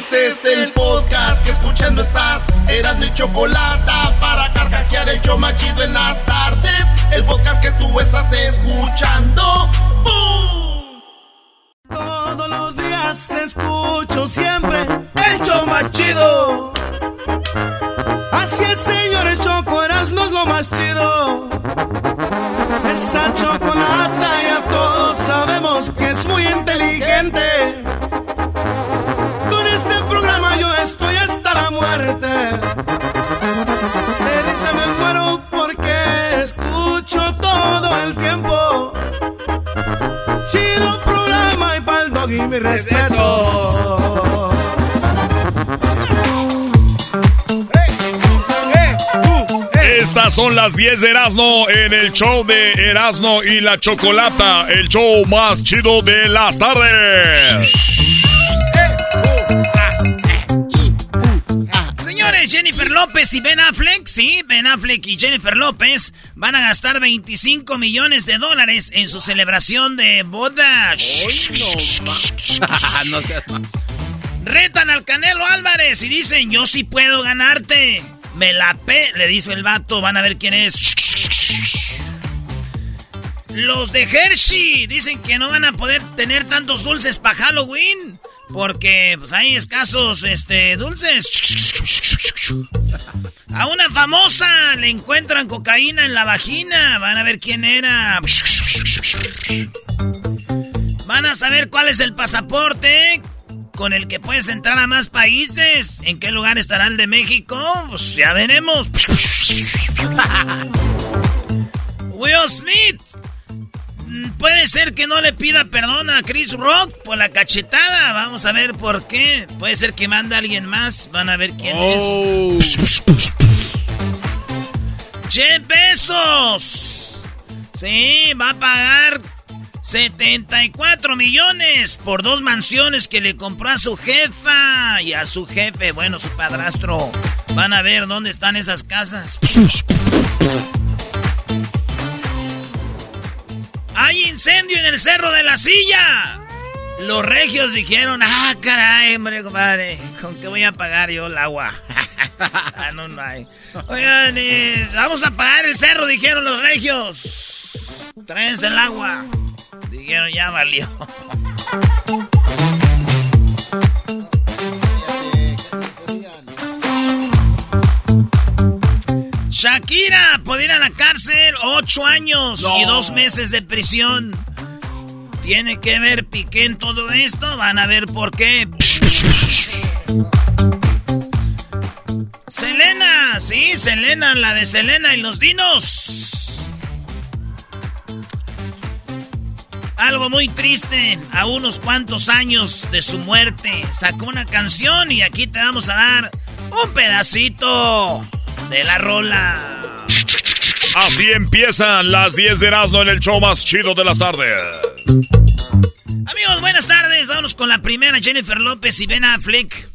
Este es el podcast que escuchando estás. Eran mi chocolate para carcajear el yo machido en las tardes. El podcast que tú estás escuchando. ¡Bum! Todos los días escucho siempre el show más chido. Así es, señores, Choco no es lo más chido. Esa chocolata ya todos sabemos que es muy inteligente. Estoy hasta la muerte. De risa me muero porque escucho todo el tiempo. Chido programa y pa'l dog y mi respeto. Estas son las 10 de Erasmo en el show de Erasmo y la Chocolata, el show más chido de las tardes. Jennifer López y Ben Affleck, sí, Ben Affleck y Jennifer López van a gastar 25 millones de dólares en su celebración de boda. Retan al Canelo Álvarez y dicen, yo sí puedo ganarte. Me la pe, le dice el vato, van a ver quién es. Los de Hershey dicen que no van a poder tener tantos dulces para Halloween. Porque pues hay escasos este, dulces. A una famosa le encuentran cocaína en la vagina. Van a ver quién era. Van a saber cuál es el pasaporte con el que puedes entrar a más países. ¿En qué lugar estará el de México? Pues ya veremos. Will Smith. Puede ser que no le pida perdón a Chris Rock por la cachetada. Vamos a ver por qué. Puede ser que manda a alguien más. Van a ver quién es. Jeff Bezos. Sí, va a pagar 74 millones por dos mansiones que le compró a su jefa y a su jefe, bueno, su padrastro. Van a ver dónde están esas casas. Hay incendio en el Cerro de la Silla. Los regios dijeron, ah, caray, hombre, compadre, ¿con qué voy a pagar yo el agua? Ah, no, no hay. Oigan, vamos a pagar el cerro, dijeron los regios. Tráense el agua. Dijeron, ya valió. Shakira puede ir a la cárcel ocho años y dos meses de prisión. Tiene que ver Piqué en todo esto. Van a ver por qué. Selena, sí, Selena, la de Selena y los dinos. Algo muy triste, a unos cuantos años de su muerte, sacó una canción y aquí te vamos a dar un pedacito de la rola. Así empiezan las 10 de Erasmo en el show más chido de las tardes. Amigos, buenas tardes. Vámonos con la primera, Jennifer López y Ben Affleck.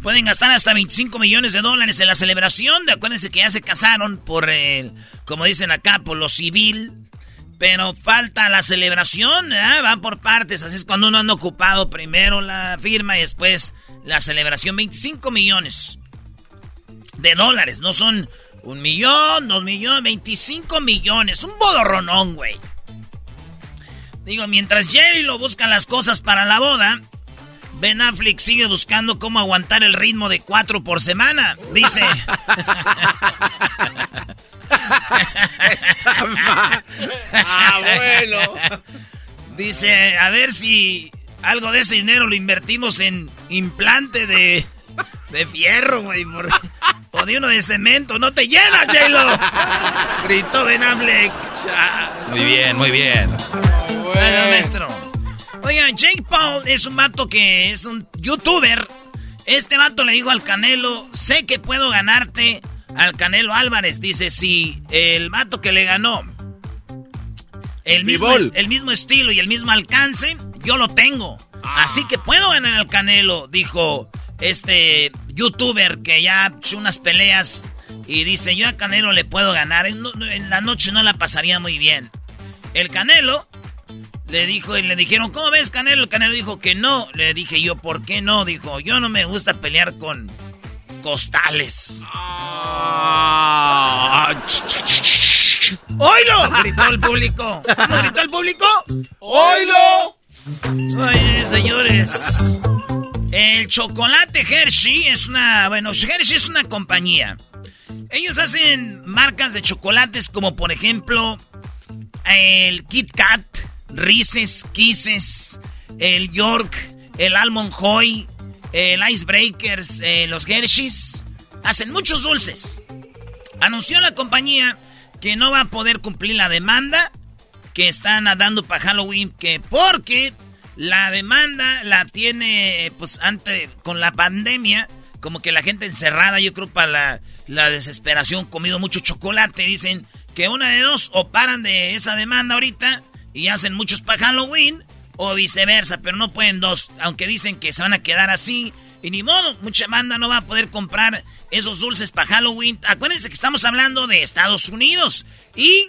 Pueden gastar hasta 25 millones de dólares en la celebración. De acuérdense que ya se casaron por el, como dicen acá, por lo civil. Pero falta la celebración, ¿verdad? van por partes. Así es cuando uno anda ocupado. Primero la firma y después la celebración. 25 millones de dólares. No son un millón, dos millones, 25 millones. Un bodorronón, güey. Digo, mientras Jerry lo busca las cosas para la boda, Ben Affleck sigue buscando cómo aguantar el ritmo de cuatro por semana. Dice. ah, bueno. Dice, a ver si algo de ese dinero lo invertimos en implante de, de fierro, güey. O de uno de cemento. ¡No te llenas, J-Lo! Gritó Ben Affleck. Muy bien, muy bien. Bueno, maestro. Oigan, Jake Paul es un vato que es un youtuber. Este vato le dijo al Canelo, sé que puedo ganarte al Canelo Álvarez. Dice, si el vato que le ganó el mismo, el mismo estilo y el mismo alcance, yo lo tengo. Ah. Así que puedo ganar al Canelo, dijo este youtuber que ya ha hecho unas peleas y dice, yo a Canelo le puedo ganar. en la noche no la pasaría muy bien. El Canelo le dijo y le dijeron, ¿cómo ves, Canelo? El Canelo dijo que no. Le dije yo, ¿por qué no? Dijo, yo no me gusta pelear con costales. Ah. ¡Oilo! Gritó el público. ¿Cómo gritó el público? ¡Oilo! Oye, señores. El chocolate Hershey es una. Bueno, Hershey es una compañía. Ellos hacen marcas de chocolates como, por ejemplo, el Kit Kat Reese's, Kisses, el York, el Almond Joy, el Icebreakers, eh, los Hershey's. Hacen muchos dulces. Anunció la compañía que no va a poder cumplir la demanda que están dando para Halloween, que porque la demanda la tiene, pues antes, con la pandemia, como que la gente encerrada, yo creo, para la, la desesperación, comido mucho chocolate, dicen que una de dos, o paran de esa demanda ahorita, y hacen muchos para Halloween o viceversa, pero no pueden dos, aunque dicen que se van a quedar así. Y ni modo, mucha banda no va a poder comprar esos dulces para Halloween. Acuérdense que estamos hablando de Estados Unidos. Y,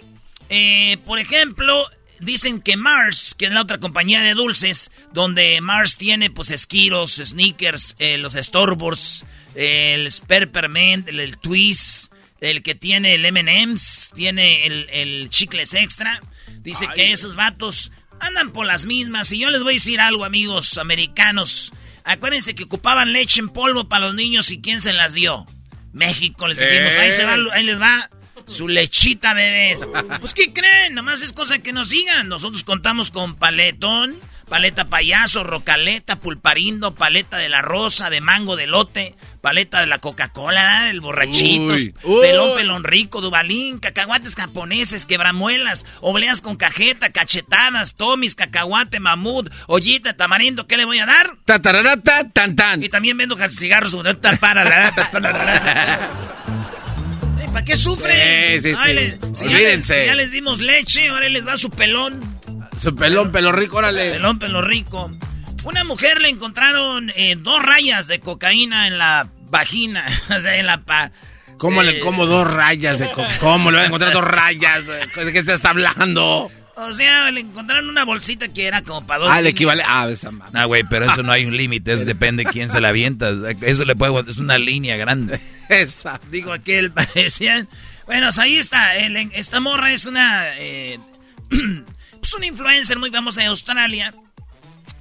eh, por ejemplo, dicen que Mars, que es la otra compañía de dulces, donde Mars tiene pues esquiros, sneakers, eh, los Starbursts, el Sperperment, el, el, Twist, el que tiene el M&M's, tiene el, el Chicles Extra. Dice que esos vatos andan por las mismas. Y yo les voy a decir algo, amigos americanos. Acuérdense que ocupaban leche en polvo para los niños y quién se las dio. México, les dijimos, ahí, se va, ahí les va su lechita, bebés. Pues, ¿qué creen? Nomás es cosa que nos digan. Nosotros contamos con paletón, paleta payaso, rocaleta, pulparindo, paleta de la rosa, de mango, de lote, paleta de la Coca-Cola, del borrachitos, pelón, pelón rico, dubalín, cacahuates japoneses, quebramuelas, obleas con cajeta, cachetadas, tomis, cacahuate, mamut, ollita, tamarindo, ¿qué le voy a dar? Tatararata, tan tan. Y también vendo cigarros, para ¿Para qué sufren? Sí, sí, sí. Olvídense. ya les dimos leche, ahora les va su pelón. Su pelón, pelo rico, órale. Pelón, pelo rico. Una mujer le encontraron eh, dos rayas de cocaína en la vagina, o sea, en la pa... ¿Cómo le eh, como dos rayas de cocaína? ¿Cómo le van a encontrar dos rayas? ¿De qué estás hablando? O sea, le encontraron una bolsita que era como para dos. Ah, el equivale. Ah, esa madre. No, güey, pero eso no hay un límite. Eso depende de quién se la avienta. Eso le puede. Es una línea grande. Esa. Digo, aquel parecía. Bueno, ahí está. esta morra es una. Eh, pues un influencer muy famosa de Australia.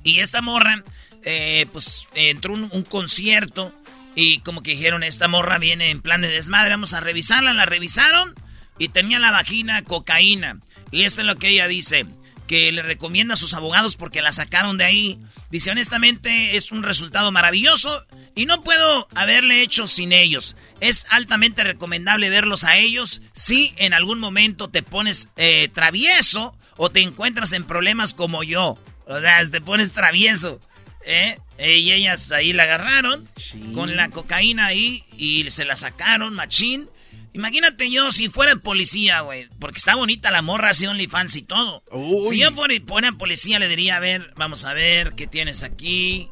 Y esta morra, eh, pues entró un, un concierto. Y como que dijeron, esta morra viene en plan de desmadre, vamos a revisarla. La revisaron y tenía la vagina cocaína. Y esto es lo que ella dice, que le recomienda a sus abogados porque la sacaron de ahí. Dice, honestamente, es un resultado maravilloso y no puedo haberle hecho sin ellos. Es altamente recomendable verlos a ellos si en algún momento te pones eh, travieso o te encuentras en problemas como yo. O sea, te pones travieso. ¿eh? Y ellas ahí la agarraron con la cocaína ahí y se la sacaron, machín. Imagínate yo si fuera policía, güey. Porque está bonita la morra, así OnlyFans y todo. Si yo fuera, policía, le diría, a ver, vamos a ver qué tienes aquí.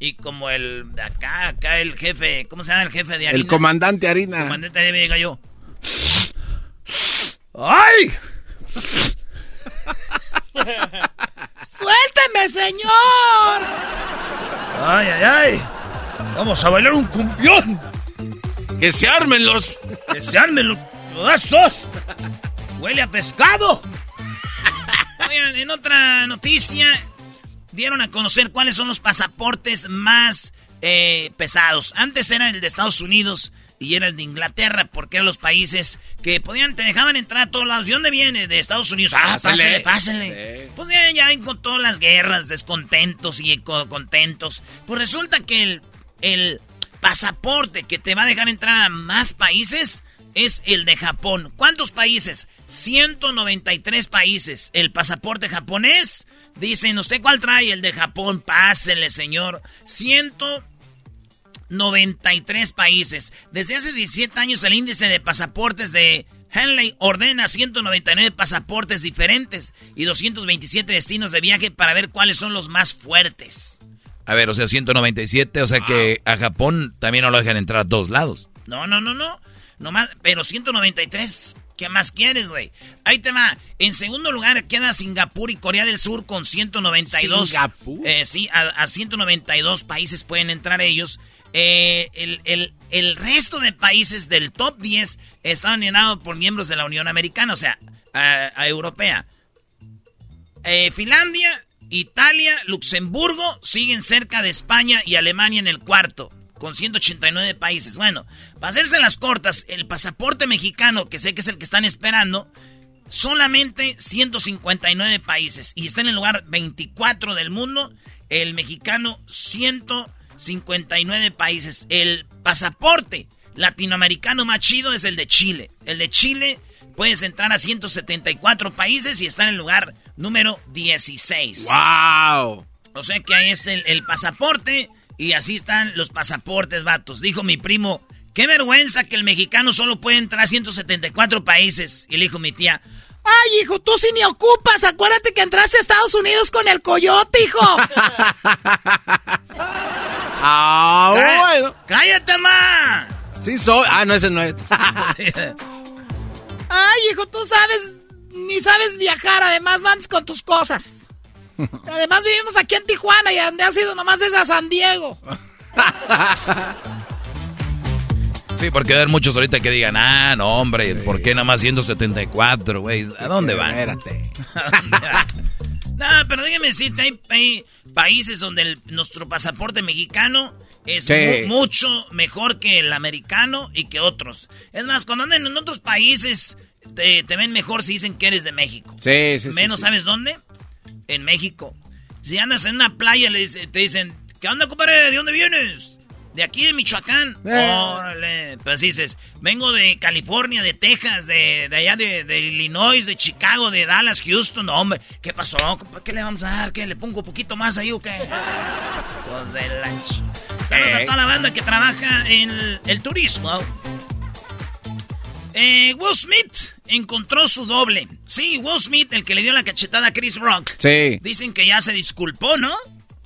Y como el de acá, acá el jefe, ¿cómo se llama el jefe de harina? El comandante harina. El comandante harina, me diga yo. ¡Ay! ¡Suélteme, señor! ¡Ay, ay, ay! Vamos a bailar un cumbión. Que se armen los. Que se armen los. ¡Huele a pescado! Oigan, en otra noticia, dieron a conocer cuáles son los pasaportes más eh, pesados. Antes era el de Estados Unidos y era el de Inglaterra, porque eran los países que podían, te dejaban entrar a todos lados. ¿De dónde viene? De Estados Unidos. Ah, pásale, pásale. Pues ya, ya con todas las guerras, descontentos y contentos. Pues resulta que el, el pasaporte que te va a dejar entrar a más países es el de Japón. ¿Cuántos países? 193 países. El pasaporte japonés. Dicen, ¿usted cuál trae? El de Japón. Pásele, señor. 193 países. Desde hace 17 años el índice de pasaportes de Henley ordena 199 pasaportes diferentes y 227 destinos de viaje para ver cuáles son los más fuertes. A ver, o sea, 197, o sea que a Japón también no lo dejan entrar a todos lados. No, no, no, no. Nomás, pero 193, ¿qué más quieres, güey? Ahí te va. En segundo lugar queda Singapur y Corea del Sur con 192. ¿Singapur? Eh, sí, a, 192 países pueden entrar ellos. Eh, el, resto de países del top 10 están llenados por miembros de la Unión Americana, o sea, a, europea. Eh, Finlandia, Italia, Luxemburgo siguen cerca de España y Alemania en el cuarto, con 189 países. Bueno, para hacerse las cortas, el pasaporte mexicano, que sé que es el que están esperando, solamente 159 países y está en el lugar 24 del mundo. El mexicano, 159 países. El pasaporte latinoamericano más chido es el de Chile. El de Chile puedes entrar a 174 países y está en el lugar número 16. ¡Wow! O sea que ahí es el, pasaporte y así están los pasaportes, vatos. Dijo mi primo, qué vergüenza que el mexicano solo puede entrar a 174 países. Y le dijo mi tía, Ay, hijo, tú sí ni ocupas. Acuérdate que entraste a Estados Unidos con el coyote, hijo. ah, bueno. Cállate, ma. Sí soy. Ah, no, ese no es. Ay, hijo, tú sabes ni sabes viajar, además no andes con tus cosas. Además vivimos aquí en Tijuana y donde has ido nomás es a San Diego. Sí, porque hay muchos ahorita que digan, ah, no, hombre, ¿por qué nada más 174, güey? ¿A dónde van? Espérate. no, pero dígame si hay, países donde nuestro pasaporte mexicano es mucho mejor que el americano y que otros. Es más, cuando andan en otros países te, ven mejor si dicen que eres de México. Sí, sí, Menos, ¿sabes dónde? En México. Si andas en una playa, le, te dicen, ¿qué onda, compadre? ¿De dónde vienes? De aquí de Michoacán. Eh. Órale. Pues dices, vengo de California, de Texas, de, allá de, Illinois, de Chicago, de Dallas, Houston. No, hombre, ¿qué pasó? ¿Qué le vamos a dar? ¿Qué? ¿Le pongo un poquito más ahí o qué? Pues de lunch. Saludos a eh. toda la banda que trabaja en el turismo. Eh, Will Smith encontró su doble. Sí, Will Smith, el que le dio la cachetada a Chris Rock. Sí. Dicen que ya se disculpó, ¿no?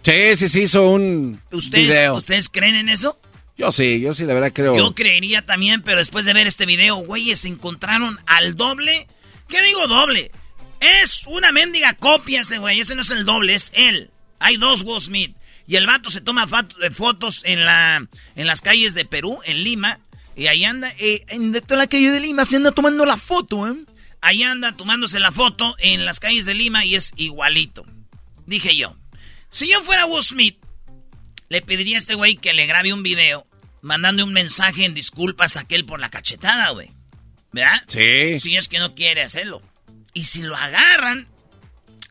Sí, sí, sí, hizo un ¿Ustedes, ¿Ustedes creen en eso? Yo sí, yo sí, la verdad creo. Yo creería también, pero después de ver este video, güeyes, encontraron al doble. ¿Qué digo doble? Es una mendiga copia ese güey, ese no es el doble, es él. Hay dos Will Smith. Y el vato se toma fotos en, la, en las calles de Perú, en Lima, y ahí anda, eh, en toda la calle de Lima, se anda tomando la foto, ¿eh? Ahí anda tomándose la foto en las calles de Lima y es igualito. Dije yo, si yo fuera Will Smith, le pediría a este güey que le grabe un video mandando un mensaje en disculpas a aquel por la cachetada, güey. ¿Verdad? Sí. Si es que no quiere hacerlo. Y si lo agarran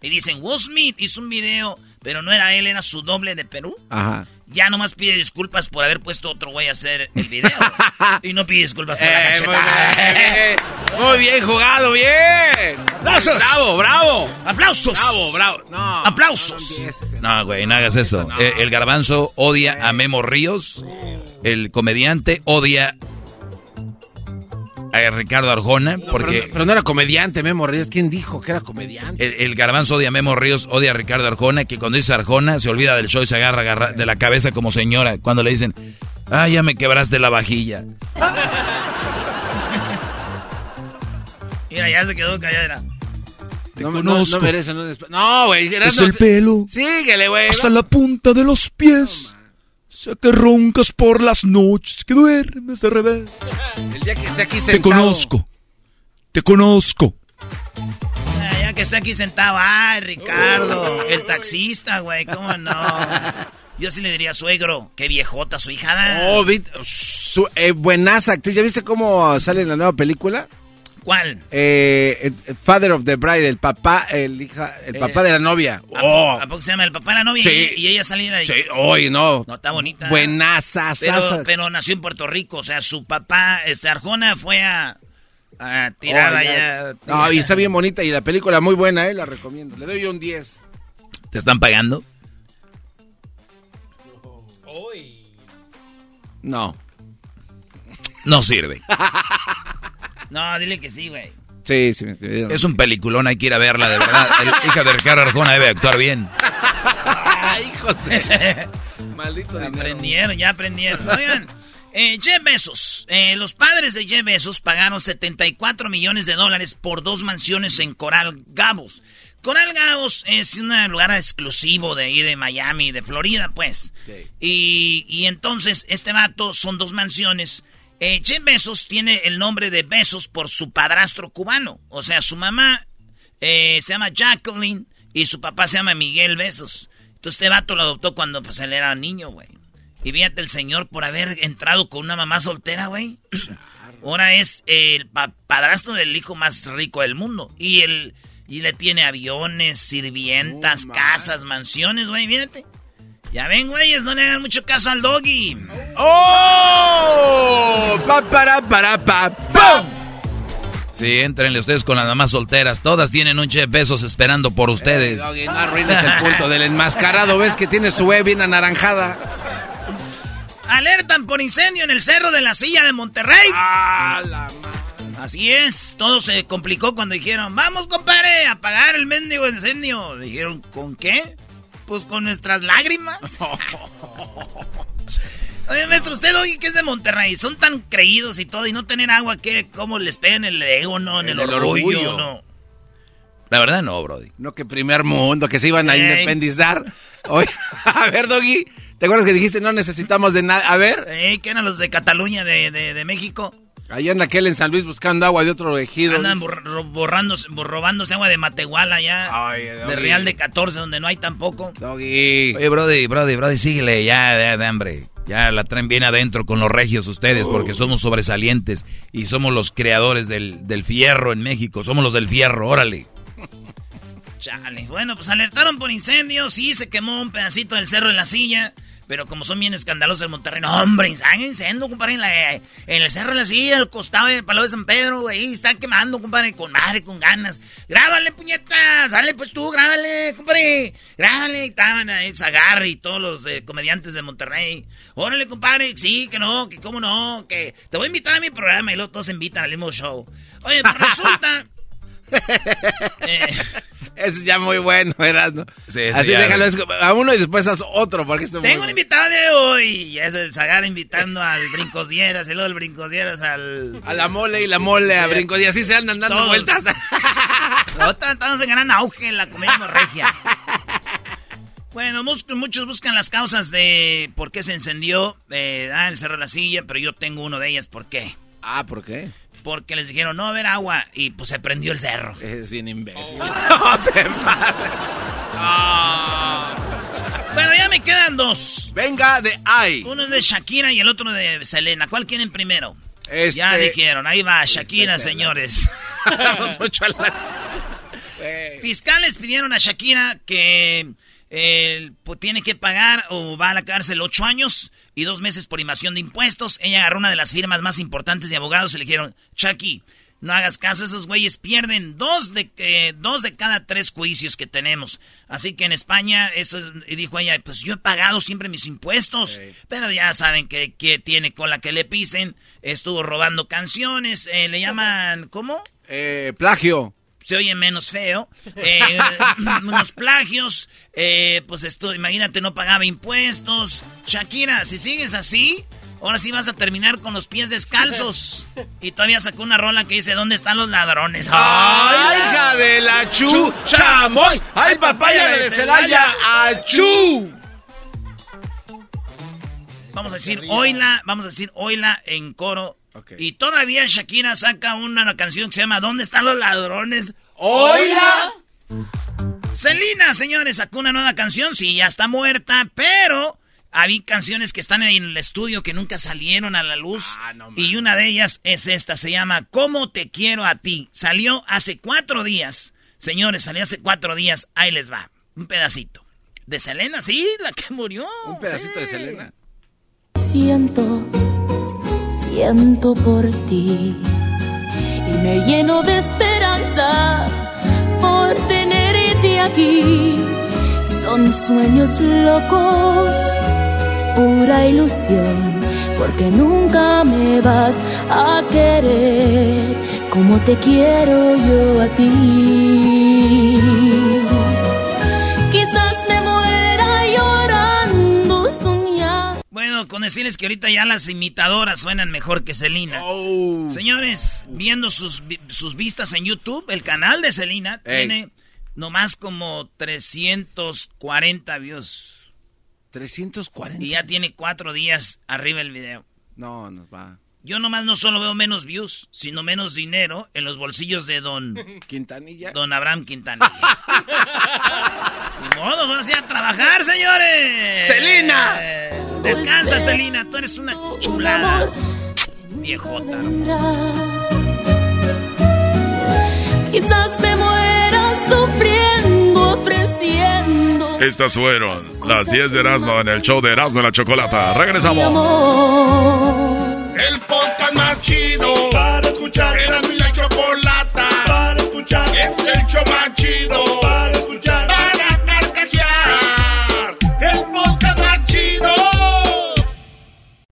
y dicen, Will Smith hizo un video, pero no era él, era su doble de Perú. Ajá ya nomás pide disculpas por haber puesto otro güey a hacer el video. y no pide disculpas por la eh, cachetada. Muy bien, jugado, bien. ¡Aplausos! ¡Bravo, bravo! ¡Aplausos! ¡Bravo, bravo! No, ¡Aplausos! No, güey, no hagas eso. El, el garbanzo odia a Memo Ríos. El comediante odia a Ricardo Arjona, porque... Pero, no era comediante, Memo Ríos. ¿Quién dijo que era comediante? El, garbanzo odia a Memo Ríos, odia a Ricardo Arjona, que cuando dice Arjona se olvida del show y se agarra, de la cabeza como señora. Cuando le dicen, ah, ya me quebraste la vajilla. Mira, ya se quedó callada. Te no, conozco. No, merece, no, güey. Es el pelo. Síguele, güey. Hasta la punta de los pies. Sé que roncas por las noches, que duermes de revés. El día que esté aquí sentado. Te conozco. Te conozco. Ya, ya Ya que está aquí sentado. Ay, Ricardo, el taxista, güey, ¿cómo no? Yo sí le diría, suegro, qué viejota su hija. Oh, su, eh, buenaza actriz. ¿Ya viste cómo sale en la nueva película? ¿Cuál? Eh, Father of the Bride, el papá, el hija, el papá de la novia. ¿A, oh. ¿A poco se llama el papá de la novia? Sí. Y, ella salía de ahí. Sí, hoy no. No, está bonita. Buenaza, pero, pero nació en Puerto Rico, o sea, su papá, este Arjona, fue a, tirar allá. No, y está bien bonita y la película muy buena, eh, la recomiendo. Le doy un 10. ¿Te están pagando? No. No sirve. no, dile que sí, güey. Sí, sí, Es un peliculón, hay que ir a verla, de verdad. El hija de Ricardo Arjona debe actuar bien. Ay, José. Maldito Aprendieron, ya aprendieron. Oigan, eh, Jeff Bezos. Eh, los padres de Jeff Bezos pagaron 74 millones de dólares por dos mansiones en Coral Gables. Coral Gables es un lugar exclusivo de ahí de Miami, de Florida, pues. Y, y, entonces, este vato son dos mansiones. Eh, Jeff Bezos tiene el nombre de Bezos por su padrastro cubano. O sea, su mamá eh, se llama Jacqueline y su papá se llama Miguel Bezos. Entonces, este vato lo adoptó cuando pues, él era niño, güey. Y fíjate el señor por haber entrado con una mamá soltera, güey. Ahora es el padrastro del hijo más rico del mundo. Y el y le tiene aviones, sirvientas, casas, mansiones, güey, fíjate. Ya ven, güeyes, no le hagan mucho caso al doggy. ¡Oh! Pa, para, para, pa, ¡pum! Sí, entrenle ustedes con las mamás solteras. Todas tienen un chef besos esperando por ustedes. Eh, doggy, no arruines el punto del enmascarado. ¿Ves que tiene su web bien anaranjada? Alertan por incendio en el cerro de la silla de Monterrey. ¡Ah, la Así es, todo se complicó cuando dijeron, vamos compadre, a apagar el mendigo incendio. Dijeron, ¿con qué? Pues con nuestras lágrimas. Oye, maestro, usted, oye, que es de Monterrey, son tan creídos y todo, y no tener agua, ¿qué? ¿Cómo les pegan el ego, no? En el, orgullo, no? La verdad no, Brody. No, que primer mundo, que se iban a independizar. Oye, a ver, Doggy, ¿te acuerdas que dijiste no necesitamos de nada? A ver. ¿Qué eran los de Cataluña, de, de, de México? Allá en aquel en San Luis buscando agua de otro ejido. Andan borrándose, robándose agua de Matehuala allá. de Real de 14, donde no hay tampoco. Doggy. Oye, Brody, Brody, Brody, síguele ya de, hambre. Ya la traen bien adentro con los regios ustedes, oh. porque somos sobresalientes y somos los creadores del, del fierro en México. Somos los del fierro, órale. Chale. Bueno, pues alertaron por incendios. Sí, se quemó un pedacito del cerro en la silla. Pero como son bien escandalosos el Monterrey, no, hombre, están incendiando, compadre, en, el cerro de la silla, al costado del Palo de San Pedro, ahí están quemando, compadre, con madre, con ganas. Grábale, puñetas, dale pues tú, grábale, compadre, grábale. Y estaban ahí, Zagarri y todos los eh, comediantes de Monterrey. Órale, compadre, sí, que no, que cómo no, que te voy a invitar a mi programa y luego todos se invitan al mismo show. Oye, pues resulta... eh, es ya muy bueno, ¿verdad? Sí, Así déjalo a uno y después haz otro. Porque Tengo un invitado de hoy. Es el Zagar invitando al Brincosieras. Y luego el Brincosieras al. A la mole y la mole a Brincosieras. Así se andan dando vueltas. Estamos en gran auge en la comedia regia. Bueno, muchos buscan las causas de por qué se encendió eh, ah, el Cerro de la Silla, pero yo tengo uno de ellas. ¿Por qué? Ah, ¿por qué? Porque les dijeron, no a haber agua, y pues se prendió el cerro. Es bien imbécil. Oh. no te ah. Bueno, ya me quedan dos. Venga de ahí. Uno es de Shakira y el otro de Selena. ¿Cuál quieren primero? Este... Ya dijeron, ahí va, Shakira, señores. Fiscales pidieron a Shakira que eh, pues, tiene que pagar o va a la cárcel ocho años y dos meses por invasión de impuestos. Ella agarró una de las firmas más importantes de abogados y le dijeron, Chucky, no hagas caso, esos güeyes pierden dos de, eh, dos de cada tres juicios que tenemos. Así que en España, eso y dijo ella, pues yo he pagado siempre mis impuestos. Pero ya saben que, que, tiene con la que le pisen. Estuvo robando canciones, eh, le llaman, ¿cómo? Eh, plagio se oye menos feo, eh, unos plagios, eh, pues esto, imagínate, no pagaba impuestos. Shakira, si sigues así, ahora sí vas a terminar con los pies descalzos. Y todavía sacó una rola que dice, ¿dónde están los ladrones? ¡Ay, hija de la chu, chamoy! ¡Ay, papaya de Celaya, achú! Vamos a decir oila, vamos a decir oila en coro y todavía Shakira saca una canción que se llama ¿Dónde están los ladrones? ¡Oiga! Selina, señores, sacó una nueva canción. Sí, ya está muerta, pero había canciones que están en el estudio que nunca salieron a la luz. Ah, y una de ellas es esta, se llama ¿Cómo te quiero a ti? Salió hace cuatro días. Señores, salió hace cuatro días. Ahí les va. Un pedacito. De Selena, sí, la que murió. Un pedacito de Selena. Siento, siento por ti. Y me lleno de esperanza por tenerte aquí. Son sueños locos, pura ilusión, porque nunca me vas a querer como te quiero yo a ti. Con decirles que ahorita ya las imitadoras suenan mejor que Selena. Oh. Señores, viendo sus, sus vistas en YouTube, el canal de Selena tiene nomás como 340 views. 340. Y ya tiene cuatro días arriba el video. No, nos va. Yo nomás no solo veo menos views, sino menos dinero en los bolsillos de don... Quintanilla. Don Abraham Quintanilla. Sin modo, vamos a trabajar, señores. ¡Celina! Descansa, Celina. Tú eres una chulada. Viejota. Quizás me muera sufriendo, ofreciendo. Estas fueron las 10 de Erasmo en el show de Erasmo y la Chocolata. Regresamos. El podcast más chido para escuchar. Era mi la chocolata para escuchar. Es el show más chido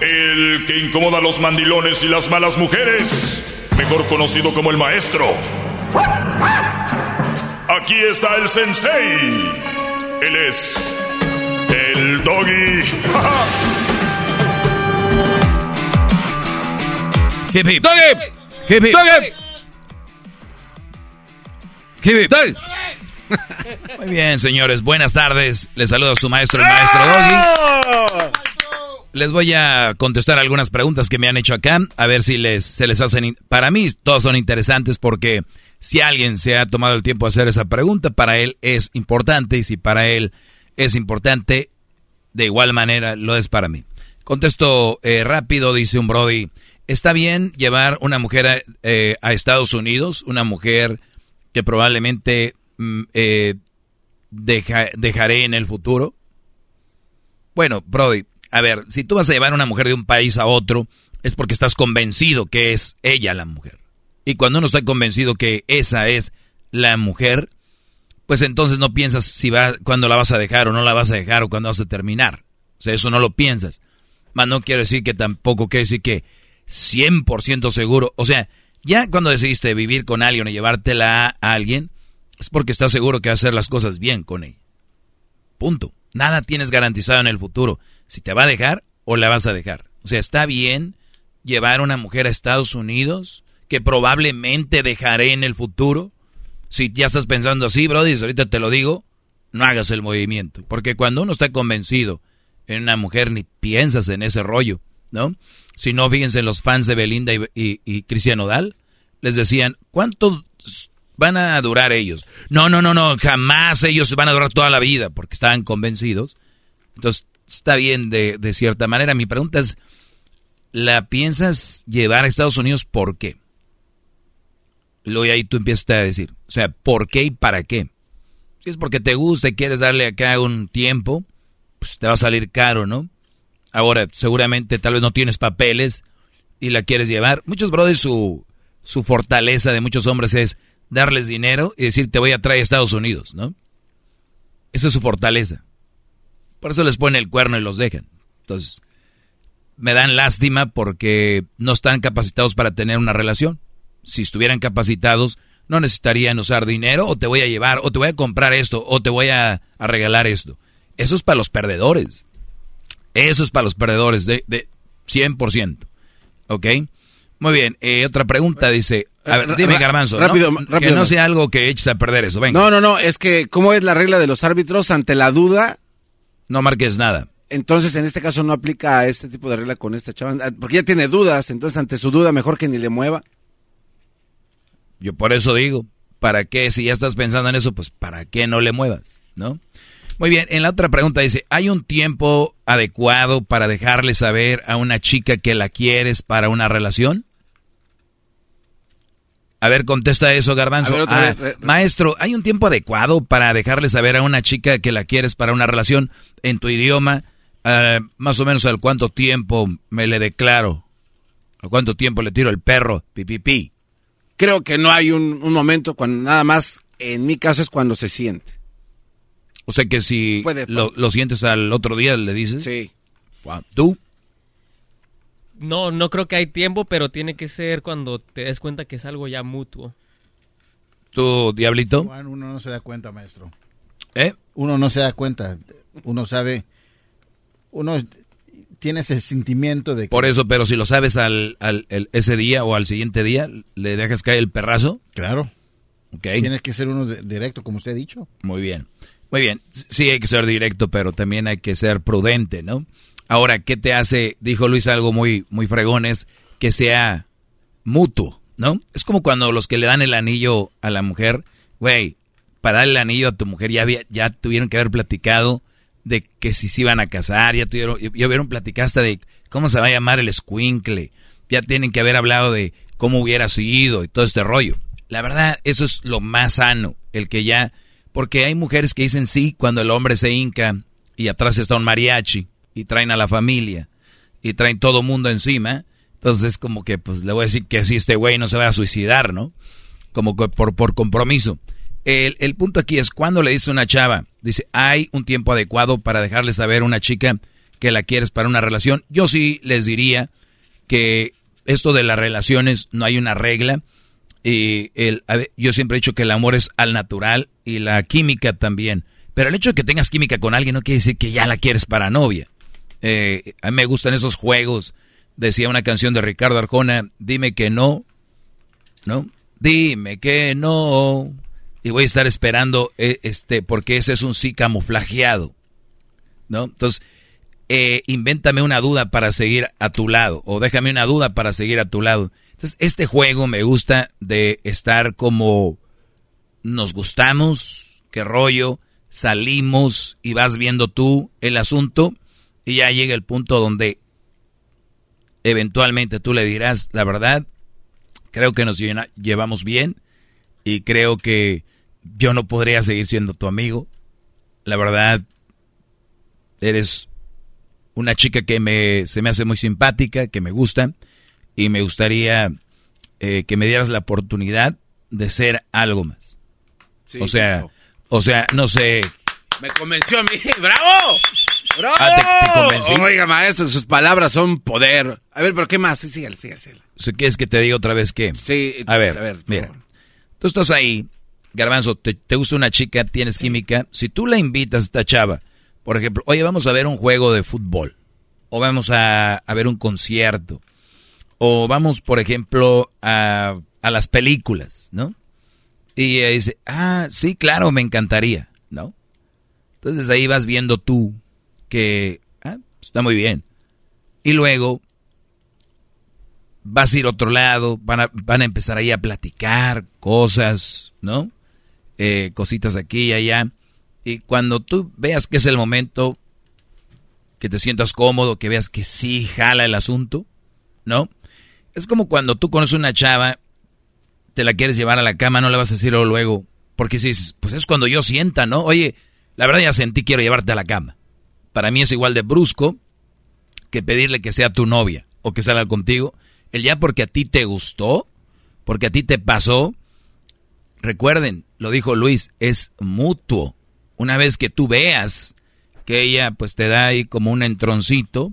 el que incomoda a los mandilones y las malas mujeres, mejor conocido como el maestro. Aquí está el sensei. Él es el doggy. hip hip. Doggy. Hip hip. Doggy. Hip hip. Doggy. Muy bien, señores, buenas tardes. Les saludo a su maestro, el maestro Doggy. Les voy a contestar algunas preguntas que me han hecho acá, a ver si les, se les hacen... Para mí, todas son interesantes porque si alguien se ha tomado el tiempo de hacer esa pregunta, para él es importante y si para él es importante, de igual manera lo es para mí. Contesto eh, rápido, dice un Brody. ¿Está bien llevar una mujer a, eh, a Estados Unidos? Una mujer que probablemente Mm, eh, dejaré en el futuro? Bueno, Brody, a ver, si tú vas a llevar a una mujer de un país a otro, es porque estás convencido que es ella la mujer. Y cuando uno está convencido que esa es la mujer, pues entonces no piensas si va, cuándo la vas a dejar o no la vas a dejar o cuándo vas a terminar. O sea, eso no lo piensas. Mas no quiero decir que tampoco quiere decir que 100% seguro. O sea, ya cuando decidiste vivir con alguien o llevártela a alguien, es porque estás seguro que vas a hacer las cosas bien con ella. Punto. Nada tienes garantizado en el futuro. Si te va a dejar o la vas a dejar. O sea, está bien llevar a una mujer a Estados Unidos que probablemente dejaré en el futuro? Si ya estás pensando así, Brody, ahorita te lo digo, no hagas el movimiento. Porque cuando uno está convencido en una mujer, ni piensas en ese rollo, ¿no? Si no, fíjense los fans de Belinda y, y, y Cristian Odal, les decían, ¿cuánto van a durar ellos? No, no, no, no, jamás ellos van a durar toda la vida, porque estaban convencidos. Entonces, está bien de, de cierta manera. Mi pregunta es, ¿la piensas llevar a Estados Unidos por qué? Luego ahí tú empiezas a decir, o sea, ¿por qué y para qué? Si es porque te gusta y quieres darle acá un tiempo, pues te va a salir caro, ¿no? Ahora, seguramente tal vez no tienes papeles y la quieres llevar. Muchos brothers, su, su fortaleza de muchos hombres es darles dinero y decir, te voy a traer a Estados Unidos, ¿no? Esa es su fortaleza. Por eso les ponen el cuerno y los dejan. Entonces, me dan lástima porque no están capacitados para tener una relación. Si estuvieran capacitados, no necesitarían usar dinero o te voy a llevar o te voy a comprar esto o te voy a, regalar esto. Eso es para los perdedores. Eso es para los perdedores de, de 100%. ¿Ok? Muy bien. Eh, otra pregunta dice, a ver, dime, Garbanzo. Rápido, rápido. Que no sea algo que eches a perder eso. Venga. No, no, no. Es que, ¿cómo es la regla de los árbitros ante la duda? No marques nada. Entonces, en este caso no aplica este tipo de regla con esta chava, ah, porque ya tiene dudas, entonces ante su duda mejor que ni le mueva. Yo por eso digo, ¿para qué? Si ya estás pensando en eso, pues ¿para qué no le muevas? ¿No? Muy bien, en la otra pregunta dice, ¿hay un tiempo adecuado para dejarle saber a una chica que la quieres para una relación? A ver, contesta eso, Garbanzo. Ah, maestro, ¿hay un tiempo adecuado para dejarle saber a una chica que la quieres para una relación en tu idioma? Ah, más o menos al cuánto tiempo me le declaro. ¿A cuánto tiempo le tiro el perro? Pipipi. Creo que no hay un, momento cuando nada más, en mi caso es cuando se siente. O sea que si lo, sientes al otro día, le dices. Sí. ¿Tú? No, no creo que hay tiempo, pero tiene que ser cuando te des cuenta que es algo ya mutuo. ¿Tú, Diablito? uno no se da cuenta, maestro. ¿Eh? Uno no se da cuenta. Uno sabe. Uno tiene ese sentimiento de. Por eso, pero si lo sabes al, al ese día o al siguiente día, ¿le dejas caer el perrazo? Claro. Okay. Tienes que ser uno directo, como usted ha dicho. Muy bien. Muy bien. Sí, hay que ser directo, pero también hay que ser prudente, ¿no? Ahora, ¿qué te hace? Dijo Luis algo muy, muy fregón, es que sea mutuo, ¿no? Es como cuando los que le dan el anillo a la mujer, güey, para darle el anillo a tu mujer ya, había, ya tuvieron que haber platicado de que si se iban a casar, ya tuvieron, ya hubieron platicado hasta de cómo se va a llamar el squinkle, ya tienen que haber hablado de cómo hubiera sido y todo este rollo. La verdad, eso es lo más sano, el que ya, porque hay mujeres que dicen sí cuando el hombre se hinca y atrás está un mariachi y traen a la familia y traen todo mundo encima, entonces es como que pues le voy a decir que si este güey no se va a suicidar, ¿no? Como que por, por compromiso. El, el punto aquí es cuando le dice una chava, dice, hay un tiempo adecuado para dejarle saber a una chica que la quieres para una relación. Yo sí les diría que esto de las relaciones no hay una regla. Y el, yo siempre he dicho que el amor es al natural y la química también. Pero el hecho de que tengas química con alguien no quiere decir que ya la quieres para novia. Eh, a mí me gustan esos juegos. Decía una canción de Ricardo Arjona, dime que no, ¿no? Dime que no. Y voy a estar esperando, eh, este, porque ese es un sí camuflajeado, ¿no? Entonces, eh, invéntame una duda para seguir a tu lado, o déjame una duda para seguir a tu lado. Entonces, este juego me gusta de estar como nos gustamos, qué rollo, salimos y vas viendo tú el asunto y ya llega el punto donde eventualmente tú le dirás la verdad, creo que nos llevamos bien y creo que yo no podría seguir siendo tu amigo. La verdad, eres una chica que me, se me hace muy simpática, que me gusta y me gustaría eh, que me dieras la oportunidad de ser algo más. o sea, o sea, no sé. Me convenció a mí, bravo. ¡Bravo! Ah, Oiga, maestro, sus palabras son poder. A ver, pero ¿qué más? Sí, sígale, sígale, ¿Quieres que te diga otra vez qué? Sí. A ver, a ver mira. Tú estás ahí, Garbanzo, te, gusta una chica, tienes química. Si tú la invitas a esta chava, por ejemplo, oye, vamos a ver un juego de fútbol. O vamos a, ver un concierto. O vamos, por ejemplo, a, a las películas, ¿no? Y ella dice, ah, sí, claro, me encantaría, ¿no? Entonces ahí vas viendo tú ah, está muy bien. Y luego vas a ir a otro lado, van a, van a empezar ahí a platicar cosas, ¿no? Eh, cositas aquí y allá. Y cuando tú veas que es el momento, que te sientas cómodo, que veas que sí jala el asunto, ¿no? Es como cuando tú conoces una chava, te la quieres llevar a la cama, no le vas a decir luego, porque si pues es cuando yo sienta, ¿no? Oye, la verdad ya sentí, quiero llevarte a la cama. Para mí es igual de brusco que pedirle que sea tu novia o que salga contigo. El ya porque a ti te gustó, porque a ti te pasó. Recuerden, lo dijo Luis, es mutuo. Una vez que tú veas que ella pues te da ahí como un entroncito,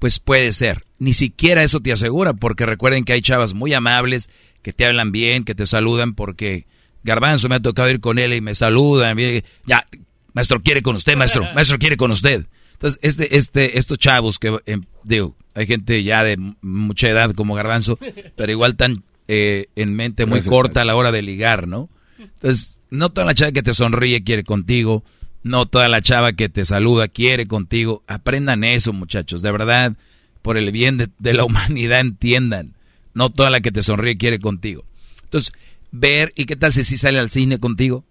pues puede ser. Ni siquiera eso te asegura, porque recuerden que hay chavas muy amables que te hablan bien, que te saludan, porque Garbanzo me ha tocado ir con él y me saludan. Ya, maestro quiere con usted, maestro, maestro quiere con usted. Entonces, este, este, estos chavos que, eh, digo, hay gente ya de mucha edad como Garbanzo, pero igual tan eh, en mente muy corta a la hora de ligar, ¿no? Entonces, no toda la chava que te sonríe quiere contigo, no toda la chava que te saluda quiere contigo. Aprendan eso, muchachos, de verdad, por el bien de, de la humanidad, entiendan. No toda la que te sonríe quiere contigo. Entonces, ver, ¿y qué tal si sí sale al cine contigo?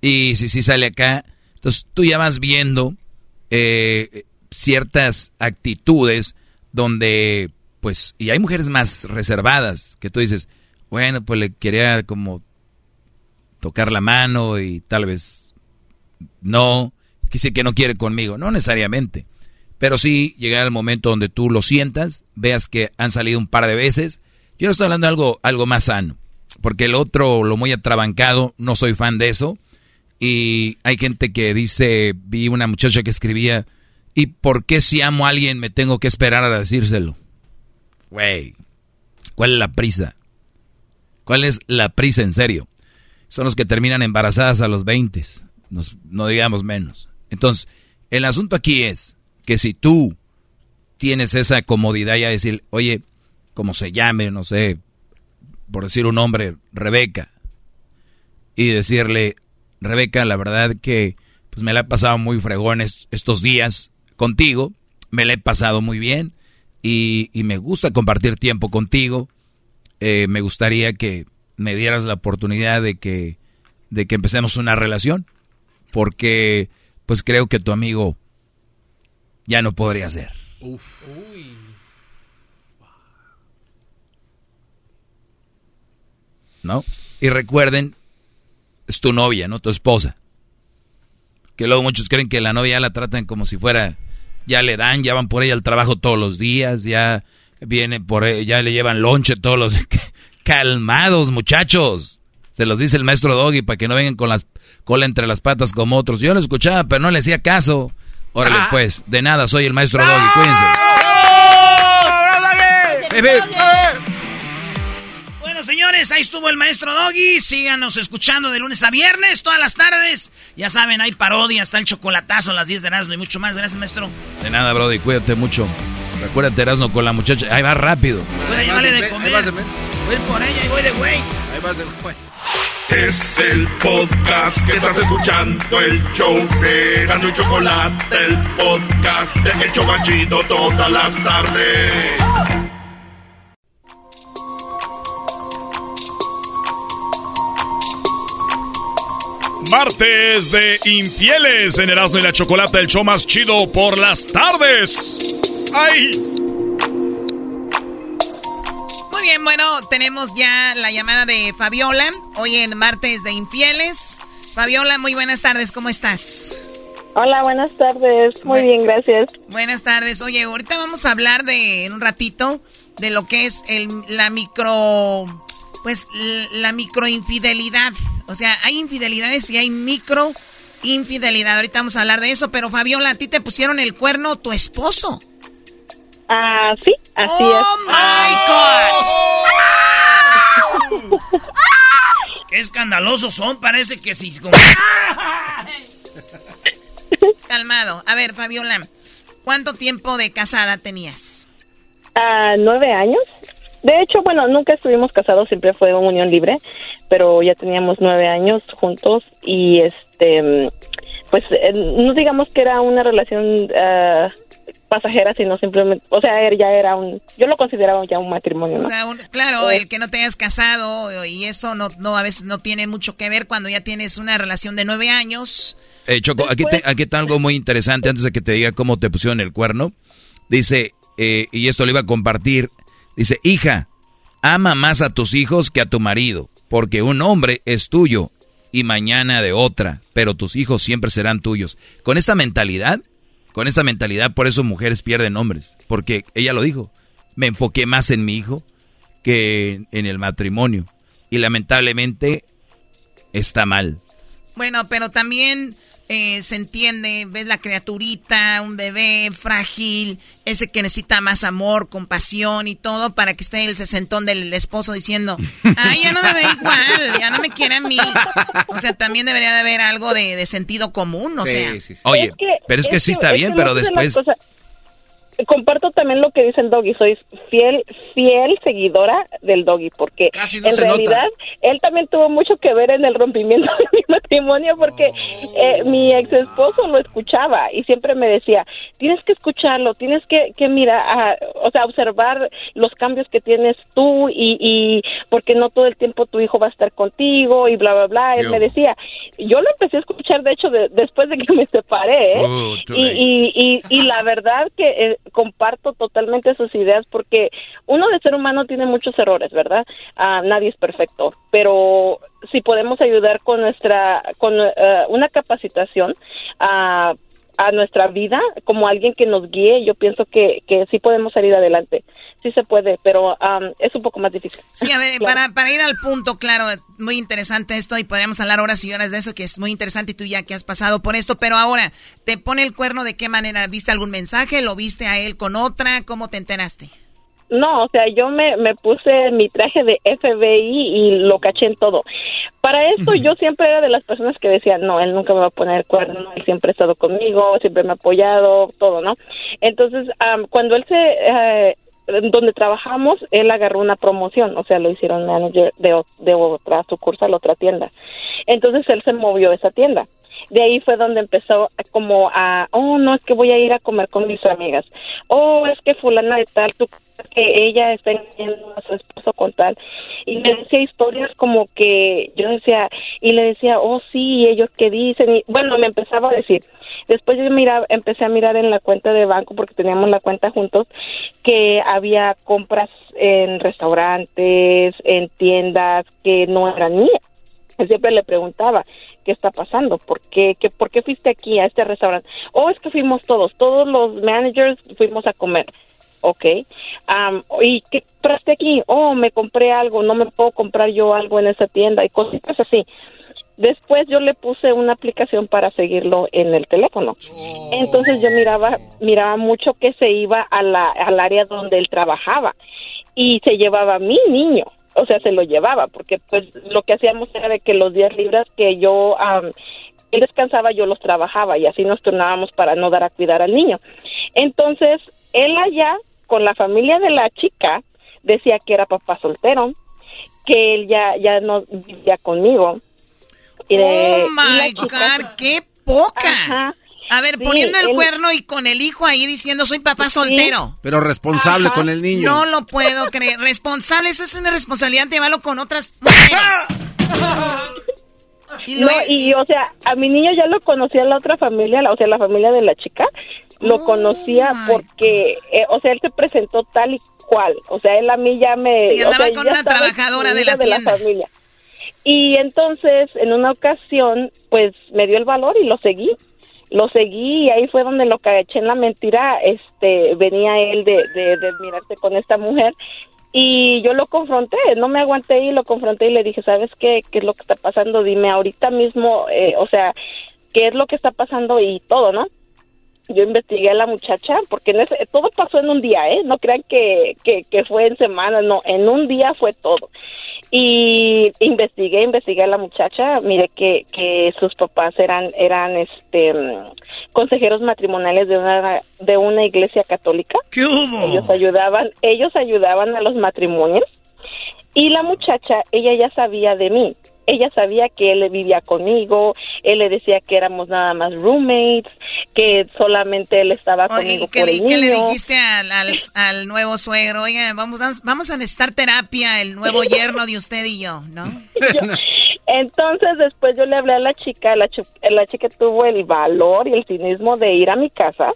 Y si sí sale acá. Entonces tú ya vas viendo eh, ciertas actitudes donde, pues, y hay mujeres más reservadas que tú dices, bueno, pues le quería como tocar la mano y tal vez no, quise que no quiere conmigo, no necesariamente. Pero sí llegar al momento donde tú lo sientas, veas que han salido un par de veces. Yo estoy hablando de algo, algo más sano porque el otro, lo muy atrabancado, no soy fan de eso. Y hay gente que dice, vi una muchacha que escribía, ¿y por qué si amo a alguien me tengo que esperar a decírselo? Güey, ¿cuál es la prisa? ¿Cuál es la prisa en serio? Son los que terminan embarazadas a los 20, no digamos menos. Entonces, el asunto aquí es que si tú tienes esa comodidad ya decir, oye, como se llame, no sé, por decir un nombre, Rebeca, y decirle, Rebeca, la verdad que pues me la he pasado muy fregón estos días contigo, me la he pasado muy bien y, me gusta compartir tiempo contigo. Eh, me gustaría que me dieras la oportunidad de que, de que empecemos una relación, porque pues creo que tu amigo ya no podría ser. Uf. Uy. ¿no? Y recuerden, es tu novia, ¿no? Tu esposa. Que luego muchos creen que la novia ya la tratan como si fuera, ya le dan, ya van por ella al trabajo todos los días, ya viene por ella, ya le llevan lonche todos los... Calmados, muchachos. Se los dice el maestro Doggy para que no vengan con las cola entre las patas como otros. Yo lo escuchaba, pero no le hacía caso. Órale, ah. pues, de nada, soy el maestro Doggy, cuídense. Señores, ahí estuvo el maestro Doggy. Síganos escuchando de lunes a viernes, todas las tardes. Ya saben, hay parodia, está el chocolatazo a las 10 de Erasmo y mucho más. Gracias, maestro. De nada, Brody, cuídate mucho. Recuérdate, Erasmo, con la muchacha. Ahí va rápido. Voy a llevarle de comer. Voy por ella y voy de güey. Ahí vas de güey. Es el podcast que estás escuchando, el show de Gano y Chocolate, el podcast de El Chocachito todas las tardes. Martes de infieles en Erasmo y la Chocolata, el show más chido por las tardes. ¡Ay! Muy bien, bueno, tenemos ya la llamada de Fabiola, hoy en Martes de Infieles. Fabiola, muy buenas tardes, ¿cómo estás? Hola, buenas tardes, muy bien, gracias. Buenas tardes, oye, ahorita vamos a hablar de, en un ratito, de lo que es el, la micro pues la microinfidelidad. O sea, hay infidelidades y hay micro infidelidad. Ahorita vamos a hablar de eso, pero Fabiola, a ti te pusieron el cuerno tu esposo. Ah, sí, así oh My God. Qué escandalosos son, parece que sí. Calmado. A ver, Fabiola, ¿cuánto tiempo de casada tenías? a nueve años. De hecho, bueno, nunca estuvimos casados, siempre fue una unión libre, pero ya teníamos nueve años juntos y este, pues eh, no digamos que era una relación ah, pasajera, sino simplemente, o sea, él ya era un, yo lo consideraba ya un matrimonio, ¿no? O sea, un- claro, el que no te hayas casado y eso no, no a veces no tiene mucho que ver cuando ya tienes una relación de nueve años. Eh, Choco, aquí, te- aquí está algo muy interesante antes de que te diga cómo te pusieron el cuerno. Dice, eh, y esto lo iba a compartir, dice, hija, ama más a tus hijos que a tu marido, porque un hombre es tuyo y mañana de otra, pero tus hijos siempre serán tuyos. Con esta mentalidad, con esta mentalidad, por eso mujeres pierden hombres, porque ella lo dijo, me enfoqué más en mi hijo que en el matrimonio. Y lamentablemente está mal. Bueno, pero también eh, se entiende, ves la criaturita, un bebé frágil, ese que necesita más amor, compasión y todo para que esté el sesentón del esposo diciendo, ay, ya no me ve igual, ya no me quiere a mí. O sea, también debería de haber algo de, de sentido común, o sea. Oye, Es que- pero es que es sí que- está es bien, pero de después... cosas- comparto también lo que dice el doggy, soy fiel, fiel seguidora del doggy, porque no en nota. realidad él también tuvo mucho que ver en el rompimiento de mi matrimonio, porque eh, mi ex esposo lo escuchaba y siempre me decía, tienes que escucharlo, tienes que, que mira, ah, o sea, observar los cambios que tienes tú y, y porque no todo el tiempo tu hijo va a estar contigo y bla, bla, bla. Él Yo. me decía, yo lo empecé a escuchar, de hecho, de- después de que me separé, ¿eh? Oh, y, y, y, y la verdad que eh, comparto totalmente sus ideas porque uno de ser humano tiene muchos errores, ¿verdad? Ah, nadie es perfecto, pero si podemos ayudar con nuestra, con eh, una capacitación a a nuestra vida como alguien que nos guíe, yo pienso que, que sí podemos salir adelante. Sí se puede, pero am, es un poco más difícil. Sí, a ver, Claro. para, para ir al punto, claro, muy interesante esto y podríamos hablar horas y horas de eso, que es muy interesante y tú ya que has pasado por esto, pero ahora, ¿te pone el cuerno de qué manera? ¿Viste algún mensaje? ¿Lo viste a él con otra? ¿Cómo te enteraste? No, o sea, yo me, me puse mi traje de FBI y lo caché en todo. Para esto yo siempre era de las personas que decían, no, él nunca me va a poner cuerno, él siempre ha estado conmigo, siempre me ha apoyado, todo, ¿no? Entonces, am, cuando él se... eh, donde trabajamos, él agarró una promoción, o sea, lo hicieron manager de, de otra sucursal, otra tienda. Entonces él se movió a esa tienda. De ahí fue donde empezó como a, oh, no, es que voy a ir a comer con mis amigas. Oh, es que fulana de tal, tú que ella está engañando a su esposo con tal. Y me decía historias como que yo decía, y le decía, oh, sí, ellos qué dicen. Y bueno, me empezaba a decir. Después yo miraba, empecé a mirar en la cuenta de banco, porque teníamos la cuenta juntos, que había compras en restaurantes, en tiendas que no eran mías. Siempre le preguntaba, ¿qué está pasando? ¿Por qué, qué, ¿Por qué fuiste aquí a este restaurante? Oh, es que fuimos todos, todos los managers fuimos a comer. Ok. Am, ¿Y qué compraste aquí? Oh, me compré algo, no me puedo comprar yo algo en esa tienda y cositas así. Después yo le puse una aplicación para seguirlo en el teléfono. Entonces yo miraba, miraba mucho que se iba a la, al área donde él trabajaba y se llevaba a mi niño, o sea, se lo llevaba, porque pues lo que hacíamos era de que los días libres que yo, él descansaba, yo los trabajaba y así nos turnábamos para no dar a cuidar al niño. Entonces, él allá, con la familia de la chica, decía que era papá soltero, que él ya, ya no vivía conmigo. Y de- oh my chica- God, qué poca. Ajá. A ver, Sí, poniendo el él- cuerno y con el hijo ahí diciendo soy papá soltero. Pero responsable Ajá. con el niño. No lo puedo creer. Responsable, eso es una responsabilidad de llevarlo con otras mujeres. Y no, y o sea, a mi niño ya lo conocía la otra familia, la- o sea, la familia de la chica, lo Oh conocía porque, eh, o sea, él se presentó tal y cual, o sea, él a mí ya me... Y o andaba sea, con una trabajadora de la excluida tienda. familia. Y entonces, en una ocasión, pues me dio el valor y lo seguí. Lo seguí y ahí fue donde lo caché en la mentira. Este, venía él de, de, de mirarte con esta mujer y yo lo confronté, no me aguanté y lo confronté y le dije, ¿sabes qué? ¿Qué es lo que está pasando? Dime ahorita mismo, eh, o sea, ¿qué es lo que está pasando? Y todo, ¿no? Yo investigué a la muchacha porque en ese- todo pasó en un día, ¿eh? No crean que, que, que fue en semanas, no, en un día fue todo. Y investigué, investigué a la muchacha, mire que, que sus papás eran, eran este mm, consejeros matrimoniales de una, de una iglesia católica. ¿Qué hubo? Ellos ayudaban, ellos ayudaban a los matrimonios y la muchacha, ella ya sabía de mí. Ella sabía que él vivía conmigo, él le decía que éramos nada más roommates, que solamente él estaba Oye, conmigo ¿y qué, por le, el qué le niño. dijiste al, al, al nuevo suegro? Oiga, vamos, a- vamos a necesitar terapia, el nuevo yerno de usted y yo, ¿no? Entonces después yo le hablé a la chica, la, la chica tuvo el valor y el cinismo de ir a mi casa.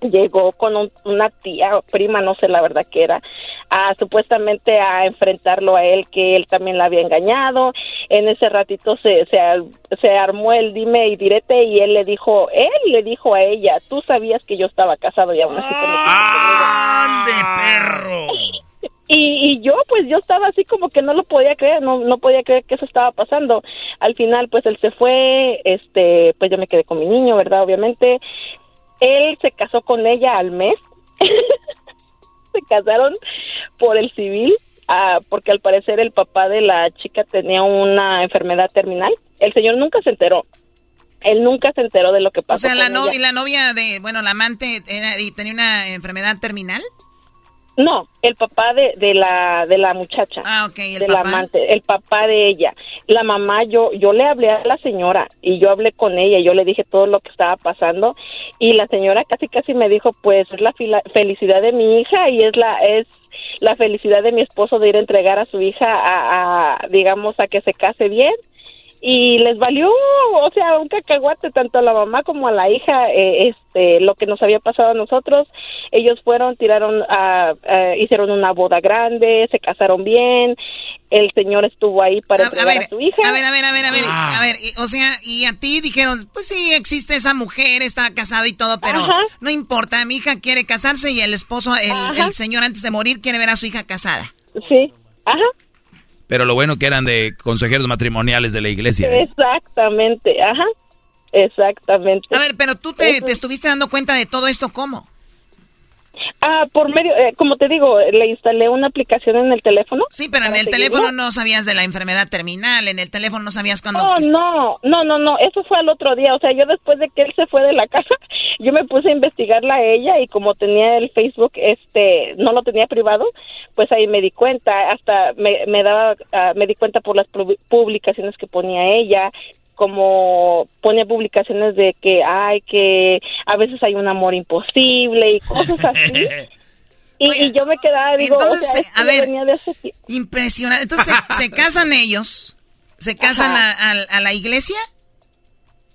Llegó con un- una tía o prima, no sé la verdad que era, a, supuestamente a enfrentarlo a él, que él también la había engañado. En ese ratito se, se, ar- se armó el dime y direte y él le dijo, él le dijo a ella, tú sabías que yo estaba casado y aún así te ¡Ande, perro! y, y yo, pues yo estaba así como que no lo podía creer, no, no podía creer que eso estaba pasando. Al final, pues él se fue, este, pues yo me quedé con mi niño, ¿verdad? Obviamente. Él se casó con ella al mes. se casaron por el civil, ah, porque al parecer el papá de la chica tenía una enfermedad terminal. El señor nunca se enteró. Él nunca se enteró de lo que O pasó. sea, la, no- y la novia de, bueno, la amante era, y tenía una enfermedad terminal. No, el papá de, de la de la muchacha. Ah, ok, el de la papá. amante, el papá de ella. La mamá, yo yo le hablé a la señora y yo hablé con ella, yo le dije todo lo que estaba pasando y la señora casi casi me dijo, pues es la fila- felicidad de mi hija y es la es la felicidad de mi esposo de ir a entregar a su hija a, a, digamos a que se case bien y les valió, o sea, un cacahuate tanto a la mamá como a la hija, eh, este, lo que nos había pasado a nosotros. Ellos fueron, tiraron, a, a- hicieron una boda grande, se casaron bien. El señor estuvo ahí para A, a entregar a, ver, su hija. a ver, a ver, a ver, a ver, Ah. a ver, y- o sea, y a ti dijeron, pues sí, existe esa mujer, está casada y todo, pero Ajá. no importa, mi hija quiere casarse y el esposo, el señor antes de morir quiere ver a su hija casada. Sí, ajá, Pero lo bueno que eran de consejeros matrimoniales de la iglesia. ¿eh? exactamente, ajá, exactamente. A ver, pero tú te, estuviste dando cuenta de todo esto, ¿cómo? Ah, por medio, eh, como te digo, le instalé una aplicación en el teléfono. Sí, pero en el teléfono no sabías de la enfermedad terminal, en el teléfono no sabías cuándo... Oh, no, no, no, no, eso fue al otro día, o sea, yo después de que él se fue de la casa, yo me puse a investigarla a ella y como tenía el Facebook, este, no lo tenía privado, pues ahí me di cuenta, hasta me, me daba, ah, me di cuenta por las pu- publicaciones que ponía ella, como pone publicaciones de que, ay, que a veces hay un amor imposible y cosas así. Y, y yo me quedaba, digo, Entonces, o sea, esto a ver, venía de hace ti- Impresionante. Entonces, ¿se, se casan ellos? ¿Se casan a, a- a la iglesia?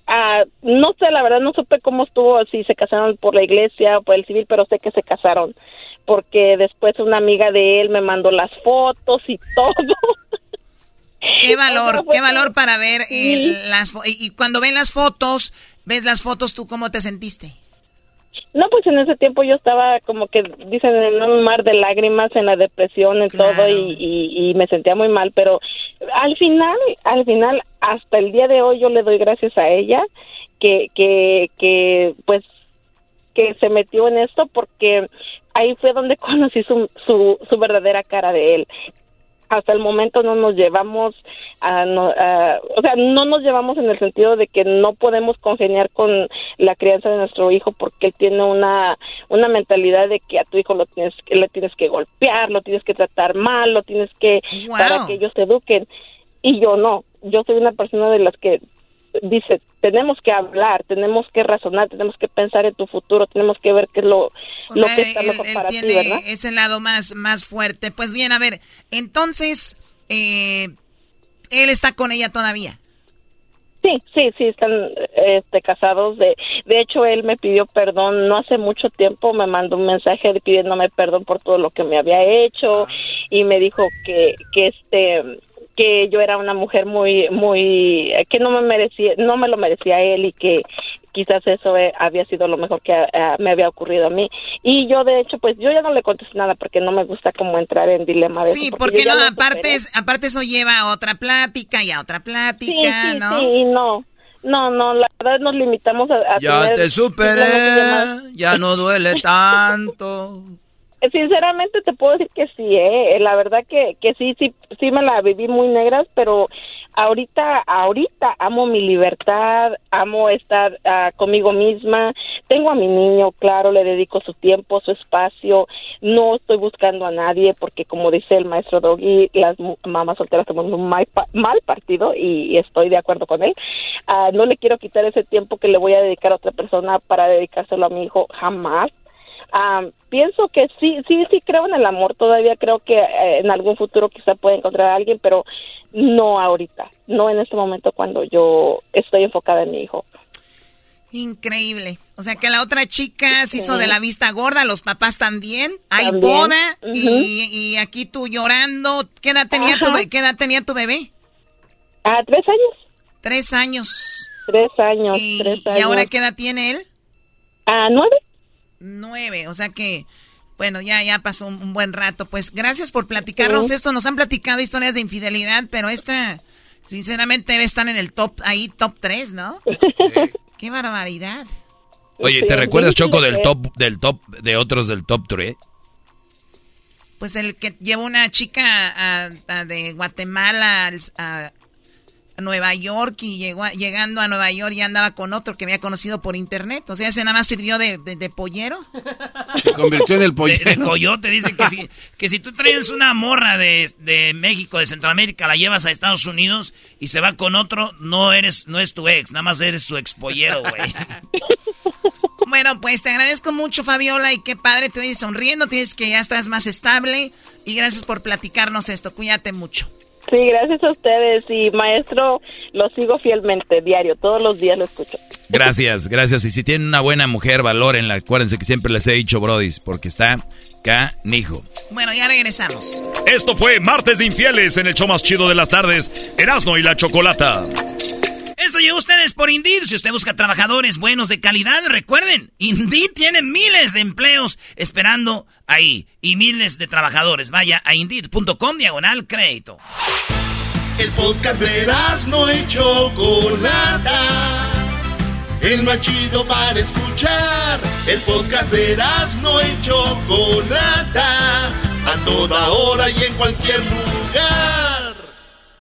Ah, no sé, la verdad no supe cómo estuvo, si se casaron por la iglesia o por el civil, pero sé que se casaron. Porque después una amiga de él me mandó las fotos y todo. Qué valor, qué valor para ver eh, Sí. las y, y cuando ven las fotos, ves las fotos, ¿tú cómo te sentiste? No, pues en ese tiempo yo estaba como que dicen en un mar de lágrimas, en la depresión, en todo y, y, y me sentía muy mal, pero al final, al final, hasta el día de hoy yo le doy gracias a ella que, que, que pues que se metió en esto porque ahí fue donde conocí su, su, su verdadera cara de él. Hasta el momento no nos llevamos, a, no- a- o sea, no nos llevamos en el sentido de que no podemos congeniar con la crianza de nuestro hijo porque él tiene una, una mentalidad de que a tu hijo lo tienes, le tienes que golpear, lo tienes que tratar mal, lo tienes que, Wow. para que ellos se eduquen. Y yo no, yo soy una persona de las que dice, tenemos que hablar, tenemos que razonar, tenemos que pensar en tu futuro, tenemos que ver qué es lo, lo sea, que está él, mejor él para ti, tiene ¿verdad? ese lado más, más fuerte. Pues bien, a ver, entonces, eh, él está con ella todavía. Sí, sí, sí, están este, casados. De, de hecho, él me pidió perdón no hace mucho tiempo, me mandó un mensaje pidiéndome perdón por todo lo que me había hecho y me dijo que, que este que yo era una mujer muy muy que no me merecía no me lo merecía él y que quizás eso eh, había sido lo mejor que eh, me había ocurrido a mí y yo de hecho pues yo ya no le contesté nada porque no me gusta como entrar en dilema de Sí, eso, porque ya no, aparte, es- aparte eso lleva a otra plática y a otra sí, plática, sí, ¿no? sí, y no no, no, la verdad nos limitamos a, a Ya tener te superé, ya no duele tanto. Sinceramente te puedo decir que sí, ¿eh? La verdad que, que sí, sí, sí me la viví muy negras, pero ahorita, ahorita amo mi libertad, amo estar ah, conmigo misma. Tengo a mi niño, claro, le dedico su tiempo, su espacio. No estoy buscando a nadie porque, como dice el maestro Doggy, las mamás solteras tenemos un mal, mal partido y, estoy de acuerdo con él. Ah, no le quiero quitar ese tiempo que le voy a dedicar a otra persona para dedicárselo a mi hijo, jamás pienso que sí, sí, sí creo en el amor. Todavía creo que eh, en algún futuro quizá pueda encontrar a alguien, pero no ahorita, no en este momento cuando yo estoy enfocada en mi hijo. Increíble. O sea que la otra chica se hizo de la vista gorda, los papás también. Hay boda y, aquí tú llorando. ¿Qué edad tenía, tu, ¿qué edad tenía tu bebé? Ah, tres años. Tres años. Tres años, ¿Y, ¿Y ahora qué edad tiene él? Ah, nueve. Nueve, o sea que, bueno, ya, ya pasó un, buen rato. Pues gracias por platicarnos esto. Nos han platicado historias de infidelidad, pero esta, sinceramente, debe estar en el top, ahí top tres, ¿no? Qué barbaridad. Oye, ¿te recuerdas, Choco, del top, del top, de otros del top 3? Pues el que llevó una chica de Guatemala a, Nueva York y llegó llegando a Nueva York ya andaba con otro que había conocido por internet. O sea, ese nada más sirvió de, de, pollero. Se convirtió en el pollero. De, coyote. Dice que si, que si tú traes una morra de, de, México, de Centroamérica, la llevas a Estados Unidos y se va con otro, no eres, no es tu ex, nada más eres su ex pollero, güey. Bueno, pues te agradezco mucho, Fabiola, y qué padre, te oyes sonriendo, tienes que ya estás más estable. Y gracias por platicarnos esto. Cuídate mucho. Sí, gracias a ustedes y maestro, lo sigo fielmente, diario, todos los días lo escucho. Gracias, gracias. Y si tienen una buena mujer, la Acuérdense que siempre les he dicho, brodis, porque está canijo. Bueno, ya regresamos. Esto fue Martes de Infieles en el show más chido de las tardes, Erasmo y la Chocolata. Esto llegó ustedes por Indeed. Si usted busca trabajadores buenos de calidad, recuerden, Indeed tiene miles de empleos esperando ahí y miles de trabajadores. Vaya a Indeed.com diagonal crédito. El podcast de no hecho Chocolata. El más chido para escuchar. El podcast de no hecho Chocolata. A toda hora y en cualquier lugar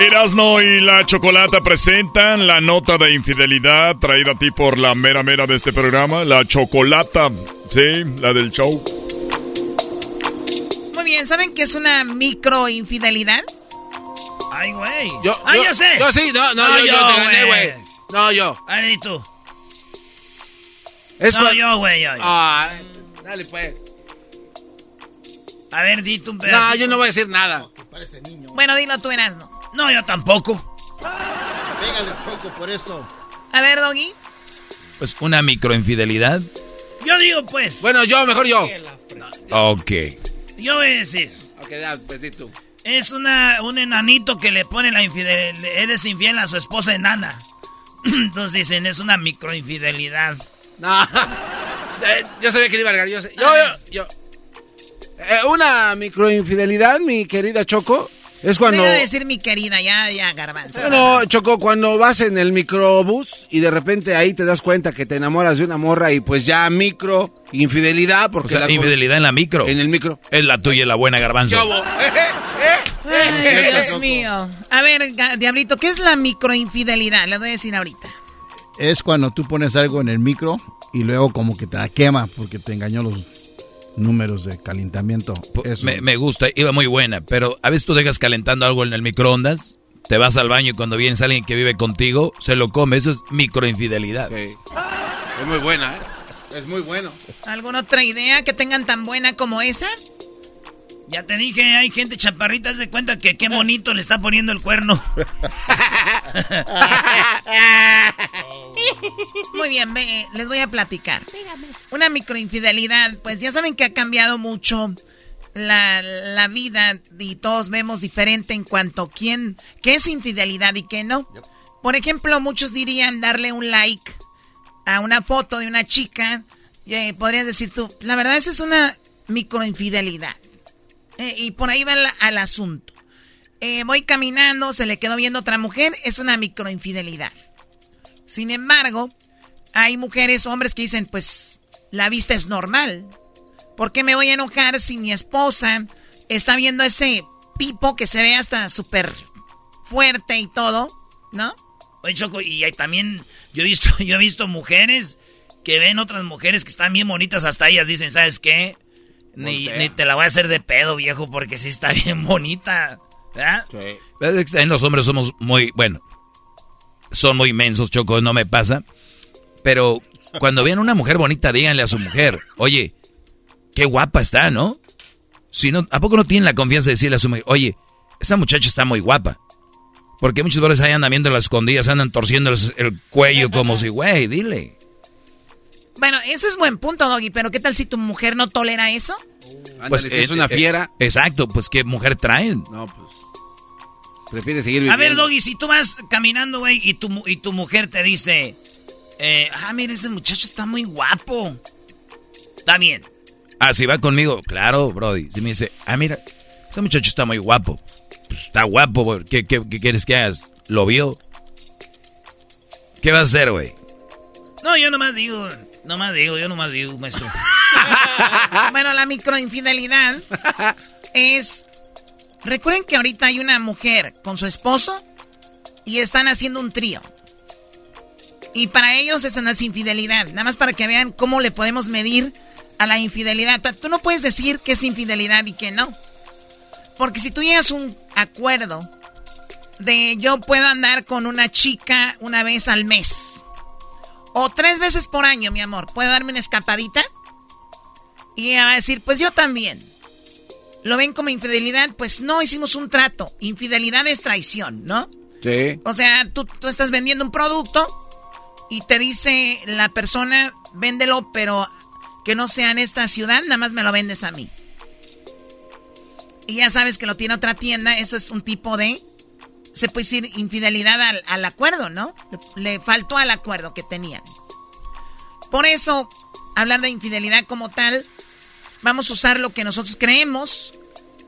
Erasno y la Chocolata presentan la nota de infidelidad traída a ti por la mera mera de este programa, la Chocolata, sí, la del show. Muy bien, ¿saben qué es una microinfidelidad? Ay, güey. Yo, ah, yo, sé. Yo sí, no, no, yo, yo, te gané, güey. No, yo. Ay, tú. Es no, yo, güey, yo, Ah, dale, pues. A ver, di tú un pedazo. No, yo no voy a decir nada. Bueno, dilo tú, Erasno. No, yo tampoco. Pégale, Choco, por eso. A ver, Doggy. Pues una microinfidelidad. Yo digo, pues. Bueno, yo, mejor yo. Ok. Yo voy a decir. Ok, pues di tú. Es una, un enanito que le pone la infidelidad. Es infiel a su esposa enana. Entonces dicen, es una microinfidelidad. No. Eh, yo sabía que le iba a cargar. Yo, sé. yo, yo, yo. Eh, una microinfidelidad, mi querida Choco, es cuando. Voy a decir mi querida, ya, ya, garbanzo. Bueno, Choco, cuando vas en el microbús y de repente ahí te das cuenta que te enamoras de una morra y pues ya micro, infidelidad, porque. la infidelidad en la micro. En el micro. Es la tuya la buena, garbanzo. Ay, Dios mío. A ver, Diablito, ¿qué es la microinfidelidad? Le voy a decir ahorita. Es cuando tú pones algo en el micro y luego como que te la quema porque te engañó los números de calentamiento. Eso. Me, me gusta, iba muy buena, pero a veces tú dejas calentando algo en el microondas, te vas al baño y cuando vienes alguien que vive contigo, se lo come, eso es microinfidelidad. Sí. Es muy buena, ¿eh? Es muy bueno. ¿Alguna otra idea que tengan tan buena como esa? Ya te dije, hay gente chaparrita, se cuenta que qué bonito le está poniendo el cuerno. Muy bien, ve, les voy a platicar. Una microinfidelidad, pues ya saben que ha cambiado mucho la, la vida y todos vemos diferente en cuanto a quién, qué es infidelidad y qué no. Por ejemplo, muchos dirían darle un like a una foto de una chica. Y, eh, podrías decir tú, la verdad esa es una microinfidelidad. Eh, y por ahí va al asunto. Eh, voy caminando, se le quedó viendo otra mujer, es una microinfidelidad. Sin embargo, hay mujeres, hombres que dicen, pues la vista es normal. ¿Por qué me voy a enojar si mi esposa está viendo ese tipo que se ve hasta súper fuerte y todo? ¿No? Oye, Choco, y también, yo he visto, yo he visto mujeres que ven otras mujeres que están bien bonitas, hasta ellas dicen, ¿sabes qué? Ni, ni te la voy a hacer de pedo, viejo, porque sí está bien bonita. ¿verdad? En los hombres somos muy, bueno, son muy inmensos, Choco, no me pasa. Pero cuando vean una mujer bonita, díganle a su mujer, oye, qué guapa está, ¿no? Si no, ¿A poco no tienen la confianza de decirle a su mujer, oye, esa muchacha está muy guapa? Porque muchos veces ahí andan viendo las escondidas, andan torciendo el, el cuello como si, güey, dile. Bueno, ese es buen punto, Doggy, pero ¿qué tal si tu mujer no tolera eso? Pues es una fiera. exacto, pues qué mujer traen. No, pues. Prefiere seguir A viviendo. ver, Doggy, si tú vas caminando, güey, y tu, y tu mujer te dice, eh, ah, mira, ese muchacho está muy guapo. Está bien. Ah, si va conmigo, claro, Brody. Si me dice, ah, mira, ese muchacho está muy guapo. Pues, está guapo, güey. ¿Qué, qué, qué quieres que hagas? ¿Lo vio? ¿Qué vas a hacer, güey? No, yo nomás digo, nomás digo, yo nomás digo, maestro. bueno, la microinfidelidad es... Recuerden que ahorita hay una mujer con su esposo y están haciendo un trío. Y para ellos eso no es infidelidad. Nada más para que vean cómo le podemos medir a la infidelidad. Tú no puedes decir que es infidelidad y que no. Porque si tú llegas un acuerdo de yo puedo andar con una chica una vez al mes. O tres veces por año, mi amor. ¿Puedo darme una escapadita? Y ella va a decir, pues yo también. ¿Lo ven como infidelidad? Pues no, hicimos un trato. Infidelidad es traición, ¿no? Sí. O sea, tú, tú estás vendiendo un producto y te dice la persona, véndelo, pero que no sea en esta ciudad, nada más me lo vendes a mí. Y ya sabes que lo tiene otra tienda, eso es un tipo de, se puede decir, infidelidad al, al acuerdo, ¿no? Le, le faltó al acuerdo que tenían. Por eso, hablar de infidelidad como tal, vamos a usar lo que nosotros creemos,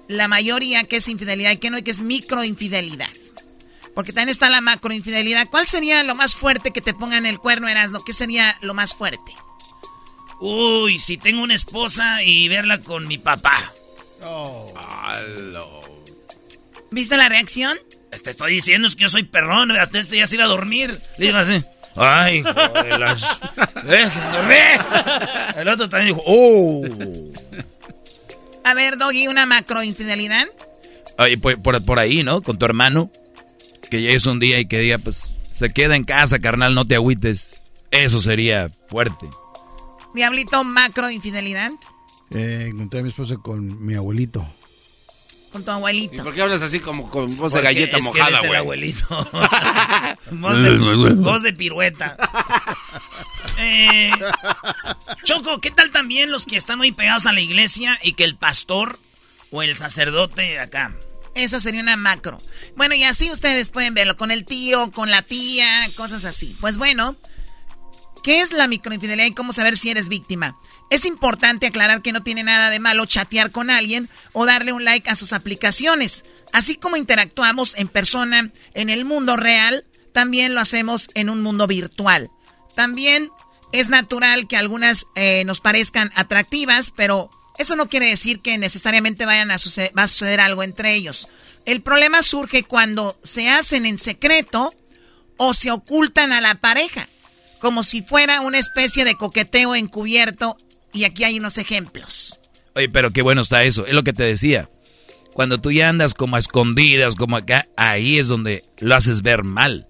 la mayoría que es infidelidad y que no, y que es microinfidelidad. Porque también está la macroinfidelidad. ¿Cuál sería lo más fuerte que te pongan el cuerno, Erasmo? ¿Qué sería lo más fuerte? Uy, si tengo una esposa y verla con mi papá. ¿Viste la reacción? Te estoy diciendo es que yo soy perrón, hasta este ya se iba a dormir. Le digo así. Ay, dormir. El otro también dijo, oh. A ver, Doggy, una macroinfidelidad. Oye, por, por, por ahí, ¿no? Con tu hermano. Que llegues un día y que diga, pues, se queda en casa, carnal, no te agüites. Eso sería fuerte. Diablito, macroinfidelidad. Eh, encontré a mi esposa con mi abuelito. Con tu abuelito. ¿Y por qué hablas así como con voz de galleta es mojada, el güey? abuelito. voz, de, voz de pirueta. Eh, Choco, ¿qué tal también los que están muy pegados a la iglesia y que el pastor o el sacerdote acá? Esa sería una macro. Bueno, y así ustedes pueden verlo con el tío, con la tía, cosas así. Pues bueno, ¿qué es la microinfidelidad y cómo saber si eres víctima? Es importante aclarar que no tiene nada de malo chatear con alguien o darle un like a sus aplicaciones. Así como interactuamos en persona en el mundo real, también lo hacemos en un mundo virtual. También es natural que algunas eh, nos parezcan atractivas, pero eso no quiere decir que necesariamente vayan a suceder, va a suceder algo entre ellos. El problema surge cuando se hacen en secreto o se ocultan a la pareja, como si fuera una especie de coqueteo encubierto. Y aquí hay unos ejemplos. Oye, pero qué bueno está eso. Es lo que te decía. Cuando tú ya andas como a escondidas, como acá, ahí es donde lo haces ver mal.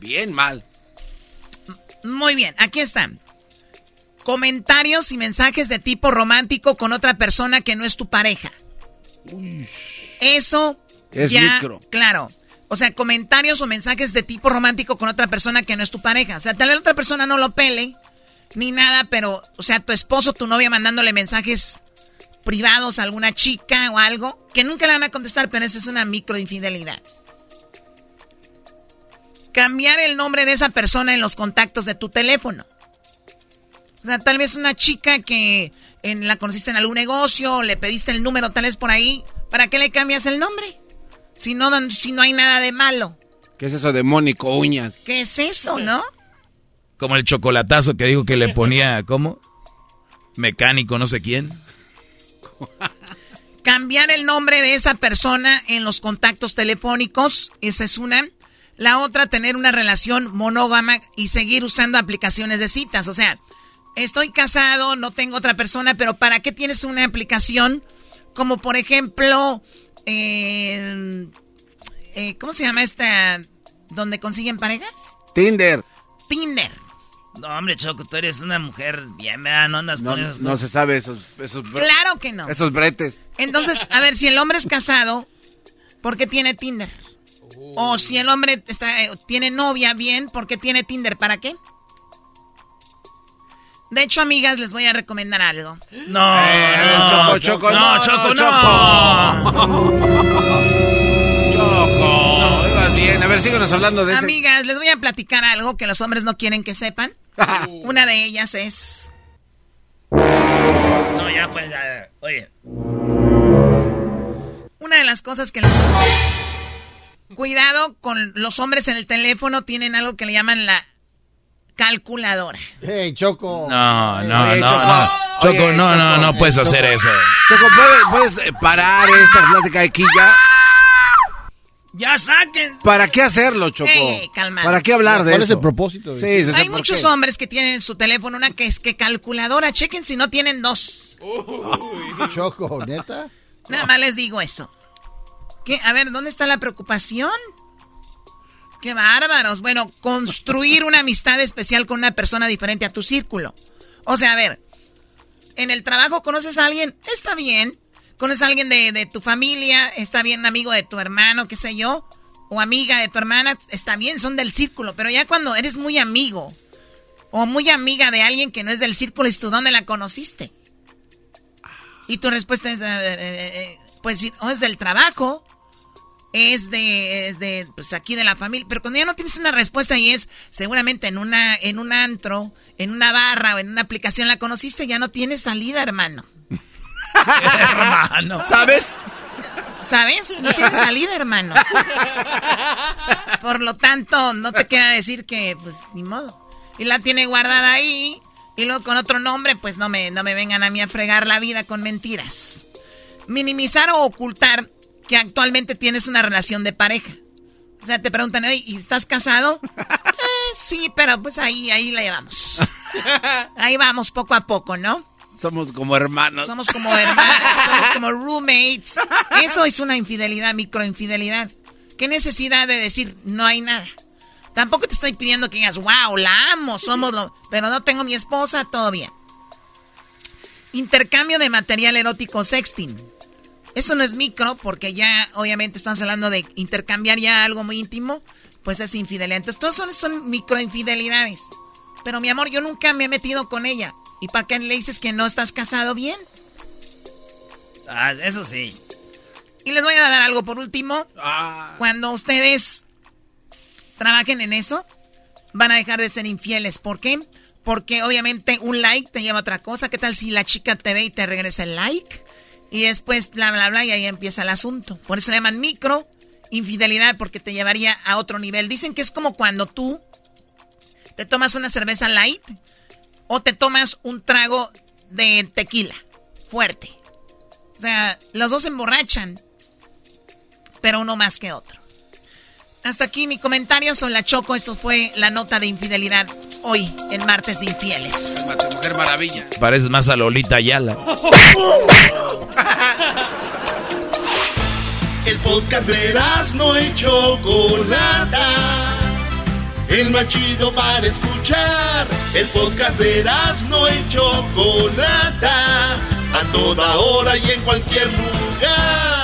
Bien mal. Muy bien, aquí están. Comentarios y mensajes de tipo romántico con otra persona que no es tu pareja. Eso Es ya, micro. claro. O sea, comentarios o mensajes de tipo romántico con otra persona que no es tu pareja. O sea, tal vez otra persona no lo pele ni nada, pero, o sea, tu esposo, tu novia mandándole mensajes privados a alguna chica o algo que nunca le van a contestar, pero eso es una micro infidelidad. Cambiar el nombre de esa persona en los contactos de tu teléfono. O sea, tal vez una chica que en, la conociste en algún negocio, le pediste el número tal vez por ahí, ¿para qué le cambias el nombre? Si no, si no hay nada de malo. ¿Qué es eso de Mónico Uñas? ¿Qué es eso, no? Como el chocolatazo que dijo que le ponía, ¿cómo? Mecánico, no sé quién. Cambiar el nombre de esa persona en los contactos telefónicos, esa es una. La otra, tener una relación monógama y seguir usando aplicaciones de citas. O sea, estoy casado, no tengo otra persona, pero ¿para qué tienes una aplicación como por ejemplo, eh, eh, ¿cómo se llama esta? ¿Donde consiguen parejas? Tinder. Tinder. No, hombre, Choco, tú eres una mujer bien, ¿verdad? No andas No, con esos... no se sabe esos, esos, Claro que no. esos bretes. Entonces, a ver, si el hombre es casado, ¿por qué tiene Tinder? O si el hombre está, eh, tiene novia, bien, ¿por qué tiene Tinder? ¿Para qué? De hecho, amigas, les voy a recomendar algo. No, Eh, no, Choco, Choco, no, no, Choco, no, Choco, ibas bien. A ver, síguenos hablando de ese. Amigas, les voy a platicar algo que los hombres no quieren que sepan. Una de ellas es... No, ya, pues, ya, oye. Una de las cosas que... los- Cuidado con los hombres en el teléfono, tienen algo que le llaman la calculadora. Hey, Choco. No, no, no, Choco. no. Choco, Oye, no, no, Choco. no puedes Choco. hacer eso. Choco, ¿puedes, puedes, eh, parar esta plática aquí ya? Ya saquen. ¿Para qué hacerlo, Choco? Ey, calmado. ¿Para qué hablar de ¿Cuál eso? es el propósito? Sí, sí, sí, Hay ¿por muchos qué? hombres que tienen en su teléfono una que es que calculadora. Chequen si no tienen dos. Choco, neta. Nada más les digo eso. ¿Qué? A ver, ¿dónde está la preocupación? Qué bárbaros. Bueno, construir una amistad especial con una persona diferente a tu círculo. O sea, a ver, en el trabajo conoces a alguien, está bien. Conoces a alguien de, tu familia, está bien, amigo de tu hermano, qué sé yo, o amiga de tu hermana, está bien, son del círculo. Pero ya cuando eres muy amigo o muy amiga de alguien que no es del círculo, ¿y tú dónde la conociste? Y tu respuesta es, eh, eh, eh, pues, sí, o es del trabajo, es de, es de, pues, aquí de la familia. Pero cuando ya no tienes una respuesta y es, seguramente en una, en un antro, en una barra o en una aplicación la conociste, ya no tienes salida, hermano. Hermano. ¿Sabes? ¿Sabes? No tienes salida, hermano. Por lo tanto, no te queda decir que, pues, ni modo. Y la tiene guardada ahí. Y luego con otro nombre, pues no me, no me vengan a mí a fregar la vida con mentiras. Minimizar o ocultar que actualmente tienes una relación de pareja. O sea, te preguntan, "Oye, ¿y estás casado? "Eh, sí, pero pues ahí, ahí la llevamos. Ahí vamos poco a poco, ¿no? Somos como hermanos. Somos como hermanos, somos como roommates. Eso es una infidelidad, microinfidelidad. ¿Qué necesidad de decir no hay nada? Tampoco te estoy pidiendo que digas, wow, la amo, somos lo... Pero no tengo mi esposa, todo bien. Intercambio de material erótico sexting. Eso no es micro porque ya obviamente estamos hablando de intercambiar ya algo muy íntimo, pues es infidelidad. Entonces, todos son, son microinfidelidades. Pero mi amor, yo nunca me he metido con ella. ¿Y para qué le dices que no estás casado bien? Ah, eso sí. Y les voy a dar algo por último. Cuando ustedes trabajen en eso, van a dejar de ser infieles. ¿Por qué? Porque obviamente un like te lleva a otra cosa. ¿Qué tal si la chica te ve y te regresa el like? Y después bla, bla, bla, y ahí empieza el asunto. Por eso le llaman micro infidelidad, porque te llevaría a otro nivel. Dicen que es como cuando tú te tomas una cerveza light o te tomas un trago de tequila fuerte. O sea, los dos se emborrachan, pero uno más que otro. Hasta aquí mi comentario sobre la Choco. Eso fue la nota de infidelidad hoy, en Martes de Infieles. Mujer Maravilla. Pareces más a Lolita Ayala. El podcast de no y Chocolata. El más chido para escuchar. El podcast de no y Chocolata. A toda hora y en cualquier lugar.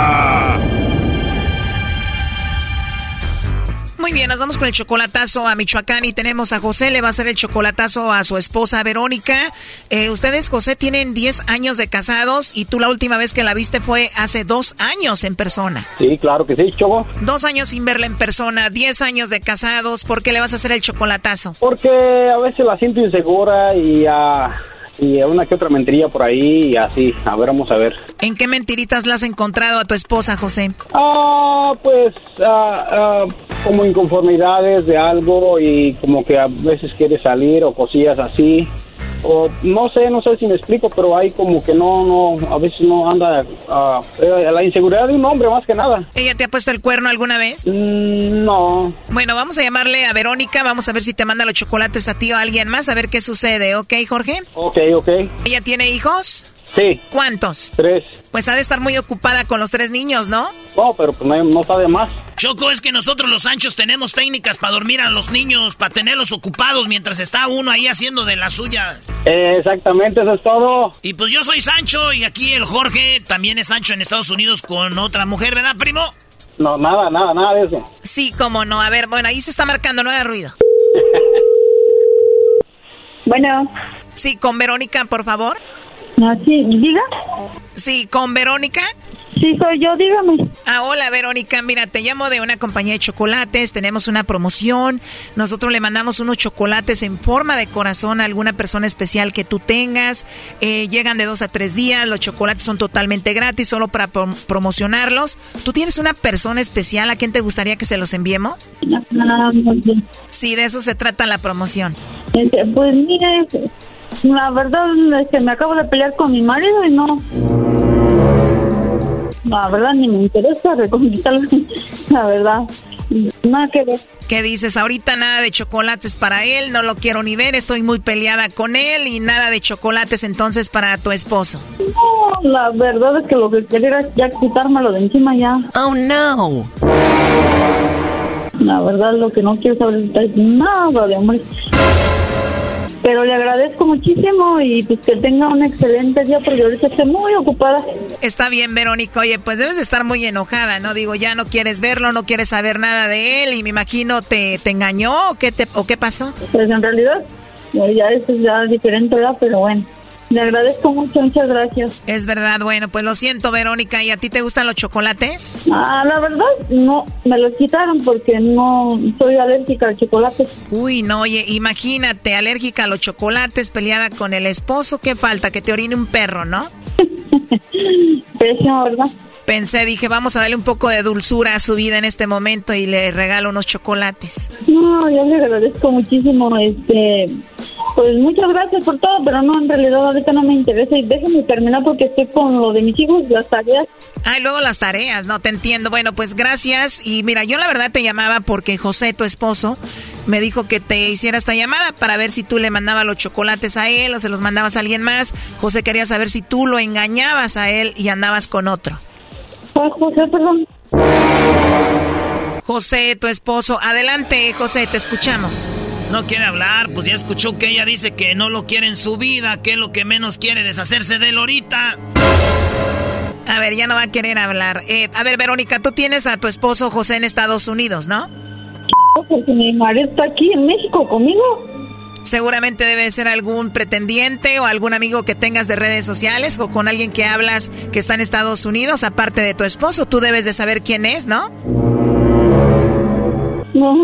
Muy bien, nos vamos con el chocolatazo a Michoacán y tenemos a José, le va a hacer el chocolatazo a su esposa Verónica. Eh, ustedes, José, tienen 10 años de casados y tú la última vez que la viste fue hace dos años en persona. Sí, claro que sí, Choco. Dos años sin verla en persona, 10 años de casados, ¿por qué le vas a hacer el chocolatazo? Porque a veces la siento insegura y a y una que otra mentiría por ahí y así. A ver, vamos a ver. ¿En qué mentiritas la has encontrado a tu esposa, José? Ah, pues ah, ah, como inconformidades de algo y como que a veces quiere salir o cosillas así o no sé, no sé si me explico, pero hay como que no, no, a veces no anda uh, la inseguridad de un hombre más que nada. ¿Ella te ha puesto el cuerno alguna vez? Mm, no. Bueno, vamos a llamarle a Verónica, vamos a ver si te manda los chocolates a ti o a alguien más, a ver qué sucede, ¿ok, Jorge? Ok, ok. ¿Ella tiene hijos? Sí. ¿Cuántos? Tres. Pues ha de estar muy ocupada con los tres niños, ¿no? No, pero pues no, no sabe más. Choco, es que nosotros los anchos tenemos técnicas para dormir a los niños, para tenerlos ocupados mientras está uno ahí haciendo de la suya. exactamente, eso es todo. Y pues yo soy Sancho y aquí el Jorge también es Sancho en Estados Unidos con otra mujer, ¿verdad, primo? No, nada, nada, nada de eso. Sí, cómo no. A ver, bueno, ahí se está marcando, no haga ruido. bueno. Sí, con Verónica, por favor. Ah, sí, diga. Sí, con Verónica. Sí, soy yo, dígame. Ah, hola Verónica, mira, te llamo de una compañía de chocolates, tenemos una promoción, nosotros le mandamos unos chocolates en forma de corazón a alguna persona especial que tú tengas, eh, llegan de dos a tres días, los chocolates son totalmente gratis, solo para promocionarlos. ¿Tú tienes una persona especial a quien te gustaría que se los enviemos? Ah, sí, de eso se trata la promoción. Este, pues mire, la verdad es que me acabo de pelear con mi marido y no la verdad ni me interesa reconquistarlo, la verdad. Nada que ver. ¿Qué dices? Ahorita nada de chocolates para él, no lo quiero ni ver, estoy muy peleada con él y nada de chocolates entonces para tu esposo. No, la verdad es que lo que quería era ya quitármelo de encima ya. Oh no. La verdad lo que no quiero saber es nada de hombre. Pero le agradezco muchísimo y pues que tenga un excelente día porque ahorita estoy muy ocupada. Está bien, Verónica. Oye, pues debes estar muy enojada, ¿no? Digo, ya no quieres verlo, no quieres saber nada de él y me imagino te, te engañó o qué, te, o qué pasó. Pues en realidad, ya eso es ya diferente, ¿verdad? Pero bueno. Le agradezco mucho, muchas gracias. Es verdad, bueno, pues lo siento, Verónica. ¿Y a ti te gustan los chocolates? Ah, la verdad, no, me los quitaron porque no soy alérgica al chocolate. Uy, no, oye, imagínate, alérgica a los chocolates, peleada con el esposo, ¿qué falta? Que te orine un perro, ¿no? Pésimo, ¿verdad? Pensé, dije, vamos a darle un poco de dulzura a su vida en este momento y le regalo unos chocolates. No, yo le agradezco muchísimo, este, pues muchas gracias por todo, pero no, en realidad ahorita no me interesa y déjame terminar porque estoy con lo de mis hijos, las tareas. Ah, y luego las tareas, no te entiendo. Bueno, pues gracias y mira, yo la verdad te llamaba porque José, tu esposo, me dijo que te hiciera esta llamada para ver si tú le mandabas los chocolates a él o se los mandabas a alguien más. José quería saber si tú lo engañabas a él y andabas con otro. José, perdón. José, tu esposo. Adelante, José, te escuchamos. No quiere hablar, pues ya escuchó que ella dice que no lo quiere en su vida, que es lo que menos quiere deshacerse de él ahorita. A ver, ya no va a querer hablar. Eh, a ver, Verónica, tú tienes a tu esposo José en Estados Unidos, ¿no? Porque mi marido está aquí en México conmigo. Seguramente debe ser algún pretendiente o algún amigo que tengas de redes sociales o con alguien que hablas que está en Estados Unidos, aparte de tu esposo. Tú debes de saber quién es, ¿no? No.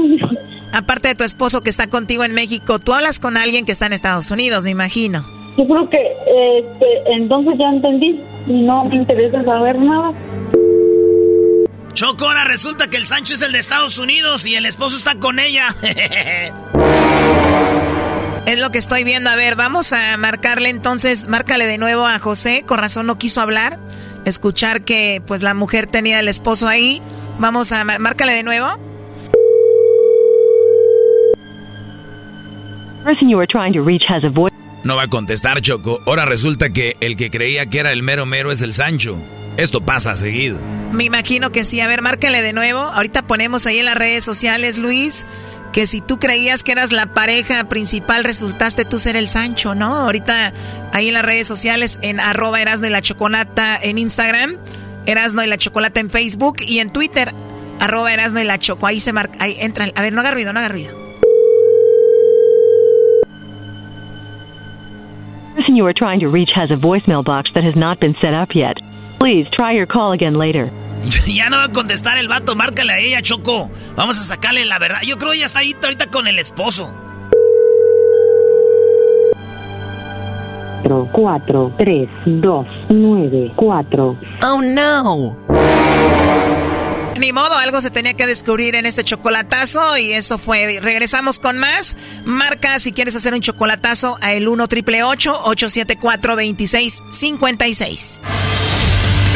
Aparte de tu esposo que está contigo en México, tú hablas con alguien que está en Estados Unidos, me imagino. Yo creo que este, entonces ya entendí y no me interesa saber nada. Choco, ahora resulta que el Sancho es el de Estados Unidos y el esposo está con ella. Es lo que estoy viendo. A ver, vamos a marcarle entonces, márcale de nuevo a José. Con razón no quiso hablar. Escuchar que pues la mujer tenía el esposo ahí. Vamos a márcale de nuevo. No va a contestar, Choco. Ahora resulta que el que creía que era el mero mero es el Sancho. Esto pasa seguido. Me imagino que sí. A ver, márcale de nuevo. Ahorita ponemos ahí en las redes sociales, Luis, que si tú creías que eras la pareja principal, resultaste tú ser el Sancho, ¿no? Ahorita ahí en las redes sociales, en arroba Erasno y la Chocolata en Instagram, Erasno y la Chocolata en Facebook y en Twitter, arroba Erasno y la Choco. Ahí se marca, ahí entran. A ver, no haga ruido, no haga ruido. you are trying to reach has a voicemail box that has not been set up yet. Please try your call. ya no va a contestar el vato, márcale a ella, Choco. Vamos a sacarle la verdad. Yo creo que ella está ahí ahorita con el esposo. 4, 3, 2, 9, 4. Oh no. Ni modo, algo se tenía que descubrir en este chocolatazo y eso fue. Regresamos con más. Marca si quieres hacer un chocolatazo a el 1 triple 874 2656.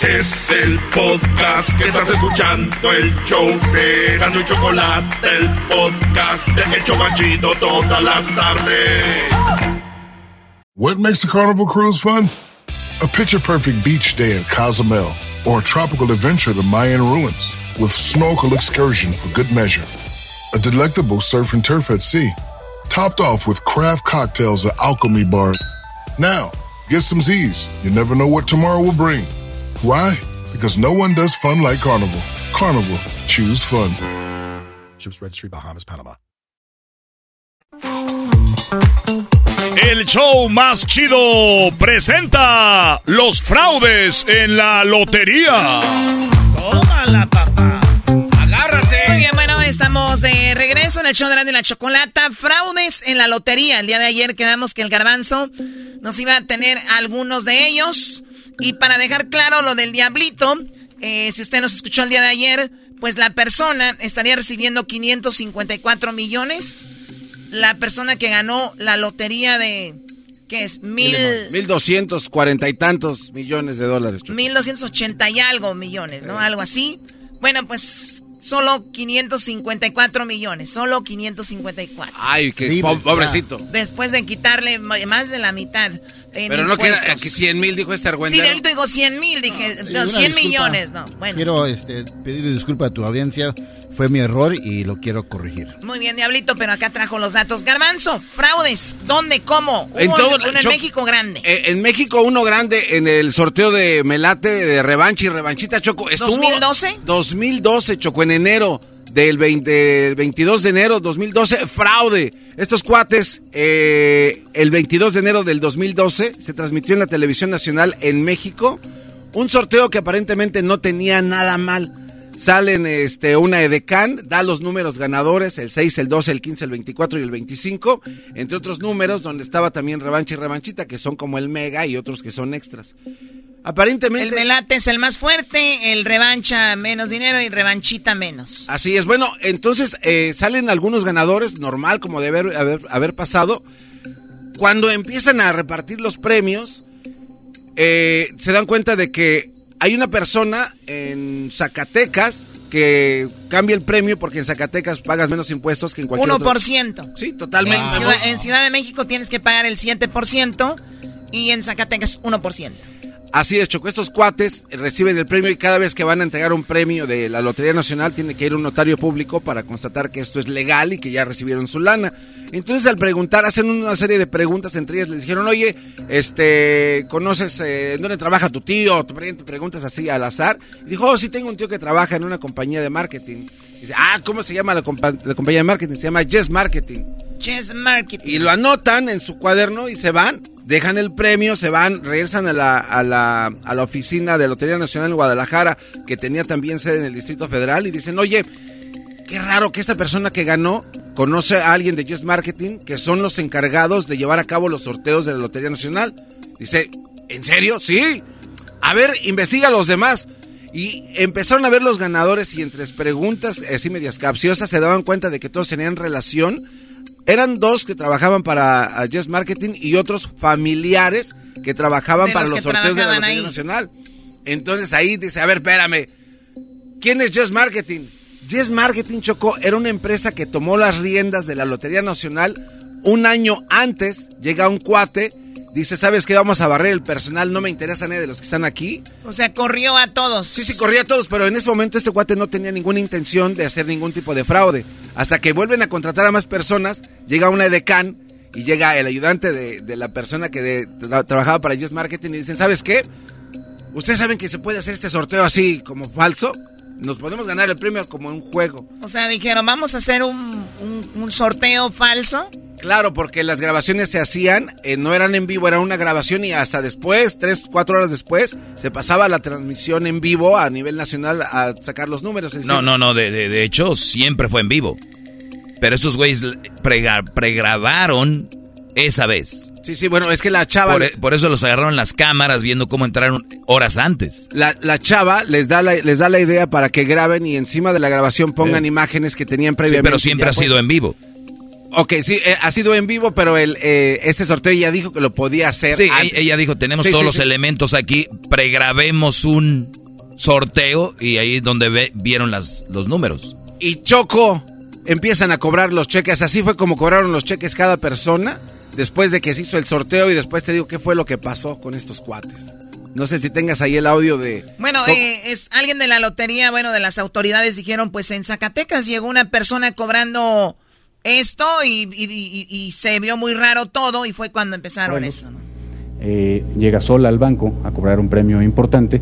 Es el podcast que estás escuchando, el show de Gano y Chocolate, el podcast de Hecho Machito todas las tardes. What makes a carnival cruise fun? A picture perfect beach day at Cozumel or a tropical adventure to Mayan ruins with snorkel excursion for good measure. A delectable surf and turf at sea, topped off with craft cocktails at Alchemy Bar. Now, get some Z's. You never know what tomorrow will bring. Why? Because no one does fun like Carnival. Carnival, choose fun. Ships Registry, Bahamas, Panama. El show más chido presenta los fraudes en la lotería. Tómala, papá. Agárrate. Muy bien, bueno, estamos de regreso en el show de Radio y la Chocolata. Fraudes en la lotería. El día de ayer quedamos que el garbanzo nos iba a tener algunos de ellos. Y para dejar claro lo del diablito, eh, si usted nos escuchó el día de ayer, pues la persona estaría recibiendo 554 millones. La persona que ganó la lotería de, ¿qué es? Mil... 1.240 y tantos millones de dólares. Choco. 1280 y algo millones, ¿no? Algo así. Bueno, pues solo 554 millones, solo 554. Ay, qué Sí, pues, pobrecito. Después de quitarle más de la mitad. en Pero no queda impuestos. que 100 mil, dijo este Sí, argüendero. de él digo 100 mil, dije, Sí, no, una 100 disculpa. millones, no. Bueno, Quiero este, pedirle disculpa a tu audiencia. Fue mi error y lo quiero corregir. muy bien, Diablito, pero acá trajo los datos. Garbanzo, fraudes, ¿dónde, cómo? En todo- uno en México grande. Eh, en México, uno grande en el sorteo de Melate, de revancha y revanchita, Choco. Estuvo, ¿2012? 2012, Choco, en enero del 20 del 22 de enero 2012. Fraude. Estos cuates, eh, el 22 de enero del 2012, se transmitió en la televisión nacional en México. Un sorteo que aparentemente no tenía nada mal. Salen este, una edecán, da los números ganadores, el 6, el 12, el 15, el 24 y el 25, entre otros números donde estaba también revancha y revanchita, que son como el mega y otros que son extras. Aparentemente... El Melate es el más fuerte, el revancha menos dinero y revanchita menos. Así es, bueno, entonces eh, salen algunos ganadores, normal como debe haber, haber, haber pasado. Cuando empiezan a repartir los premios, eh, se dan cuenta de que hay una persona en Zacatecas que cambia el premio porque en Zacatecas pagas menos impuestos que en cualquier otro- 1%. Sí, totalmente. En Ciudad, en Ciudad de México tienes que pagar el 7% y en Zacatecas 1%. Así es, Choco. Estos cuates reciben el premio y cada vez que van a entregar un premio de la Lotería Nacional tiene que ir un notario público para constatar que esto es legal y que ya recibieron su lana. Entonces al preguntar, hacen una serie de preguntas, entre ellas les dijeron, oye, este, ¿conoces eh, dónde trabaja tu tío? Te preguntas así al azar. Y dijo, oh, sí, tengo un tío que trabaja en una compañía de marketing. dice, ah, ¿cómo se llama la, la compañía de marketing? Se llama Yes Marketing. Yes Marketing. Y lo anotan en su cuaderno y se van dejan el premio, se van, regresan a la, a la, a la oficina de Lotería Nacional en Guadalajara, que tenía también sede en el Distrito Federal, y dicen, oye, qué raro que esta persona que ganó conoce a alguien de Just Marketing, que son los encargados de llevar a cabo los sorteos de la Lotería Nacional. Dice, ¿en serio? Sí. A ver, investiga a los demás. Y empezaron a ver los ganadores y entre preguntas así medias capciosas se daban cuenta de que todos tenían relación eran dos que trabajaban para Just Marketing y otros familiares que trabajaban para los, sorteos de la Lotería Nacional. Entonces ahí dice, a ver, espérame, ¿quién es Just Marketing? Just Marketing Chocó era una empresa que tomó las riendas de la Lotería Nacional un año antes. Llega un cuate Dice, ¿sabes qué? Vamos a barrer el personal, no me interesa nadie de los que están aquí. O sea, corrió a todos. Sí, sí, corrió a todos, pero en ese momento este cuate no tenía ninguna intención de hacer ningún tipo de fraude. Hasta que vuelven a contratar a más personas, llega una edecán y llega el ayudante de, la persona que trabajaba para Just Marketing y dicen, ¿sabes qué? ¿Ustedes saben que se puede hacer este sorteo así como falso? Nos podemos ganar el premio como un juego. O sea, dijeron, vamos a hacer un, un sorteo falso Claro, porque las grabaciones se hacían, eh, no eran en vivo, era una grabación y hasta después, tres, cuatro horas después, se pasaba la transmisión en vivo a nivel nacional a sacar los números. no, no, no, de, de, hecho siempre fue en vivo. Pero esos güeyes pregrabaron esa vez. Sí, sí, bueno, es que la chava... Por, e, eso los agarraron las cámaras viendo cómo entraron horas antes. La, la chava les da la, les da la idea para que graben y encima de la grabación pongan imágenes que tenían previamente. pero siempre ha sido en vivo. Ok, sí, eh, ha sido en vivo, pero el, eh, este sorteo ya dijo que lo podía hacer. Sí, ella dijo, tenemos todos los elementos aquí, pregrabemos un sorteo y ahí es donde vieron las, los números. Y Choco, empiezan a cobrar los cheques, así fue como cobraron los cheques cada persona, después de que se hizo el sorteo y después te digo qué fue lo que pasó con estos cuates. No sé si tengas ahí el audio de... Bueno, eh, es alguien de la lotería, bueno, de las autoridades dijeron, pues en Zacatecas llegó una persona cobrando esto y, se vio muy raro todo y fue cuando empezaron eso. Eh, llega sola al banco a cobrar un premio importante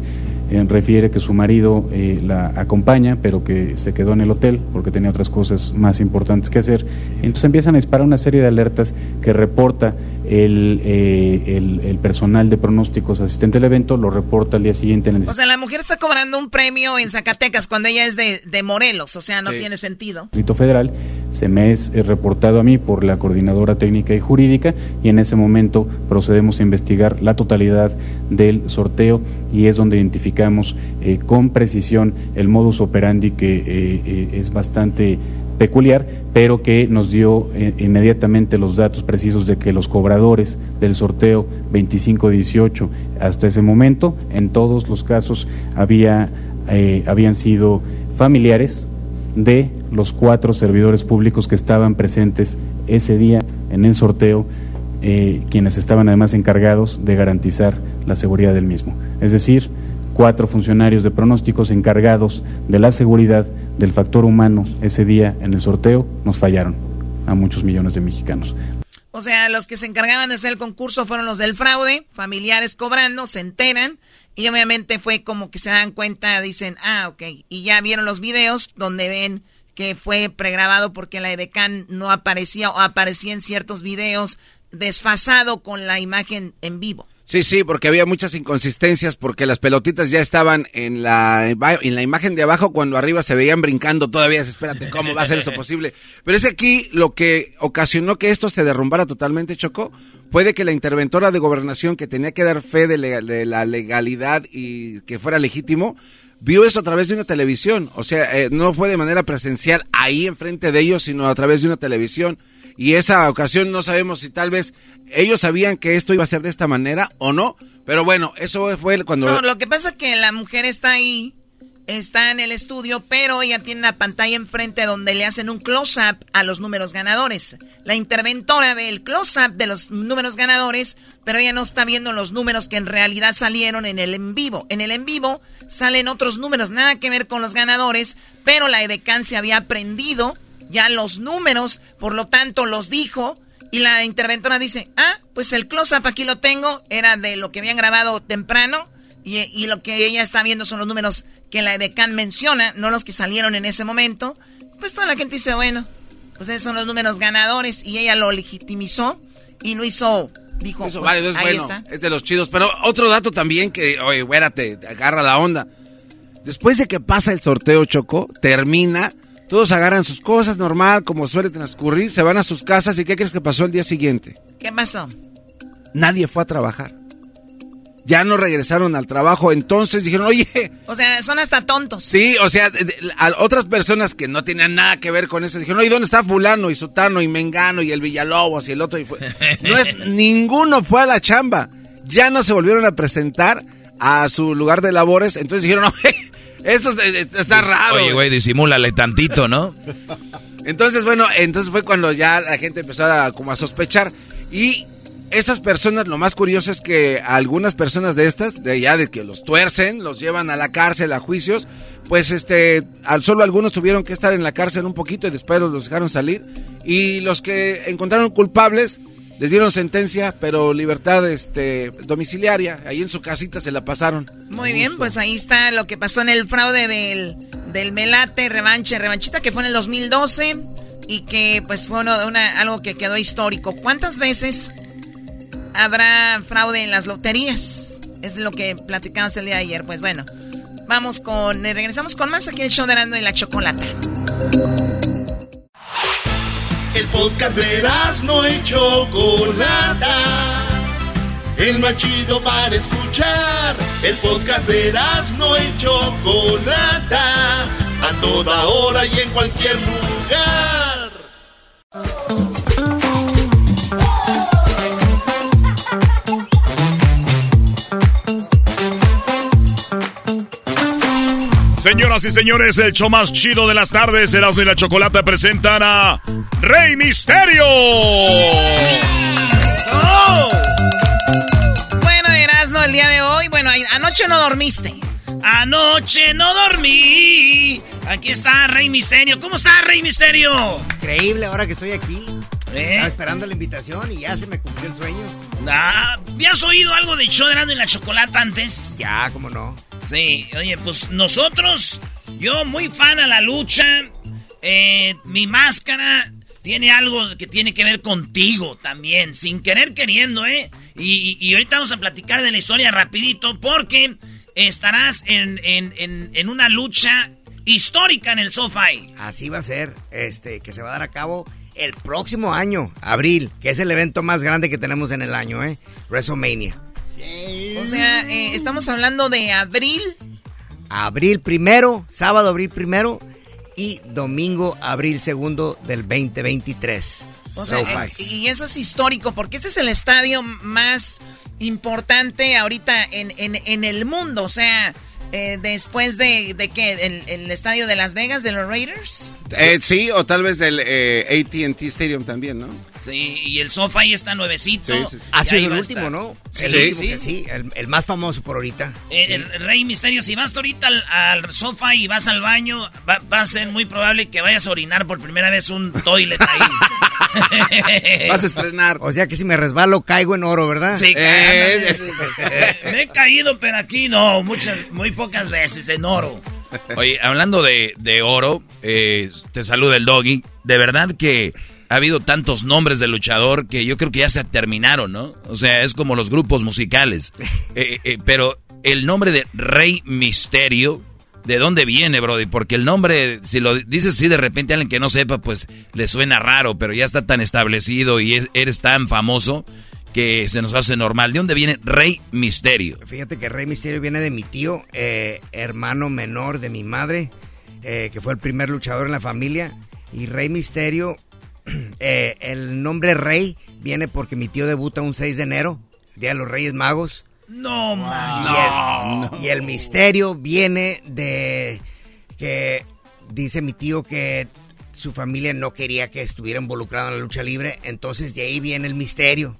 eh, refiere que su marido eh, la acompaña, pero que se quedó en el hotel porque tenía otras cosas más importantes que hacer. Entonces empiezan a disparar una serie de alertas que reporta el, eh, el, personal de pronósticos asistente al evento, lo reporta al día siguiente. En el... O sea, la mujer está cobrando un premio en Zacatecas cuando ella es de, de Morelos, o sea, no tiene sentido. Distrito Federal se me es reportado a mí por la coordinadora técnica y jurídica y en ese momento procedemos a investigar la totalidad del sorteo y es donde identificamos eh, con precisión el modus operandi que eh, eh, es bastante peculiar, pero que nos dio inmediatamente los datos precisos de que los cobradores del sorteo 2518 hasta ese momento, en todos los casos, había, habían sido familiares de los cuatro servidores públicos que estaban presentes ese día en el sorteo, quienes estaban además encargados de garantizar la seguridad del mismo. Es decir, cuatro funcionarios de pronósticos encargados de la seguridad del factor humano ese día en el sorteo nos fallaron a muchos millones de mexicanos. O sea, los que se encargaban de hacer el concurso fueron los del fraude, familiares cobrando, se enteran y obviamente fue como que se dan cuenta, dicen, ah, ok, y ya vieron los videos donde ven que fue pregrabado porque la EDECAN no aparecía o aparecía en ciertos videos desfasado con la imagen en vivo. Sí, sí, porque había muchas inconsistencias, porque las pelotitas ya estaban en la, en la imagen de abajo, cuando arriba se veían brincando todavía. Espérate, ¿cómo va a ser eso posible? Pero es aquí lo que ocasionó que esto se derrumbara totalmente, Chocó, puede que la interventora de gobernación, que tenía que dar fe de, la legalidad y que fuera legítimo, vio eso a través de una televisión. O sea, eh, no fue de manera presencial ahí enfrente de ellos, sino a través de una televisión. Y esa ocasión no sabemos si tal vez ellos sabían que esto iba a ser de esta manera o no, pero bueno, eso fue cuando... No, lo que pasa es que la mujer está ahí está en el estudio, pero ella tiene una pantalla enfrente donde le hacen un close-up a los números ganadores. La interventora ve el close-up de los números ganadores, pero ella no está viendo los números que en realidad salieron en el en vivo. En el en vivo salen otros números, nada que ver con los ganadores, pero la edecán se había aprendido ya los números, por lo tanto los dijo. Y la interventora dice, ah, pues el close-up aquí lo tengo, era de lo que habían grabado temprano y, lo que ella está viendo son los números que la edecán menciona, no los que salieron en ese momento. Pues toda la gente dice, bueno, pues esos son los números ganadores y ella lo legitimizó y lo hizo, dijo, Eso pues, vale, es ahí bueno, está. es de los chidos. Pero otro dato también que, oye, güérate, te agarra la onda. Después de que pasa el sorteo Choco, termina, todos agarran sus cosas normal, como suele transcurrir, se van a sus casas y ¿qué crees que pasó el día siguiente? ¿Qué pasó? Nadie fue a trabajar. Ya no regresaron al trabajo, entonces dijeron, oye, O sea, son hasta tontos. Sí, o sea, de- de- a otras personas que no tenían nada que ver con eso dijeron, oye, ¿dónde está fulano y sutano y mengano y el Villalobos y el otro? Y fue... No es- ninguno fue a la chamba. Ya no se volvieron a presentar a su lugar de labores, entonces dijeron, oye, eso es- está raro. Oye, güey, disimúlale tantito, ¿no? Entonces, bueno, entonces fue cuando ya la gente empezó a, como a sospechar. Y esas personas, lo más curioso es que algunas personas de estas, de ya de que los tuercen, los llevan a la cárcel, a juicios, pues este, al solo algunos tuvieron que estar en la cárcel un poquito y después los dejaron salir. Y los que encontraron culpables, les dieron sentencia, pero libertad este, domiciliaria. Ahí en su casita se la pasaron. Muy bien, pues ahí está lo que pasó en el fraude del, del Melate Revanche, Revanchita, que fue en el 2012 y que pues fue uno de una, algo que quedó histórico. ¿Cuántas veces habrá fraude en las loterías? Es lo que platicamos el día de ayer. Pues bueno, vamos con, eh, regresamos con más aquí en el show de Erasmo y la Chocolata. El podcast de no y Chocolata. El más chido para escuchar. El podcast de no y Chocolata. A toda hora y en cualquier lugar. Señoras y señores, el show más chido de las tardes, Erasmo y la Chocolata presentan a Rey Misterio. Bueno, Erasmo, el día de hoy, bueno, anoche no dormiste. Anoche no dormí. Aquí está Rey Misterio. ¿Cómo está Rey Misterio? Increíble ahora que estoy aquí. ¿Eh? Estaba esperando la invitación y ya se me cumplió el sueño. Ah, ¿Habías oído algo de Erasmo y la Chocolata antes? Ya, cómo no. Sí, oye, pues nosotros, yo muy fan a la lucha. eh, mi máscara tiene algo que tiene que ver contigo también, sin querer queriendo, ¿eh? Y, y ahorita vamos a platicar de la historia rapidito porque estarás en, en- en- en una lucha histórica en el SoFi. Así va a ser, este, que se va a dar a cabo el próximo año, abril, que es el evento más grande que tenemos en el año, ¿eh? WrestleMania. O sea, eh, estamos hablando de abril. Abril primero, sábado abril primero y domingo abril segundo del 2023. O sea, eh, y eso es histórico porque este es el estadio más importante ahorita en, en- en el mundo. O sea, eh, después de, de qué, el, estadio de Las Vegas, de los Raiders. Eh, sí, o tal vez del eh, ATT Stadium también, ¿no? Sí, y el SoFi está nuevecito. Sí, sí, sí. Ha sido ahí el último. ¿no? Sí, el sí, último sí. que sí, el, el más famoso por ahorita. Eh, El Rey Misterio, si vas ahorita al, al sofá y vas al baño, va, va a ser muy probable que vayas a orinar por primera vez un toilet ahí. Vas a estrenar. O sea que si me resbalo caigo en oro, ¿verdad? Sí, Eh, ándale. Me he caído, pero aquí no, muchas, muy pocas veces en oro. Oye, hablando de, de oro, eh, te saluda el doggy. De verdad que ha habido tantos nombres de luchador que yo creo que ya se terminaron, ¿no? O sea, es como los grupos musicales. Eh, eh, pero el nombre de Rey Misterio, ¿de dónde viene, Brody? Porque el nombre, si lo dices así de repente a alguien que no sepa, pues le suena raro, pero ya está tan establecido y es- eres tan famoso que se nos hace normal. ¿De dónde viene Rey Misterio? Fíjate que Rey Misterio viene de mi tío, eh, hermano menor de mi madre, eh, que fue el primer luchador en la familia. Y Rey Misterio, eh, el nombre Rey viene porque mi tío debuta un 6 de enero, Día de los Reyes Magos. No. Y, el, y el misterio viene de que dice mi tío que su familia no quería que estuviera involucrado en la lucha libre, entonces de ahí viene el misterio.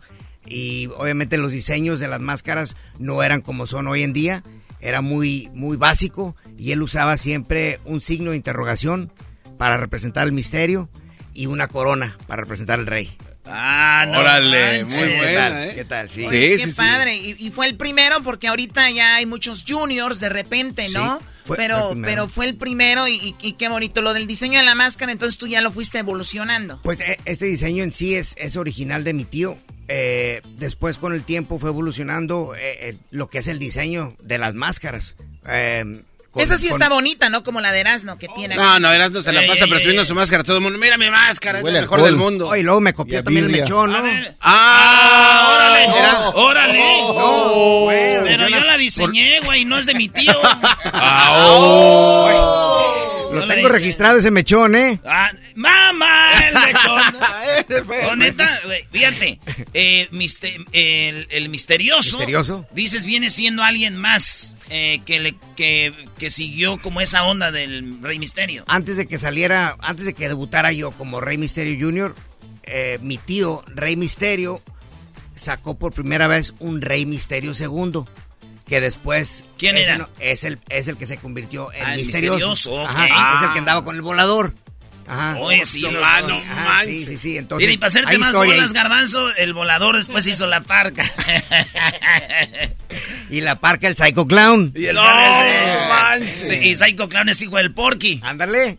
Y obviamente los diseños de las máscaras no eran como son hoy en día, era muy, muy básico y él usaba siempre un signo de interrogación para representar el misterio y una corona para representar al rey. Ah, no. Órale, muy buena, ¿eh? ¿Qué tal? Sí. Oye, qué padre. Y, y fue el primero porque ahorita ya hay muchos juniors de repente, ¿no? Sí, fue- pero, fue el primero. pero fue el primero y, y- y qué bonito. Lo del diseño de la máscara, entonces tú ya lo fuiste evolucionando. Pues eh, este diseño en sí es, es original de mi tío. Eh, después con el tiempo fue evolucionando eh, eh, lo que es el diseño de las máscaras. Eh, con- Esa sí con- está bonita, ¿no? Como la de Erasmo que tiene. No, no, Erasmo se la Ey, pasa ey, presumiendo ey. su máscara. Todo el mundo, mira mi máscara, es la mejor del mundo. Oh, y luego me copió a también el mechón, ¿no? ¡Ah! órale. Era- órale. Oh, bueno, Pero yo yo la- la diseñé, güey, no es de mi tío. Lo tengo registrado ese mechón, ¿eh? Ah, ¡Mamá! El mechón. Güey, fíjate. eh, miste- el, el misterioso. ¿Misterioso? Dices, viene siendo alguien más eh, que, le, que, que siguió como esa onda del Rey Misterio. Antes de que saliera, antes de que debutara yo como Rey Misterio Jr., eh, mi tío, Rey Misterio, sacó por primera vez un Rey Misterio segundo. Que después. ¿Quién ese era? no- es, el, es el que se convirtió en Ah, el misterioso. misterioso, ok. Ajá, Ah. Es el que andaba con el volador. Ajá. Oye, sí, Los no, no Ajá, manches. Sí, sí, sí. Entonces, Mira, y para hacerte más historia bolas, garbanzo, el volador después hizo la parca. Y la parca, el Psycho Clown. Y el manches. y Psycho Clown es hijo del Porky. Ándale.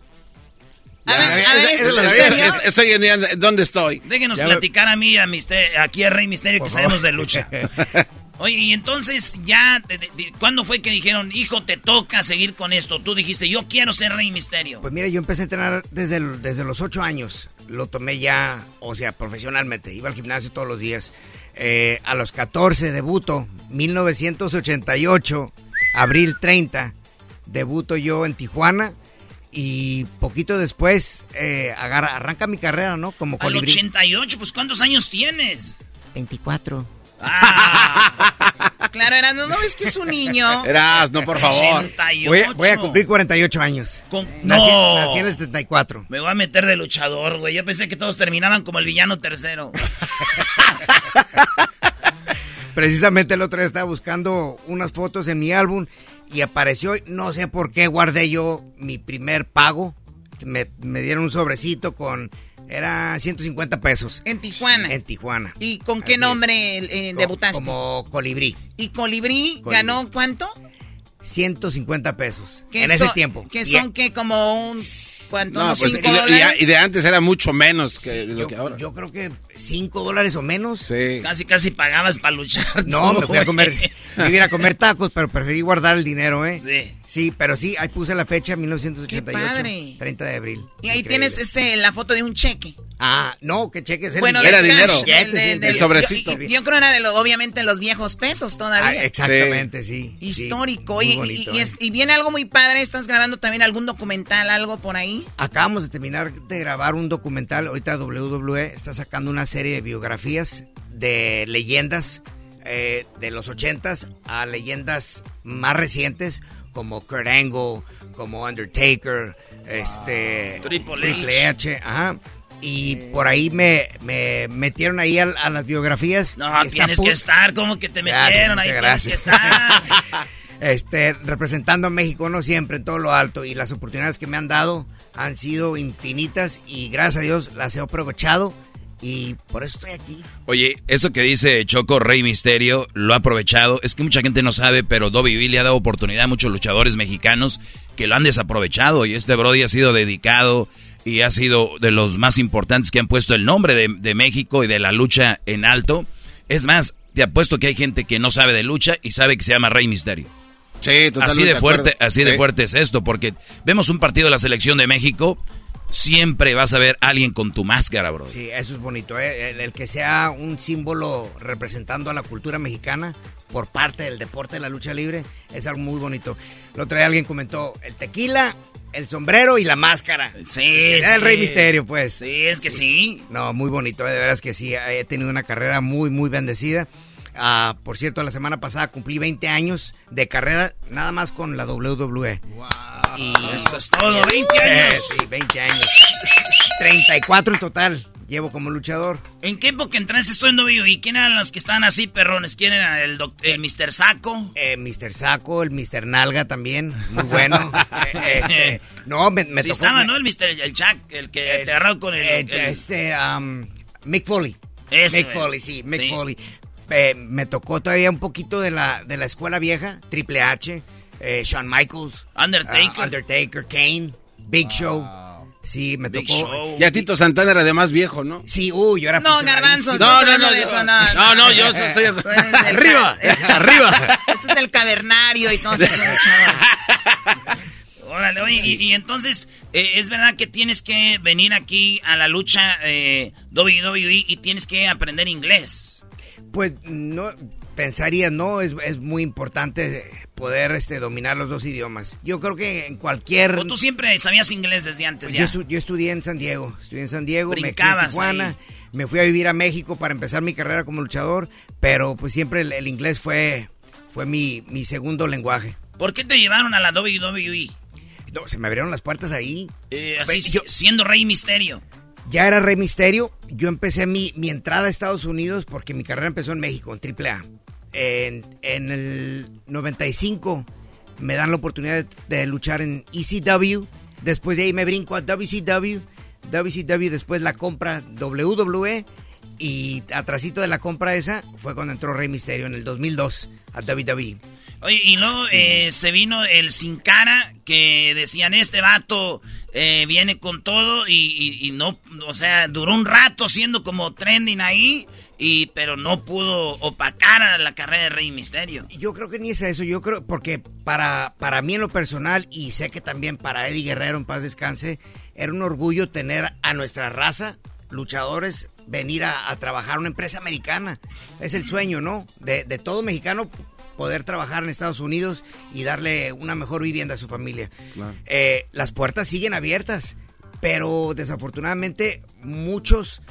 A ver, a ver, Eso ¿esto lo es es- Estoy en ¿dónde estoy? Déjenos Ya platicar a mí, a Mister- aquí a Rey Misterio, que sabemos de lucha. Oye, y entonces ya, de- de- ¿cuándo fue que dijeron, hijo, te toca seguir con esto? Tú dijiste, yo quiero ser Rey Misterio. Pues mira, yo empecé a entrenar desde, el- desde los ocho años. Lo tomé ya, o sea, profesionalmente. Iba al gimnasio todos los días. Eh, a los 14 debuto, 1988, abril 30, debuto yo en Tijuana. Y poquito después eh, agarra- arranca mi carrera, ¿no? Como Al colibrí. 88, pues ¿cuántos años tienes? 24. Claro, Erasmo, no es que es un niño. Eras, no, por favor. 88. Voy a, voy a cumplir 48 años. Con- Nací, No. nací en el 74. Me voy a meter de luchador, güey. Yo pensé que todos terminaban como el villano tercero. Precisamente el otro día estaba buscando unas fotos en mi álbum y apareció, no sé por qué guardé yo mi primer pago. Me, me dieron un sobrecito con, era 150 pesos. En Tijuana. En Tijuana. ¿Y con qué nombre eh, Co- debutaste? Como colibrí. ¿Y Colibrí, Colibrí. ganó cuánto? 150 pesos. Que En ese tiempo. Que son que como un... ¿Cuánto? No, ¿Unos pues, cinco y, dólares? y de antes era mucho menos que Sí, lo yo, que ahora. yo creo que 5 dólares o menos. Sí. Casi, casi pagabas para luchar. No, tú, me fui a comer, me iba a comer tacos, pero preferí guardar el dinero, ¿eh? Sí. Sí, pero sí, ahí puse la fecha, 1988. Qué padre. 30 de abril. Y ahí Increíble. tienes ese, la foto de un cheque. Ah, no, que cheques el Bueno, del dinero. Billete, el sobrecito. Yo, yo creo era de lo, obviamente los viejos pesos todavía. Ah, exactamente, sí. Histórico. Sí, y, ¿eh? es- y viene algo muy padre. ¿Estás grabando también algún documental, algo por ahí? Acabamos de terminar de grabar un documental. Ahorita WWE está sacando una serie de biografías de leyendas eh, de los ochentas a leyendas más recientes como Kurt Angle, como Undertaker, este Triple H. ajá. Y por ahí me, me metieron ahí a, a las biografías. No, tienes que estar, como que te Gracias, metieron ahí, muchas tienes que gracias. estar. este, representando a México, no siempre, en todo lo alto. Y las oportunidades que me han dado han sido infinitas y gracias a Dios las he aprovechado y por eso estoy aquí. Oye, eso que dice Choco Rey Misterio lo ha aprovechado. Es que mucha gente no sabe, pero WWE le ha dado oportunidad a muchos luchadores mexicanos que lo han desaprovechado. Y este Brody ha sido dedicado y ha sido de los más importantes que han puesto el nombre de, de México y de la lucha en alto. Es más, te apuesto que hay gente que no sabe de lucha y sabe que se llama Rey Misterio. Sí, totalmente Así de fuerte, así de fuerte es esto, porque vemos un partido de la selección de México, siempre vas a ver a alguien con tu máscara, bro. Sí, eso es bonito, ¿eh? el, el que sea un símbolo representando a la cultura mexicana por parte del deporte de la lucha libre es algo muy bonito. El otro día alguien comentó el tequila, el sombrero y la máscara. Sí, Era el sí. Rey Misterio, pues. Sí, es que sí. No, muy bonito, eh, de veras que sí. He tenido una carrera muy, muy bendecida. Ah, por cierto, la semana pasada cumplí 20 años de carrera nada más con la WWE. Y Eso es todo, 20 años. Sí, 20 años. 34 en total llevo como luchador. ¿En qué época entraste tú en WWE? ¿Quién eran los que estaban así, perrones? ¿Quién era el, el Mr. Saco? Eh, Mr. Saco, el Mr. Nalga también, muy bueno. Eh, este, no, me, me sí tocó... estaba, me- ¿no? El Mr. El Jack, el que te agarró con el... Eh, el- este, um, Mick Foley. Ese, Mick. Foley, sí, Mick Sí. Foley. Eh, me tocó todavía un poquito de la, de la escuela vieja, Triple H, eh, Shawn Michaels, Undertaker. ah, Undertaker, Kane, Big Show. Sí, me Big tocó. Show. Ya Tito Santana era de más viejo, ¿no? Sí, uy, yo era No, garbanzos. No, no, no, yo- no, no, yo soy- Arriba, arriba. Este es el cavernario y todo eso. Órale, oye, y, y entonces, eh, ¿es verdad que tienes que venir aquí a la lucha eh, WWE y tienes que aprender inglés? Pues no, pensaría, no, es, es muy importante poder este, dominar los dos idiomas. Yo creo que en cualquier... ¿O tú siempre sabías inglés desde antes Yo, ya? estu- yo estudié en San Diego, estudié en San Diego, me quedé en Brincabas Tijuana, ahí. me fui a vivir a México para empezar mi carrera como luchador, pero pues siempre el, el inglés fue, fue mi, mi segundo lenguaje. ¿Por qué te llevaron a la WWE? No, se me abrieron las puertas ahí. Eh, así, yo- siendo Rey Misterio. Ya era Rey Misterio, yo empecé mi, mi entrada a Estados Unidos porque mi carrera empezó en México, en AAA. En, en el 95 me dan la oportunidad de, luchar en ECW, después de ahí me brinco a WCW, WCW después la compra WWE y atrasito de la compra esa fue cuando entró Rey Misterio en el 2002 a WWE. Oye, y luego eh, se vino el Sin Cara, que decían, este vato eh, viene con todo y, y- y no, o sea, duró un rato siendo como trending ahí, y pero no pudo opacar a la carrera de Rey Misterio. Yo creo que ni es eso, yo creo, porque para, para mí en lo personal, y sé que también para Eddie Guerrero en paz descanse, era un orgullo tener a nuestra raza, luchadores, venir a, a trabajar a una empresa americana. Es el sueño, ¿no? De, de todo mexicano poder trabajar en Estados Unidos y darle una mejor vivienda a su familia. Eh, las puertas siguen abiertas, pero desafortunadamente muchos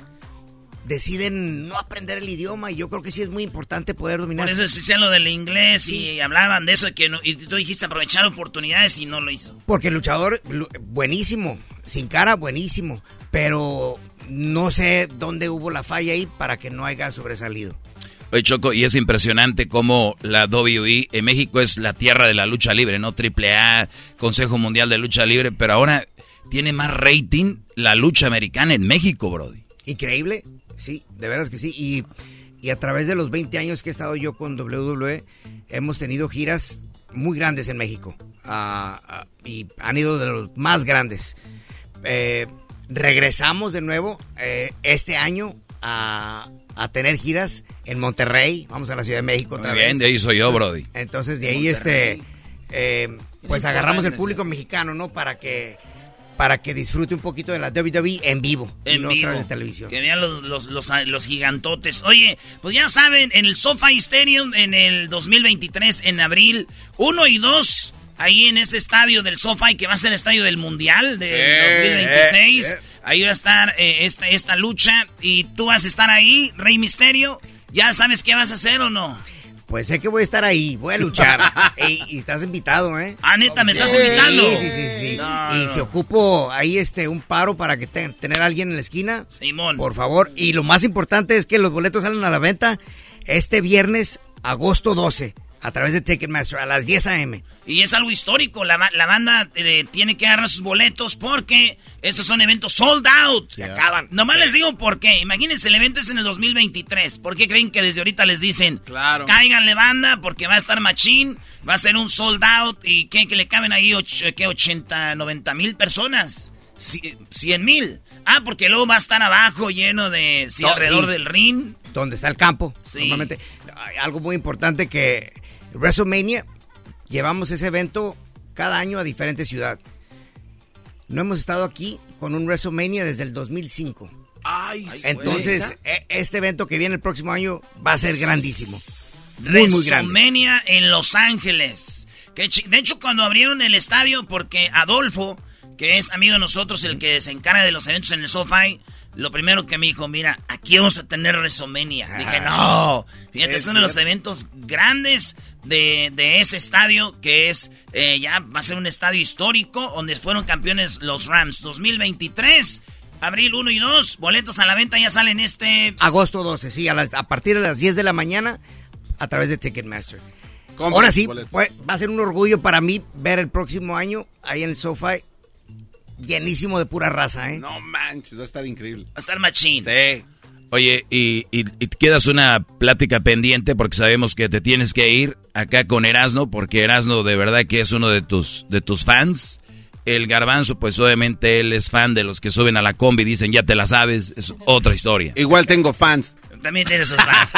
deciden no aprender el idioma y yo creo que sí es muy importante poder dominar. Por eso decían lo del inglés y hablaban de eso, de que no- y tú dijiste aprovechar oportunidades y no lo hizo. Porque el luchador, lu- buenísimo, sin cara, buenísimo, pero no sé dónde hubo la falla ahí para que no haya sobresalido. Oye, Choco, y es impresionante cómo la WWE en México es la tierra de la lucha libre, ¿no? Triple A, Consejo Mundial de Lucha Libre, pero ahora tiene más rating la lucha americana en México, Brody. Increíble, sí, de veras que sí. Y, y a través de los 20 años que he estado yo con WWE, hemos tenido giras muy grandes en México. Ah, ah, y han ido de los más grandes. Eh, regresamos de nuevo eh, este año a, a tener giras en Monterrey. Vamos a la Ciudad de México otra Muy bien, vez. de ahí soy yo, Brody. Entonces de ahí este eh, pues agarramos el público mexicano, ¿no? Para que para que disfrute un poquito de la WWE en vivo y En no a vivo. través de televisión. Que vean los, los, los, los gigantotes. Oye, pues ya saben, en el SoFi Stadium en el 2023, en abril, 1 y 2, ahí en ese estadio del SoFi, que va a ser el estadio del Mundial del Sí, 2026. eh, eh. Ahí va a estar eh, esta, esta lucha y tú vas a estar ahí, Rey Misterio. ¿Ya sabes qué vas a hacer o no? Pues sé que voy a estar ahí, voy a luchar. Ey, y estás invitado, ¿eh? Ah, neta, ¿me estás Sí, invitando? Sí, sí, sí. No, y no. si ocupo ahí este un paro para que te- tener a alguien en la esquina, Simón. por favor. Y lo más importante es que los boletos salen a la venta este viernes, agosto 12, a través de Ticketmaster a las 10 a.m. Y es algo histórico. La, la banda eh, tiene que agarrar sus boletos porque estos son eventos sold out. Se acaban. Nomás les digo por qué. Imagínense, el evento es en el 2023. ¿Por qué creen que desde ahorita les dicen? Claro. Cáiganle banda porque va a estar machín. Va a ser un sold out. ¿Y qué? Que le caben ahí och- ¿qué? 80, 90 mil personas. Ci- 100 mil. Ah, porque luego va a estar abajo lleno de... Sí, No, alrededor sí. del ring. donde está el campo. Sí. Normalmente, hay algo muy importante que WrestleMania llevamos ese evento cada año a diferente ciudad. No hemos estado aquí con un WrestleMania desde el 2005. Ay, Entonces, e- este evento que viene el próximo año va a ser grandísimo. Muy, muy grande. WrestleMania en Los Ángeles. Que de hecho, cuando abrieron el estadio, porque Adolfo, que es amigo de nosotros, el que se encarga de los eventos en el SoFi, lo primero que me dijo, mira, aquí vamos a tener WrestleMania. Dije, no, fíjate, es uno de los eventos grandes de, de ese estadio, que es, eh, ya va a ser un estadio histórico, donde fueron campeones los Rams 2023. Abril 1 y 2, boletos a la venta ya salen este... Agosto 12, sí, a, a partir de las 10 de la mañana a través de Ticketmaster. Ahora sí, pues, va a ser un orgullo para mí ver el próximo año ahí en el SoFi llenísimo de pura raza, ¿eh? No manches, va a estar increíble. Va a estar machín. Sí. Oye, y, y, quedas una plática pendiente porque sabemos que te tienes que ir acá con Erasno, porque Erasno de verdad que es uno de tus, de tus fans. El garbanzo, pues obviamente él es fan de los que suben a la combi y dicen, ya te la sabes, es otra historia. Igual tengo fans. También tienes sus fans.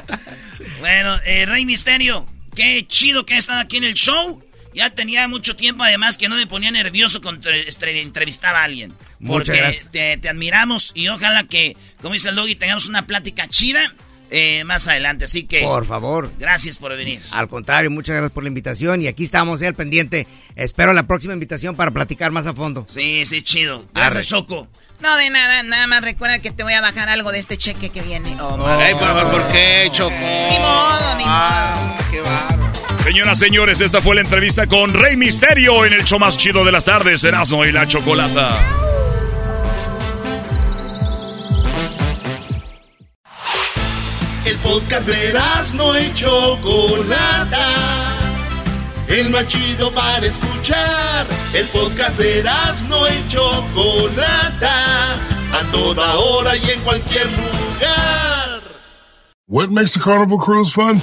bueno, eh, Rey Misterio, qué chido que ha estado aquí en el show. Ya tenía mucho tiempo, además, que no me ponía nervioso cuando entre- entrevistaba a alguien. Muchas Porque gracias. te, te admiramos y ojalá que, como dice el Doggy, tengamos una plática chida eh, más adelante. Así que. Por favor. Gracias por venir. Al contrario, muchas gracias por la invitación y aquí estamos eh, al pendiente. Espero la próxima invitación para platicar más a fondo. Sí, sí, chido. Gracias, Arre. Choco. No, de nada, nada más recuerda que te voy a bajar algo de este cheque que viene. Ay, por, ¿por qué, Choco? Ni modo, ni Ah, qué bárbaro. Señoras, señores, esta fue la entrevista con Rey Misterio en el show más chido de las tardes, Erasmo y la Chocolata. El podcast de no y Chocolata. El más chido para escuchar. El podcast de no y Chocolata. A toda hora y en cualquier lugar. What makes a carnival cruise fun?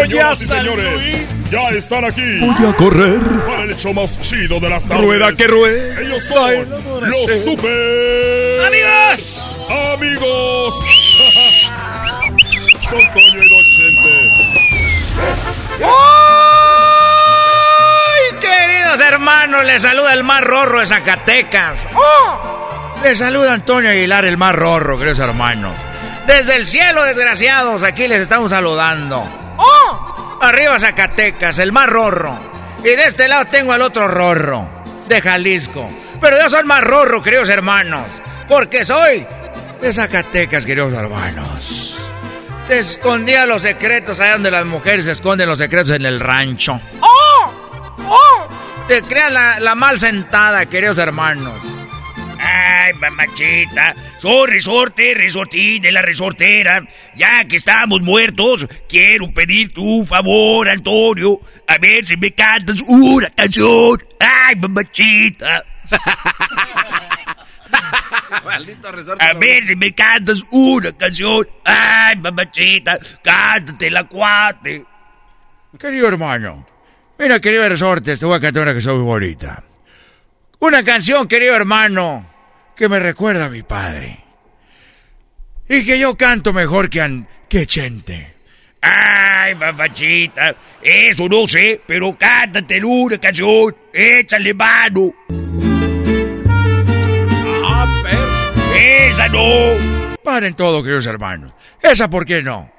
Señoras y señores, ya están aquí. Voy a correr. Para el show más chido de las tardes. Rueda que rueda. Ellos son los super... ¡Amigos! ¡Amigos! Don Toño y Don Chente. ¡Ay, queridos hermanos! Les saluda el más rorro de Zacatecas. ¡Oh! Les saluda Antonio Aguilar, el más rorro, queridos hermanos. Desde el cielo, desgraciados, aquí les estamos saludando. ¡Oh! Arriba Zacatecas, el más rorro. Y de este lado tengo al otro rorro, de Jalisco. Pero yo soy más rorro, queridos hermanos. Porque soy de Zacatecas, queridos hermanos. Te escondía los secretos allá donde las mujeres esconden los secretos en el rancho. ¡Oh! ¡Oh! Te creas la, la mal sentada, queridos hermanos. Ay, mamachita. Soy resorte, resortín de la resortera. Ya que estamos muertos, quiero pedirte un favor, Antonio. A ver si me cantas una canción. Ay, mamachita. Maldito resorte. A ver si me cantas una canción. Ay, mamachita, cántate la cuate. Querido hermano, mira, querido resorte, te voy a cantar una canción muy bonita. Una canción, querido hermano, que me recuerda a mi padre. Y que yo canto mejor que, an- que Chente. Ay, mamachita, eso no sé, pero cántate una canción. Échale mano. Ah, perro. Esa no. Paren todo, queridos hermanos. ¿Esa por qué no?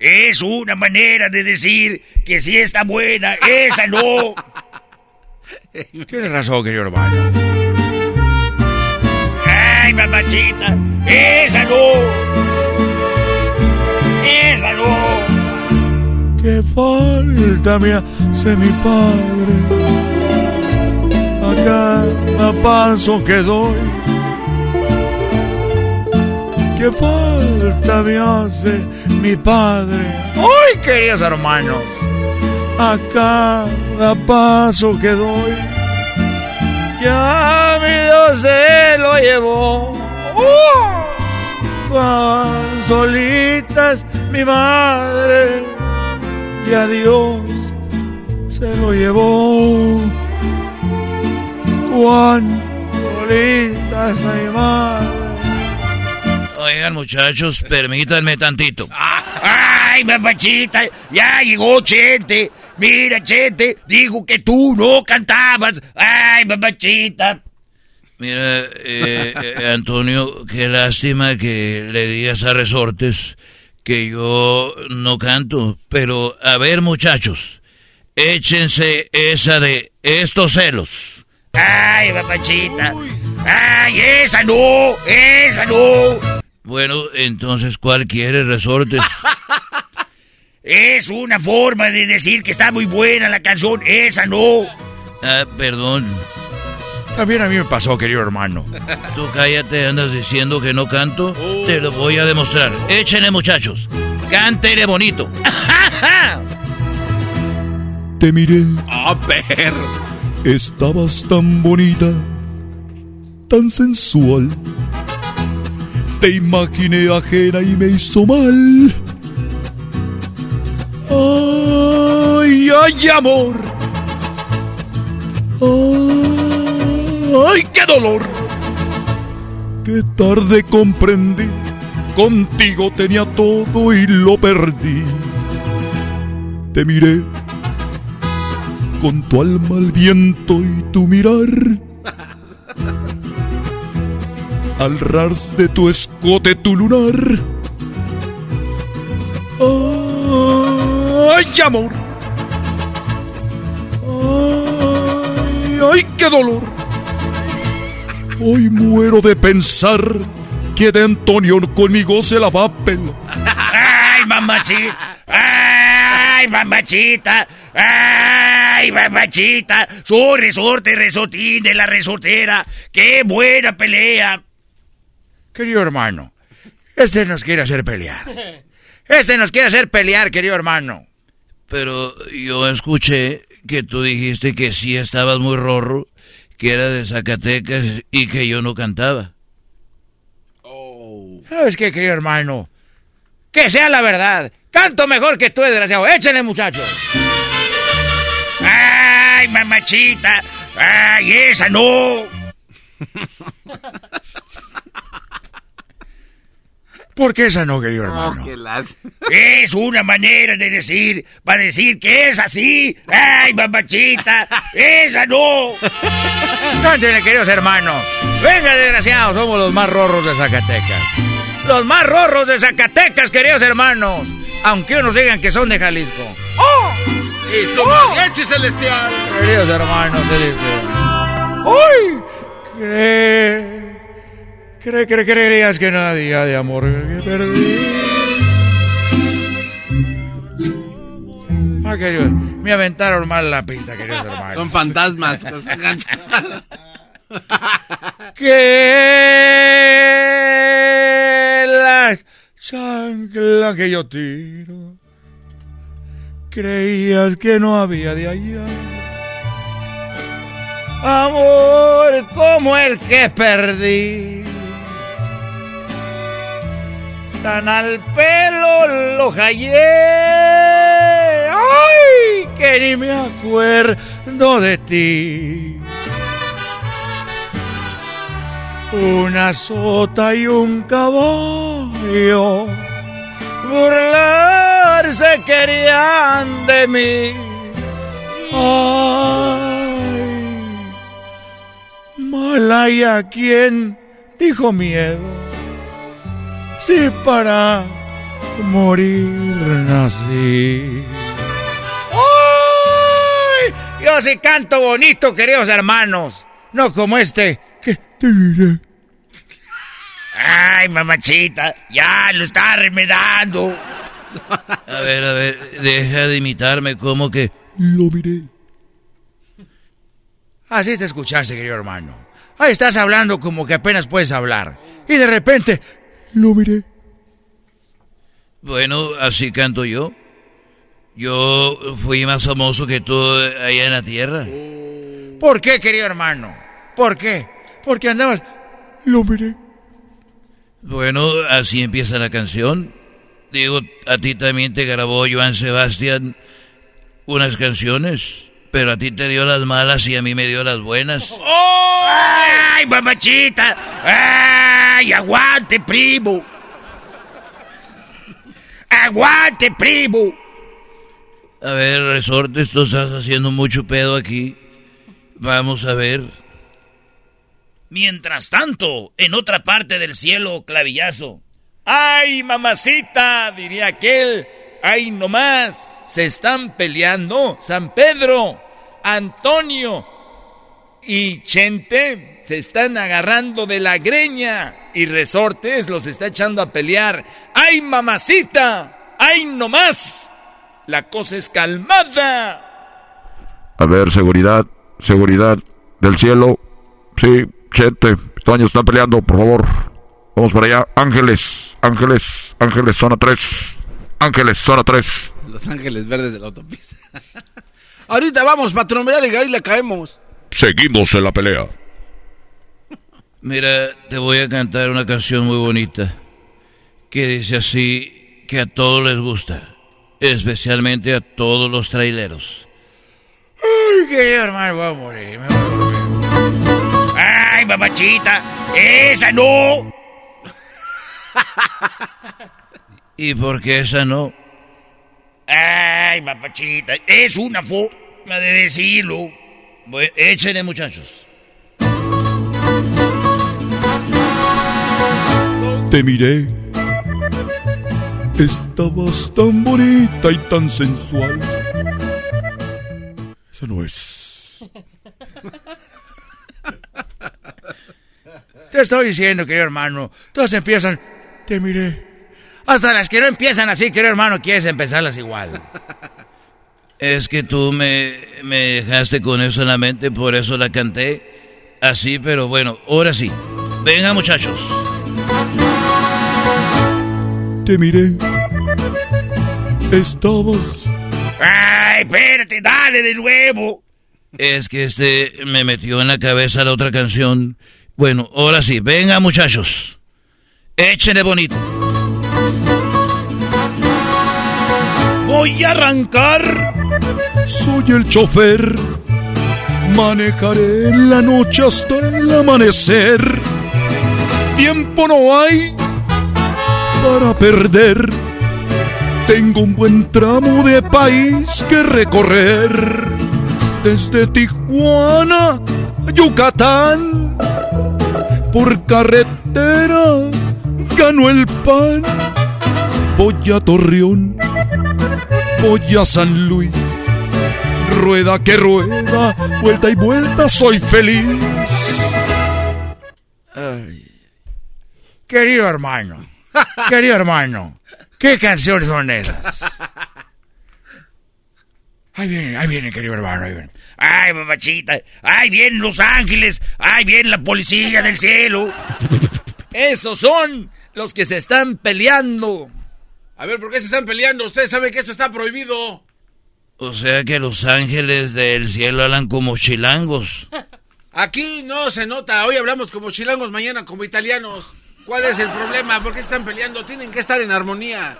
Es una manera de decir que sí está buena. Esa no. Tienes razón, querido hermano. Ay, mamachita, esa no. Esa no. Qué falta me hace mi padre a cada paso que doy. Qué falta me hace mi padre ¡Ay, queridos hermanos! a cada paso que doy. Ya mi Dios se lo llevó. ¡Oh! Cuán solita es mi madre y a Dios se lo llevó. Juan, solita esa mi madre. Oigan, muchachos, permítanme tantito. ¡Ay, mamachita! Ya llegó Chente. Mira, Chente, dijo que tú no cantabas. ¡Ay, mamachita! Mira, eh, eh, Antonio, qué lástima que le digas a Resortes que yo no canto. Pero, a ver, muchachos, échense esa de estos celos. ¡Ay, mamachita! ¡Ay, esa no! ¡Esa no! Bueno, entonces, ¿cuál quieres, Resortes? Es una forma de decir que está muy buena la canción. Esa no. Ah, perdón. También a mí me pasó, querido hermano. Tú cállate, andas diciendo que no canto. Te lo voy a demostrar. Échenle, muchachos. Cántele bonito. Te miré. ¡Ah, per! Estabas tan bonita, tan sensual. Te imaginé ajena y me hizo mal. Ay, ay, amor. Ay, qué dolor. Qué tarde comprendí. Contigo tenía todo y lo perdí. Te miré con tu alma al viento y tu mirar. Al ras de tu escote tu lunar. ¡Ay, amor! ¡Ay, ay, qué dolor! Hoy muero de pensar que de Antonio conmigo se la va a pelar. ¡Ay, mamachita! ¡Ay, mamachita! ¡Ay, mamachita! Soy resorte, resortín de la resortera. ¡Qué buena pelea! Querido hermano, este nos quiere hacer pelear. Este nos quiere hacer pelear, querido hermano. Pero yo escuché que tú dijiste que sí estabas muy rorro, que era de Zacatecas y que yo no cantaba. ¿Sabes qué, querido hermano? Que sea la verdad. Canto mejor que tú, desgraciado. Échenle, muchachos. ¡Ay, mamachita! ¡Ay, esa no! ¿Por qué esa no, querido hermano? Es una manera de decir, para decir que es así. ¡Ay, mamachita! ¡Esa no! Cántale, queridos hermanos. Venga, desgraciados, somos los más rorros de Zacatecas. Los más rorros de Zacatecas, queridos hermanos. Aunque unos digan que son de Jalisco. ¡Oh! ¡Y su mariachi celestial! Queridos hermanos, celestiales. ¡Uy! Cree... Cree, cree, creerías que nadie de amor que perdí. Ah, queridos, me aventaron mal la pista, queridos hermanos. Son fantasmas. que la chancla que yo tiro creías que no había de allá amor como el que perdí tan al pelo lo hallé ay que ni me acuerdo de ti una sota y un caballo burlarse querían de mí. Ay, mala y a quien dijo miedo, si para morir nací. ¡Ay! Yo sí canto bonito, queridos hermanos, no como este que te diré. Ay, mamachita, ya lo está remedando. A ver, a ver, deja de imitarme, como que lo miré. Así te escuchaste, querido hermano. Ahí estás hablando como que apenas puedes hablar. Y de repente, lo miré. Bueno, así canto yo. Yo fui más famoso que tú allá en la tierra. ¿Por qué, querido hermano? ¿Por qué? Porque andabas... Lo miré. Bueno, así empieza la canción. Digo, a ti también te grabó Joan Sebastián unas canciones Pero a ti te dio las malas y a mí me dio las buenas. ¡Ay, mamachita! ¡Ay, aguante, primo! ¡Aguante, primo! A ver, resortes, tú estás haciendo mucho pedo aquí. Vamos a ver. Mientras tanto, en otra parte del cielo, clavillazo. ¡Ay, mamacita! diría aquel. ¡Ay, no más! Se están peleando San Pedro, Antonio y Chente se están agarrando de la greña y Resortes los está echando a pelear. ¡Ay, mamacita! ¡Ay, no más! La cosa es calmada. A ver, seguridad, seguridad del cielo. Sí, Chente, Toño están peleando, por favor. Vamos para allá. Ángeles, Ángeles, Ángeles, zona 3. Ángeles, zona 3. Los ángeles verdes de la autopista. Ahorita vamos, patrón, y ahí le caemos. Seguimos en la pelea. Mira, te voy a cantar una canción muy bonita que dice así que a todos les gusta, especialmente a todos los traileros. Ay, querido hermano, voy a morir, me voy a morir. Ay, mamachita, esa no. ¿Y por qué esa no? Ay, mamachita, es una forma de decirlo. Bueno, échenle, muchachos. Te miré. Estabas tan bonita y tan sensual. Eso no es. Te estoy diciendo, querido hermano. Todas empiezan. Te miré. Hasta las que no empiezan así, querido hermano, quieres empezarlas igual. Es que tú me, me dejaste con eso en la mente, por eso la canté así, pero bueno, ahora sí. Venga, muchachos. Te miré. Estabas. ¡Ay, espérate! ¡Dale de nuevo! Es que este me metió en la cabeza la otra canción. Bueno, ahora sí, venga muchachos. Échenle bonito. Voy a arrancar. Soy el chofer. Manejaré en la noche hasta el amanecer. Tiempo no hay para perder. Tengo un buen tramo de país que recorrer. Desde Tijuana a Yucatán. Por carretera gano el pan. Voy a Torreón. Voy a San Luis. Rueda que rueda, vuelta y vuelta, soy feliz. Ay. Querido hermano, querido hermano, ¿qué canciones son esas? Ahí vienen, ahí vienen, querido hermano, ahí vienen. Ay, mamachita, ahí vienen los ángeles, ahí viene la policía del cielo. Esos son los que se están peleando. A ver, ¿por qué se están peleando? Ustedes saben que eso está prohibido. O sea que los ángeles del cielo hablan como chilangos. Aquí no se nota. Hoy hablamos como chilangos, mañana como italianos. ¿Cuál es el problema? ¿Por qué están peleando? Tienen que estar en armonía.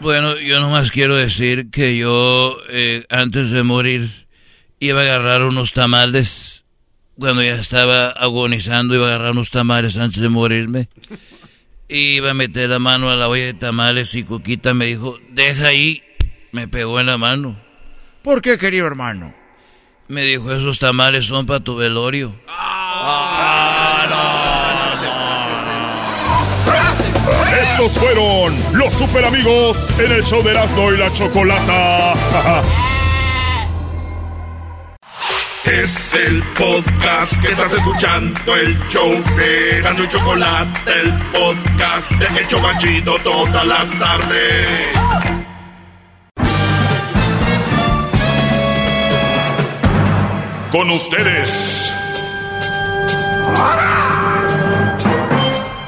Bueno, yo nomás quiero decir que yo, eh, antes de morir, iba a agarrar unos tamales. Cuando ya estaba agonizando, iba a agarrar unos tamales antes de morirme. Iba a meter la mano a la olla de tamales y Cuquita me dijo, deja ahí. Me pegó en la mano. ¿Por qué, querido hermano? Me dijo, esos tamales son para tu velorio. Estos fueron los super amigos en el show de Erasmo y la Chocolata. Es el podcast que estás escuchando, el show de Erasmo y Chocolate, el podcast de El Chobachito todas las tardes. Con ustedes.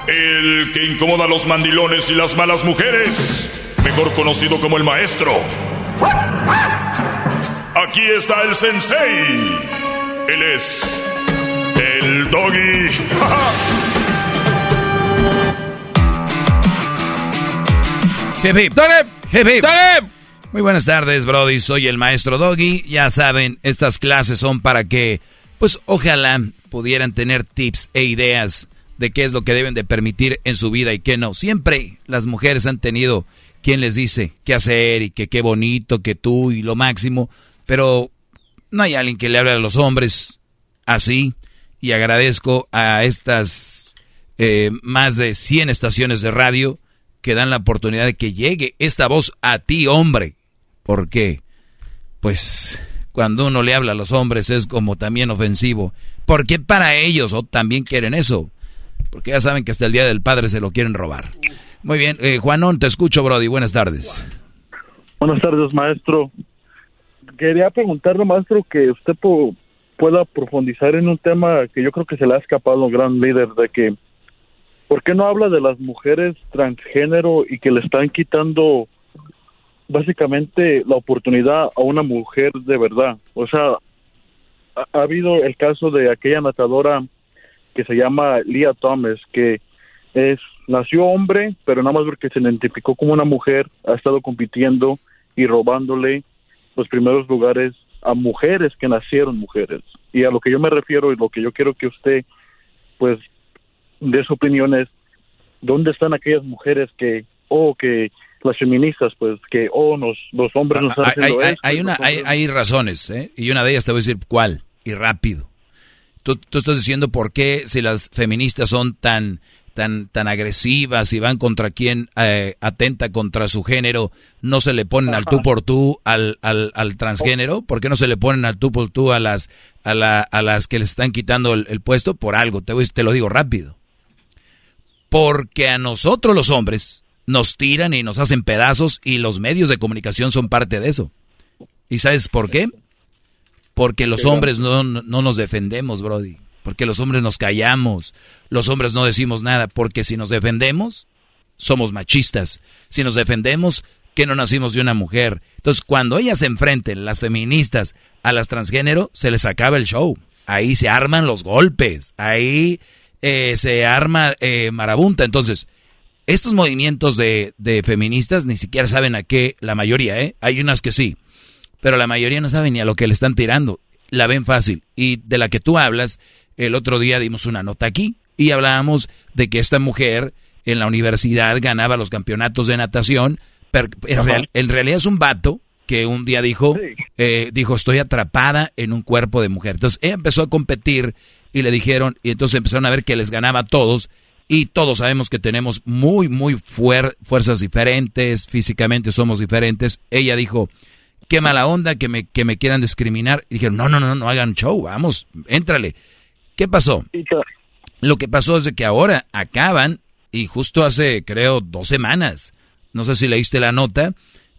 El que incomoda a los mandilones y las malas mujeres. Mejor conocido como el maestro. Aquí está el sensei. Él es el doggy. Hip hip. Hip hip. Muy buenas tardes, Brody. Soy el maestro Doggy. Ya saben, estas clases son para que, pues, ojalá pudieran tener tips e ideas de qué es lo que deben de permitir en su vida y qué no. Siempre las mujeres han tenido quien les dice qué hacer y que qué bonito, que tú y lo máximo, pero no hay alguien que le hable a los hombres así y agradezco a estas eh, más de 100 estaciones de radio que dan la oportunidad de que llegue esta voz a ti, hombre. Porque, pues, cuando uno le habla a los hombres es como también ofensivo. Porque para ellos o también quieren eso. Porque ya saben que hasta el Día del Padre se lo quieren robar. Muy bien, eh, Juanón, te escucho, Brody. Buenas tardes. Buenas tardes, maestro. Quería preguntarle, maestro, que usted pueda profundizar en un tema que yo creo que se le ha escapado a un gran líder, de que, ¿por qué no habla de las mujeres transgénero y que le están quitando básicamente la oportunidad a una mujer de verdad? O sea, ha, ha habido el caso de aquella natadora que se llama Leah Thomas, que es nació hombre, pero nada más porque se identificó como una mujer, ha estado compitiendo y robándole los primeros lugares a mujeres que nacieron mujeres. Y a lo que yo me refiero y lo que yo quiero que usted, pues, dé su opinión es, ¿dónde están aquellas mujeres que, o que las feministas, pues, que, oh, nos, los hombres nos están hay, hay, hay, una, hay, hay razones, ¿eh? Y una de ellas te voy a decir cuál, y rápido. Tú, tú estás diciendo por qué si las feministas son tan tan, tan agresivas y van contra quien eh, atenta contra su género, no se le ponen al tú por tú al, al, al, transgénero? ¿Por qué no se le ponen al tú por tú a las, a, la, a las que les están quitando el, puesto? Por algo, te, te lo digo rápido. Porque a nosotros los hombres nos tiran y nos hacen pedazos y los medios de comunicación son parte de eso. ¿Y sabes por qué? Porque los hombres no, no nos defendemos, Brody porque los hombres nos callamos, los hombres no decimos nada, porque si nos defendemos, somos machistas. Si nos defendemos, que no nacimos de una mujer. Entonces, cuando ellas se enfrenten, las feministas, a las transgénero, se les acaba el show. Ahí se arman los golpes, ahí eh, se arma eh, marabunta. Entonces, estos movimientos de, de, feministas ni siquiera saben a qué, la mayoría, ¿eh? Hay unas que sí, pero la mayoría no saben ni a lo que le están tirando. La ven fácil. Y de la que tú hablas el otro día dimos una nota aquí y hablábamos de que esta mujer en la universidad ganaba los campeonatos de natación. Pero en, realidad es un vato que un día dijo, eh, dijo, estoy atrapada en un cuerpo de mujer. Entonces ella empezó a competir y le dijeron, y entonces empezaron a ver que les ganaba a todos. Y todos sabemos que tenemos muy, muy fuerzas diferentes, físicamente somos diferentes. Ella dijo, qué mala onda que me, que me quieran discriminar. Y dijeron, no, no, no, no hagan show, vamos, éntrale. ¿Qué pasó? Lo que pasó es que ahora acaban, y justo hace, creo, dos semanas, no sé si leíste la nota,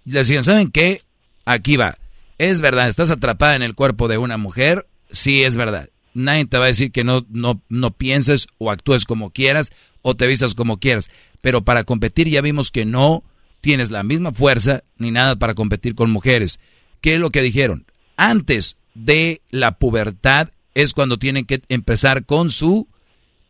le decían, ¿saben qué? Aquí va. Es verdad, estás atrapada en el cuerpo de una mujer, sí es verdad. Nadie te va a decir que no, no, no pienses o actúes como quieras o te vistas como quieras. Pero para competir ya vimos que no tienes la misma fuerza ni nada para competir con mujeres. ¿Qué es lo que dijeron? Antes de la pubertad es cuando tienen que empezar con su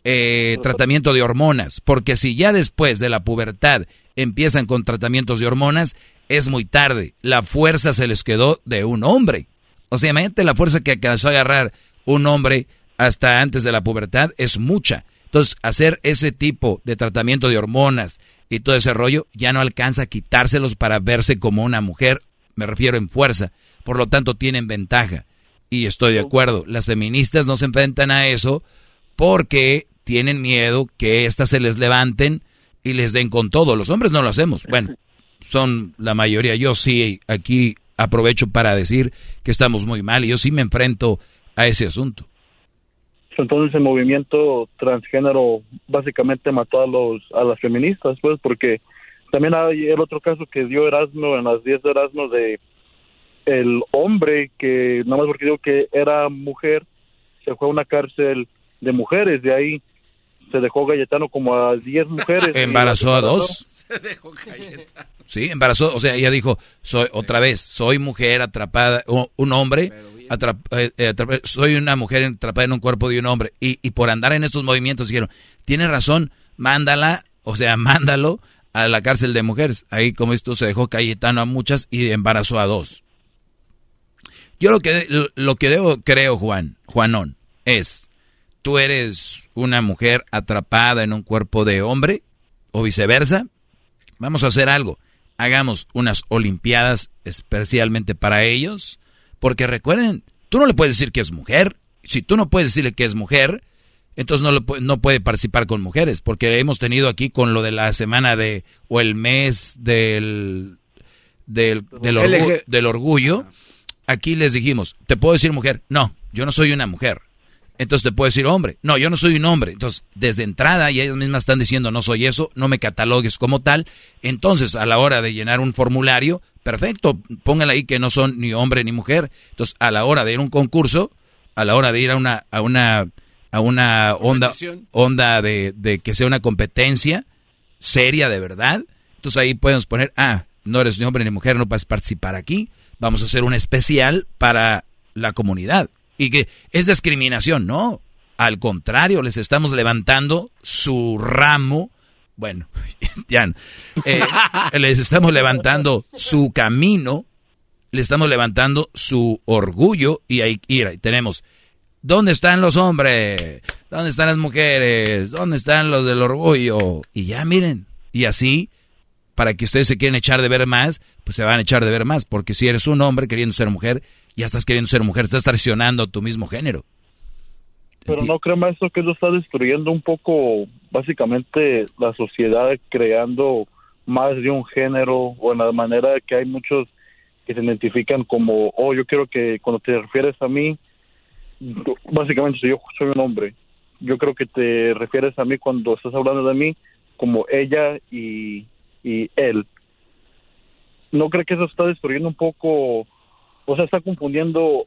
eh, tratamiento de hormonas, porque si ya después de la pubertad empiezan con tratamientos de hormonas, es muy tarde. La fuerza se les quedó de un hombre. O sea, imagínate la fuerza que alcanzó a agarrar un hombre hasta antes de la pubertad es mucha. Entonces, hacer ese tipo de tratamiento de hormonas y todo ese rollo ya no alcanza a quitárselos para verse como una mujer, me refiero en fuerza. Por lo tanto, tienen ventaja. Y estoy de acuerdo, las feministas no se enfrentan a eso porque tienen miedo que éstas se les levanten y les den con todo. Los hombres no lo hacemos. Bueno, son la mayoría. Yo sí aquí aprovecho para decir que estamos muy mal y yo sí me enfrento a ese asunto. Entonces el movimiento transgénero básicamente mató a los a las feministas, pues, porque también hay el otro caso que dio Erasmo en las 10 de Erasmo de el hombre que, nada más porque digo que era mujer, se fue a una cárcel de mujeres, de ahí se dejó Galletano como a 10 mujeres. ¿Embarazó a dos? Se dejó Galletano. Sí, embarazó, o sea, ella dijo, soy otra vez, soy mujer atrapada, un hombre, eh, eh, soy una mujer atrapada en un cuerpo de un hombre. Y, y por andar en estos movimientos dijeron, tiene razón, mándala, o sea, mándalo a la cárcel de mujeres. Ahí, como esto, se dejó Cayetano a muchas y embarazó a dos. Yo lo que, lo que debo, creo, Juan, Juanón, es, tú eres una mujer atrapada en un cuerpo de hombre, o viceversa, vamos a hacer algo. Hagamos unas olimpiadas especialmente para ellos, porque recuerden, tú no le puedes decir que es mujer. Si tú no puedes decirle que es mujer, entonces no, no puede participar con mujeres, porque hemos tenido aquí con lo de la semana de, o el mes del, del, del, orgullo, aquí les dijimos, ¿te puedo decir mujer? No, yo no soy una mujer. Entonces te puedo decir hombre. No, yo no soy un hombre. Entonces, desde entrada, y ellas mismas están diciendo, no soy eso, no me catalogues como tal. Entonces, a la hora de llenar un formulario, perfecto, póngale ahí que no son ni hombre ni mujer. Entonces, a la hora de ir a un concurso, a la hora de ir a una, a una, a una onda, onda de, de que sea una competencia seria de verdad, entonces ahí podemos poner, ah, no eres ni hombre ni mujer, no puedes participar aquí vamos a hacer un especial para la comunidad. Y que es discriminación, no. Al contrario, les estamos levantando su ramo. Bueno, ya, eh, les estamos levantando su camino, le estamos levantando su orgullo y ahí, ahí tenemos, ¿dónde están los hombres? ¿Dónde están las mujeres? ¿Dónde están los del orgullo? Y ya miren, y así para que ustedes se quieran echar de ver más, pues se van a echar de ver más. Porque si eres un hombre queriendo ser mujer, ya estás queriendo ser mujer, estás traicionando tu mismo género. Pero no creo, maestro, que eso está destruyendo un poco, básicamente, la sociedad, creando más de un género, o en la manera que hay muchos que se identifican como, oh, yo quiero que cuando te refieres a mí, básicamente, si yo soy un hombre, yo creo que te refieres a mí cuando estás hablando de mí como ella y y él. ¿No cree que eso está destruyendo un poco, o sea, está confundiendo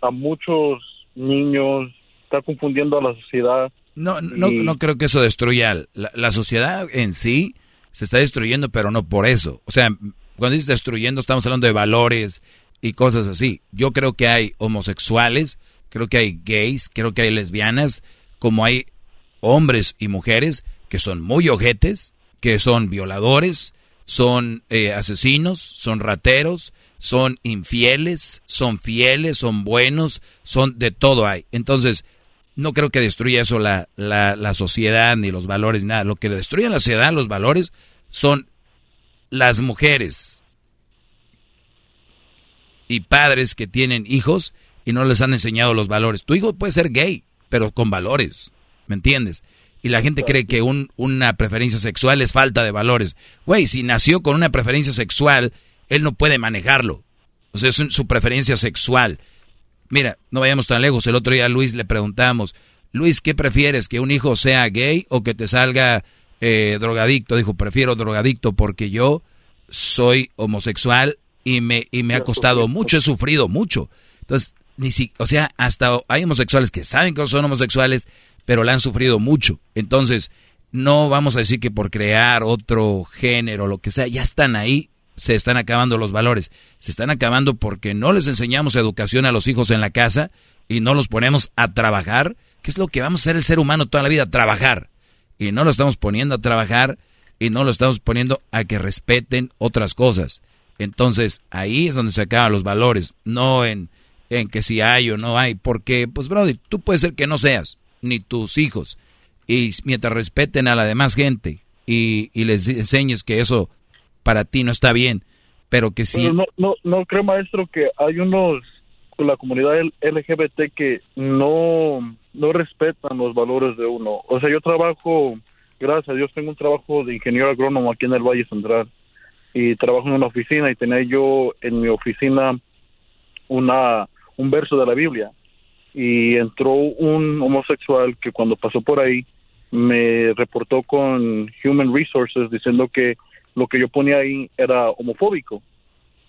a muchos niños, está confundiendo a la sociedad? No, no, no creo que eso destruya. La, la, sociedad en sí se está destruyendo, pero no por eso. O sea, cuando dices destruyendo, estamos hablando de valores y cosas así. Yo creo que hay homosexuales, creo que hay gays, creo que hay lesbianas, como hay hombres y mujeres que son muy ojetes, que son violadores, son eh, asesinos, son rateros, son infieles, son fieles, son buenos, son de todo hay. Entonces, no creo que destruya eso la, la, la sociedad ni los valores, nada. Lo que destruye la sociedad, los valores, son las mujeres y padres que tienen hijos y no les han enseñado los valores. Tu hijo puede ser gay, pero con valores, ¿me entiendes? Y la gente cree que un, una preferencia sexual es falta de valores. Güey, si nació con una preferencia sexual, él no puede manejarlo. O sea, es su preferencia sexual. Mira, no vayamos tan lejos. El otro día a Luis le preguntamos, Luis, ¿qué prefieres? ¿Que un hijo sea gay o que te salga eh, drogadicto? Dijo, prefiero drogadicto porque yo soy homosexual y me, y me ha costado mucho, he sufrido mucho. Entonces, ni si, o sea, hasta hay homosexuales que saben que son homosexuales, pero la han sufrido mucho. Entonces, no vamos a decir que por crear otro género, lo que sea, ya están ahí, se están acabando los valores. Se están acabando porque no les enseñamos educación a los hijos en la casa y no los ponemos a trabajar, que es lo que vamos a hacer el ser humano toda la vida, trabajar. Y no lo estamos poniendo a trabajar y no lo estamos poniendo a que respeten otras cosas. Entonces, ahí es donde se acaban los valores, no en, en que si hay o no hay, porque, pues, brother, tú puedes ser que no seas, ni tus hijos. Y mientras respeten a la demás gente y, les enseñes que eso para ti no está bien, pero que sí. no, no, no creo, maestro, que hay unos, la comunidad LGBT que no, no respetan los valores de uno. O sea, yo trabajo, gracias a Dios, tengo un trabajo de ingeniero agrónomo aquí en el Valle Central y trabajo en una oficina y tenía yo en mi oficina una un verso de la Biblia y entró un homosexual que cuando pasó por ahí me reportó con Human Resources diciendo que lo que yo ponía ahí era homofóbico.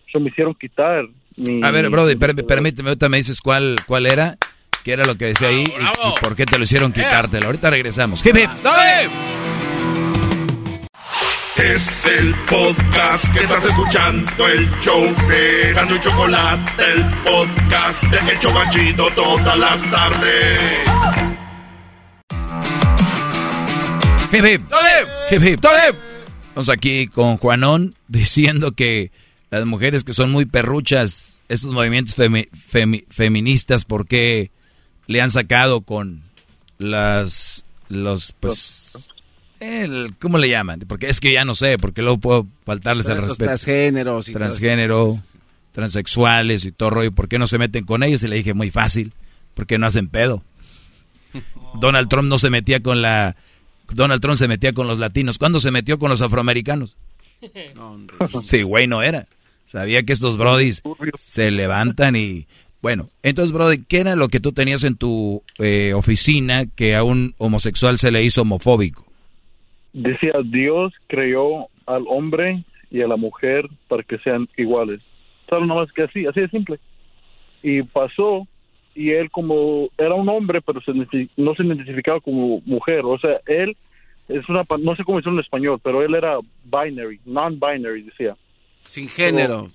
Eso me hicieron quitar mi... A ver, Brody, permíteme, ahorita me dices cuál, cuál era, qué era lo que decía ahí y, por qué te lo hicieron quitártelo. Ahorita regresamos. ¡Hip, hip! Es el podcast que estás escuchando, el show de Gano y Chocolate, el podcast de El Chobachito todas las tardes. Hip hip. Hip hip. Estamos aquí con Juanón diciendo que las mujeres que son muy perruchas, estos movimientos feministas, ¿por qué le han sacado con las, los, pues, el, ¿cómo le llaman? Porque es que ya no sé, porque luego puedo faltarles al respeto. Transgéneros. Y Transgénero, transexuales y todo rollo. ¿Por qué no se meten con ellos? Y le dije, muy fácil, porque no hacen pedo. Donald Trump no se metía con la... Donald Trump se metía con los latinos. ¿Cuándo se metió con los afroamericanos? Sí, güey, no era. Sabía que estos brodis se levantan y... Bueno, entonces, Brody, ¿qué era lo que tú tenías en tu eh, oficina que a un homosexual se le hizo homofóbico? Decía, Dios creó al hombre y a la mujer para que sean iguales. Solo más que así, así de simple. Y pasó, y él como era un hombre, pero no se identificaba como mujer. O sea, él es una, no sé cómo decirlo en español, pero él era binary, non-binary, decía. Sin género.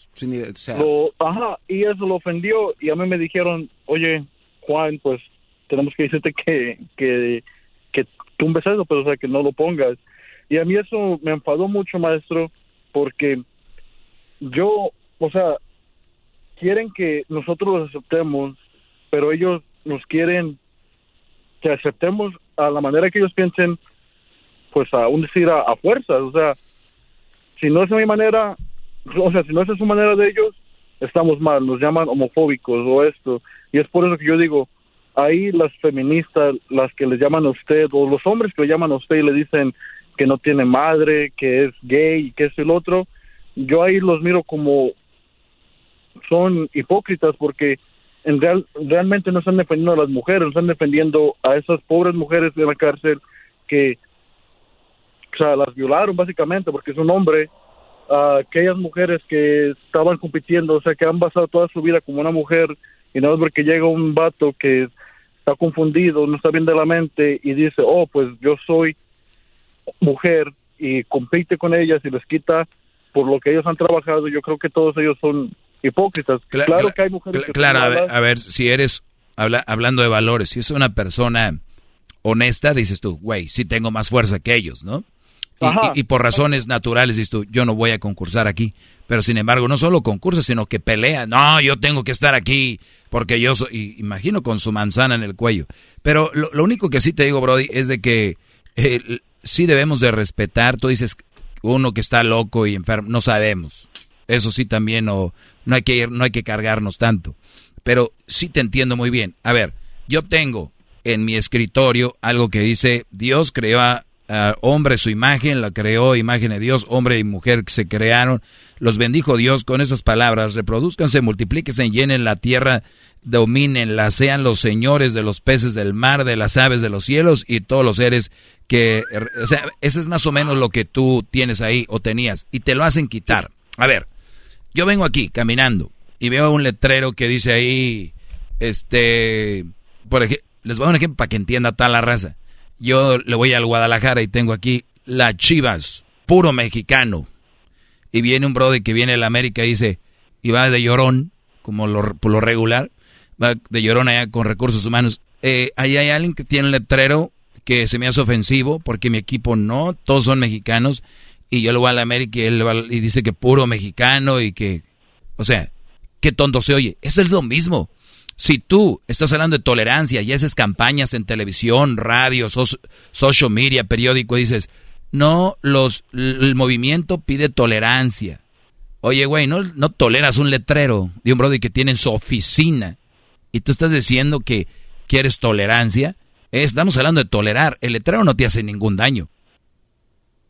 ajá, y eso lo ofendió y a mí me dijeron, oye, Juan, pues tenemos que decirte que, que, que tumbes eso, pero o sea, que no lo pongas. Y a mí eso me enfadó mucho, maestro, porque yo, o sea, quieren que nosotros los aceptemos, pero ellos nos quieren que aceptemos a la manera que ellos piensen, pues aún decir a, a fuerzas, o sea, si no es mi manera, o sea, si no es su manera de ellos, estamos mal, nos llaman homofóbicos o esto. Y es por eso que yo digo, ahí las feministas, las que le llaman a usted, o los hombres que le llaman a usted y le dicen que no tiene madre, que es gay, que es el otro, yo ahí los miro como son hipócritas porque en real, realmente no están defendiendo a las mujeres, están defendiendo a esas pobres mujeres de la cárcel que o sea, las violaron básicamente porque es un hombre a aquellas mujeres que estaban compitiendo, o sea, que han basado toda su vida como una mujer y no es porque llega un vato que está confundido, no está bien de la mente y dice, oh, pues yo soy mujer y compite con ellas y les quita por lo que ellos han trabajado, yo creo que todos ellos son hipócritas. claro que hay mujeres que Claro, a ver, a ver, si eres, habla, hablando de valores, si es una persona honesta, dices tú, güey, sí tengo más fuerza que ellos, ¿no? Y, por razones naturales dices tú, yo no voy a concursar aquí. Pero sin embargo, no solo concursa, sino que pelea. No, yo tengo que estar aquí porque yo soy, imagino con su manzana en el cuello. Pero lo, único que sí te digo, Brody, es de que eh, sí debemos de respetar. Tú dices, uno que está loco y enfermo, no sabemos. Eso sí también no, no, hay que ir, no hay que cargarnos tanto. Pero sí te entiendo muy bien. A ver, yo tengo en mi escritorio algo que dice, Dios creó a hombre su imagen, la creó imagen de Dios, hombre y mujer que se crearon, los bendijo Dios con esas palabras, reproduzcanse, multiplíquense, llenen la tierra, domínenla, sean los señores de los peces del mar, de las aves de los cielos y todos los seres que, o sea, ese es más o menos lo que tú tienes ahí o tenías y te lo hacen quitar. A ver, yo vengo aquí caminando y veo un letrero que dice ahí, este, por ejemplo, les voy a dar un ejemplo para que entienda tal la raza yo le voy al Guadalajara y tengo aquí la Chivas, puro mexicano. Y viene un brother que viene a la América y dice, y va de llorón, como lo, por lo regular, va de llorón allá con recursos humanos. Eh, ahí hay alguien que tiene un letrero que se me hace ofensivo porque mi equipo no, todos son mexicanos. Y yo le voy a la América y él y dice que puro mexicano y que, o sea, qué tonto se oye. Eso es lo mismo. Si tú estás hablando de tolerancia y haces campañas en televisión, radio, social media, periódico, dices, no, los, el movimiento pide tolerancia. Oye, güey, no, no toleras un letrero de un brother que tiene en su oficina y tú estás diciendo que quieres tolerancia. Estamos hablando de tolerar. El letrero no te hace ningún daño.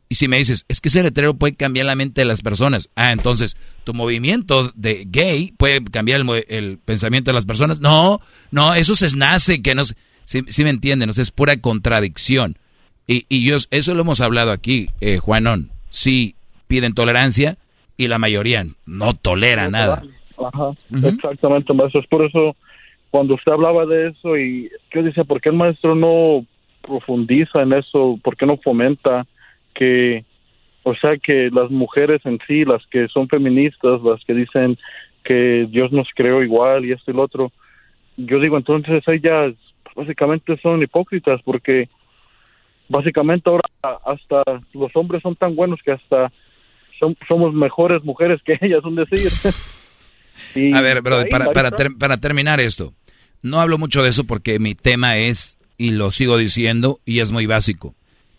Y si me dices, es que ese letrero puede cambiar la mente de las personas. Ah, entonces, tu movimiento de gay puede cambiar el, pensamiento de las personas. No, no, eso se nace, que no Si, me entienden, es pura contradicción. Y, y yo, eso lo hemos hablado aquí, eh, Juanón. Sí piden tolerancia y la mayoría no tolera nada. Ajá, exactamente, maestro. Es por eso, cuando usted hablaba de eso y yo decía, ¿por qué el maestro no profundiza en eso? ¿Por qué no fomenta? Que, o sea, que las mujeres en sí, las que son feministas, las que dicen que Dios nos creó igual y esto y lo otro, yo digo, entonces ellas básicamente son hipócritas porque básicamente ahora hasta los hombres son tan buenos que hasta son- somos mejores mujeres que ellas, un decir. Y A ver, ahí, para, para, ter- para terminar esto, no hablo mucho de eso porque mi tema es, y lo sigo diciendo, y es muy básico.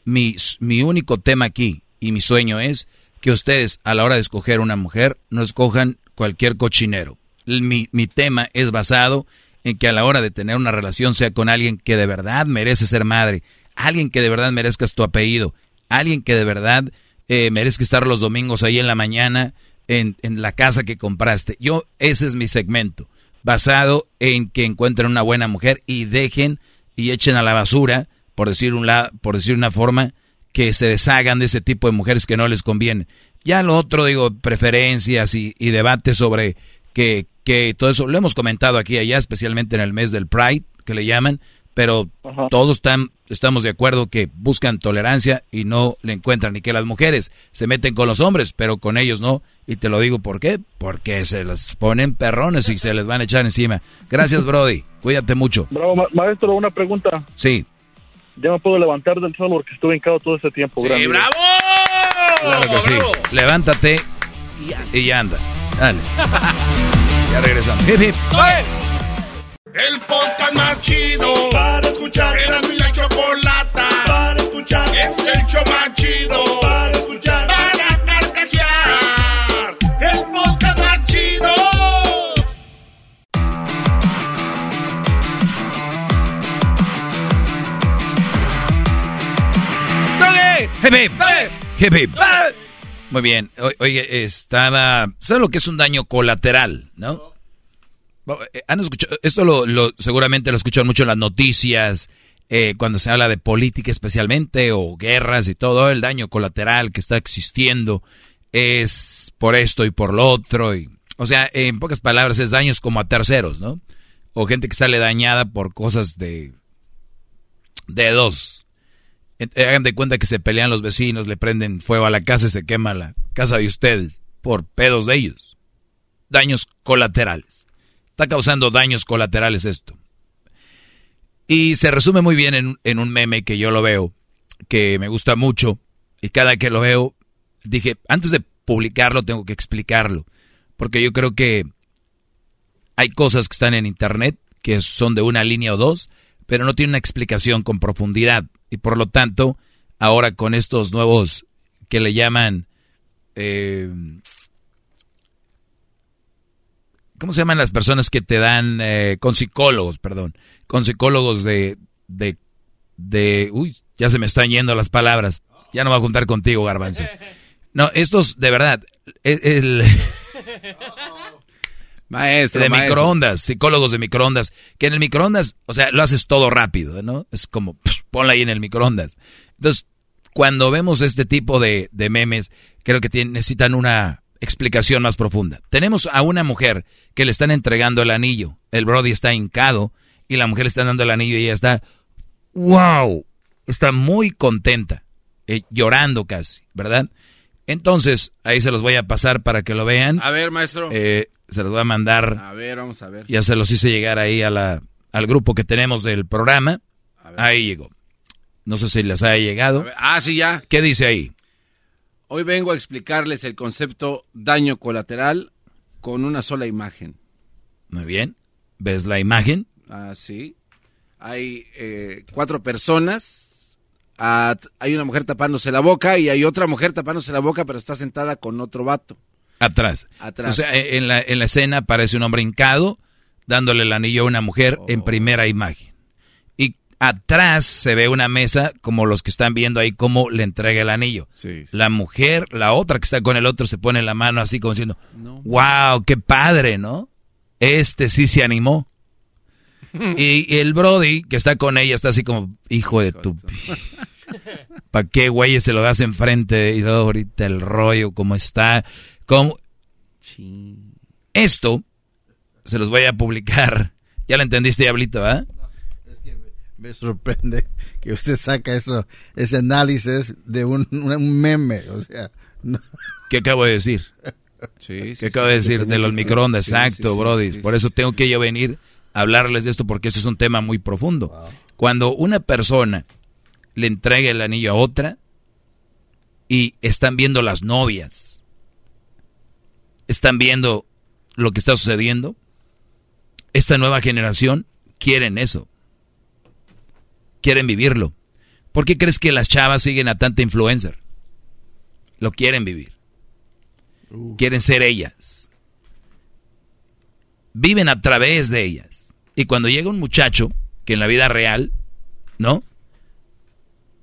Mi, mi único tema aquí y mi sueño es que ustedes a la hora de escoger una mujer no escojan cualquier cochinero. Mi, mi tema es basado en que a la hora de tener una relación sea con alguien que de verdad merece ser madre, alguien que de verdad merezcas tu apellido, alguien que de verdad eh, merezca estar los domingos ahí en la mañana en, en la casa que compraste. Yo, ese es mi segmento, basado en que encuentren una buena mujer y dejen y echen a la basura, por decir, un la, por decir una forma, que se deshagan de ese tipo de mujeres que no les conviene. Ya lo otro, digo, preferencias y, y debates sobre que, que todo eso, lo hemos comentado aquí y allá, especialmente en el mes del Pride, que le llaman, pero todos están, estamos de acuerdo que buscan tolerancia y no le encuentran, y que las mujeres se meten con los hombres, pero con ellos no. Y te lo digo, ¿por qué? Porque se las ponen perrones y se les van a echar encima. Gracias, Brody. Cuídate mucho. Bravo, ma- maestro, una pregunta. Sí. Ya me puedo levantar del suelo porque estuve hincado todo ese tiempo. gran líder. Claro que sí. Levántate y ya anda. Dale. ya regresamos. Hip, hip. El podcast más chido para escuchar. Era mi la chocolata para escuchar. Es el show más chido Hip, hip. Muy bien. O- Oye, estaba... ¿Sabes lo que es un daño colateral, no? Eh, ¿Han escuchado? Esto lo, lo- seguramente lo escuchan mucho en las noticias, eh, cuando se habla de política especialmente, o guerras y todo, el daño colateral que está existiendo es por esto y por lo otro. Y, o sea, en pocas palabras, es daños como a terceros, ¿no? O gente que sale dañada por cosas de... de dos. Eh, Hagan de cuenta que se pelean los vecinos, le prenden fuego a la casa y se quema la casa de ustedes por pedos de ellos. Daños colaterales. Está causando daños colaterales esto. Y se resume muy bien en, en un meme que yo lo veo, que me gusta mucho, y cada que lo veo, dije, antes de publicarlo tengo que explicarlo, porque yo creo que hay cosas que están en internet que son de una línea o dos, pero no tienen una explicación con profundidad. Y por lo tanto, ahora con estos nuevos que le llaman... eh, ¿Cómo se llaman las personas que te dan... eh, con psicólogos, perdón. Con psicólogos de, de... de... Uy, ya se me están yendo las palabras. Ya no voy a juntar contigo, garbanzo. No, estos, de verdad, el... el- Maestro, de maestro. microondas, psicólogos de microondas, que en el microondas, o sea, lo haces todo rápido, ¿no? Es como, ponla ahí en el microondas. Entonces, cuando vemos este tipo de, de memes, creo que tienen- necesitan una explicación más profunda. Tenemos a una mujer que le están entregando el anillo, el Brody está hincado y la mujer le está dando el anillo y ella está, wow, está muy contenta, eh, llorando casi, ¿verdad? Entonces, ahí se los voy a pasar para que lo vean. A ver, maestro. Eh, se los voy a mandar. A ver, vamos a ver. Ya se los hice llegar ahí a la, al grupo que tenemos del programa. Ahí llegó. No sé si les haya llegado. Ah, sí, ya. ¿Qué dice ahí? Hoy vengo a explicarles el concepto daño colateral con una sola imagen. Muy bien. ¿Ves la imagen? Ah, sí. Hay eh, cuatro personas. Ah, hay una mujer tapándose la boca y hay otra mujer tapándose la boca, pero está sentada con otro vato. Atrás. Atrás. O sea, en la, en la escena aparece un hombre hincado dándole el anillo a una mujer en primera imagen. Atrás se ve una mesa como los que están viendo ahí cómo le entrega el anillo. La mujer, la otra que está con el otro se pone la mano así como diciendo, wow, qué padre, ¿no? Este sí se animó. y el Brody que está con ella está así como, hijo de tu... ¿Para qué, güey, se lo das enfrente? Y luego ahorita el rollo, cómo está. Cómo... Esto se los voy a publicar. Ya lo entendiste, Diablito, ¿ah? Me sorprende que usted saca eso, ese análisis de un, un meme, o sea, no. ¿Qué acabo de decir? Sí, ¿Qué acabo de decir? De los microondas, Sí, exacto, sí, sí, Brody. sí, Por eso tengo que yo venir a hablarles de esto porque eso es un tema muy profundo. Cuando una persona le entrega el anillo a otra, y están viendo las novias. Están viendo lo que está sucediendo. Esta nueva generación quieren eso. Quieren vivirlo. ¿Por qué crees que las chavas siguen a tanta influencer? Lo quieren vivir. Quieren ser ellas. Viven a través de ellas. Y cuando llega un muchacho, que en la vida real, ¿no?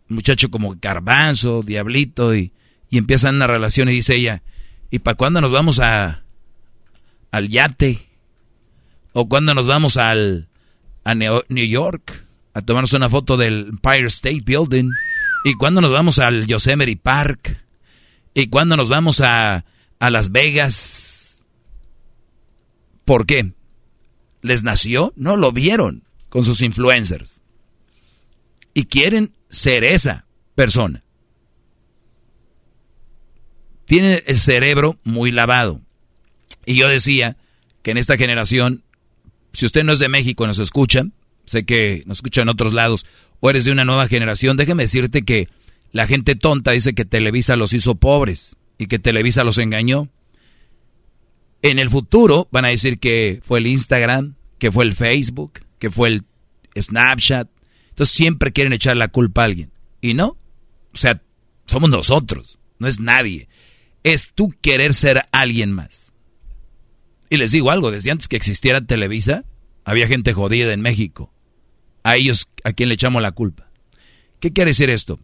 Un muchacho como Garbanzo, Diablito, y, y empiezan una relación y dice ella, ¿y para cuándo nos vamos a al yate? ¿O cuándo nos vamos al a New York a tomarnos una foto del Empire State Building? ¿Y cuándo nos vamos al Yosemite Park? ¿Y cuándo nos vamos a, a Las Vegas? ¿Por qué? ¿Les nació? No lo vieron con sus influencers. Y quieren ser esa persona. Tienen el cerebro muy lavado. Y yo decía que en esta generación, si usted no es de México, nos escucha, sé que nos escucha en otros lados, o eres de una nueva generación, déjeme decirte que la gente tonta dice que Televisa los hizo pobres y que Televisa los engañó. En el futuro van a decir que fue el Instagram, que fue el Facebook, que fue el Snapchat. Entonces siempre quieren echar la culpa a alguien. Y no. O sea, somos nosotros, no es nadie. Es tú querer ser alguien más. Y les digo algo, desde antes que existiera Televisa, había gente jodida en México. A ellos, ¿a quién le echamos la culpa? ¿Qué quiere decir esto?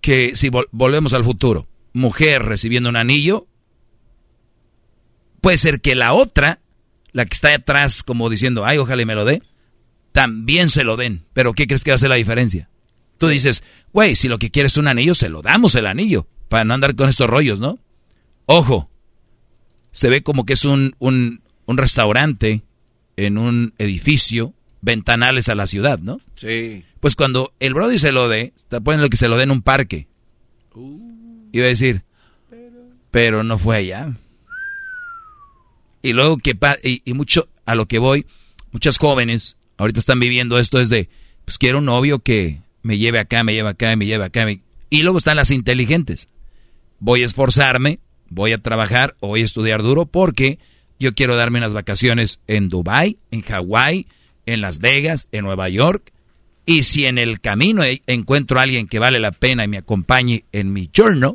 Que si volvemos al futuro, mujer recibiendo un anillo, puede ser que la otra, la que está atrás como diciendo, ay, ojalá y me lo dé, también se lo den. Pero ¿qué crees que va a ser la diferencia? Tú dices, güey, si lo que quieres es un anillo, se lo damos el anillo, para no andar con estos rollos, ¿no? Ojo, se ve como que es un, un, un restaurante en un edificio, ventanales a la ciudad, ¿no? Sí. Pues cuando el Brody se lo dé, está poniendo que se lo dé en un parque. Iba a decir, pero no fue allá. Y luego que y, y mucho a lo que voy, muchas jóvenes ahorita están viviendo esto es de, pues quiero un novio que me lleve acá, me lleve acá, me lleve acá. Y luego están las inteligentes. Voy a esforzarme, voy a trabajar voy a estudiar duro porque yo quiero darme unas vacaciones en Dubai, en Hawái, en Las Vegas, en Nueva York. Y si en el camino encuentro a alguien que vale la pena y me acompañe en mi journey,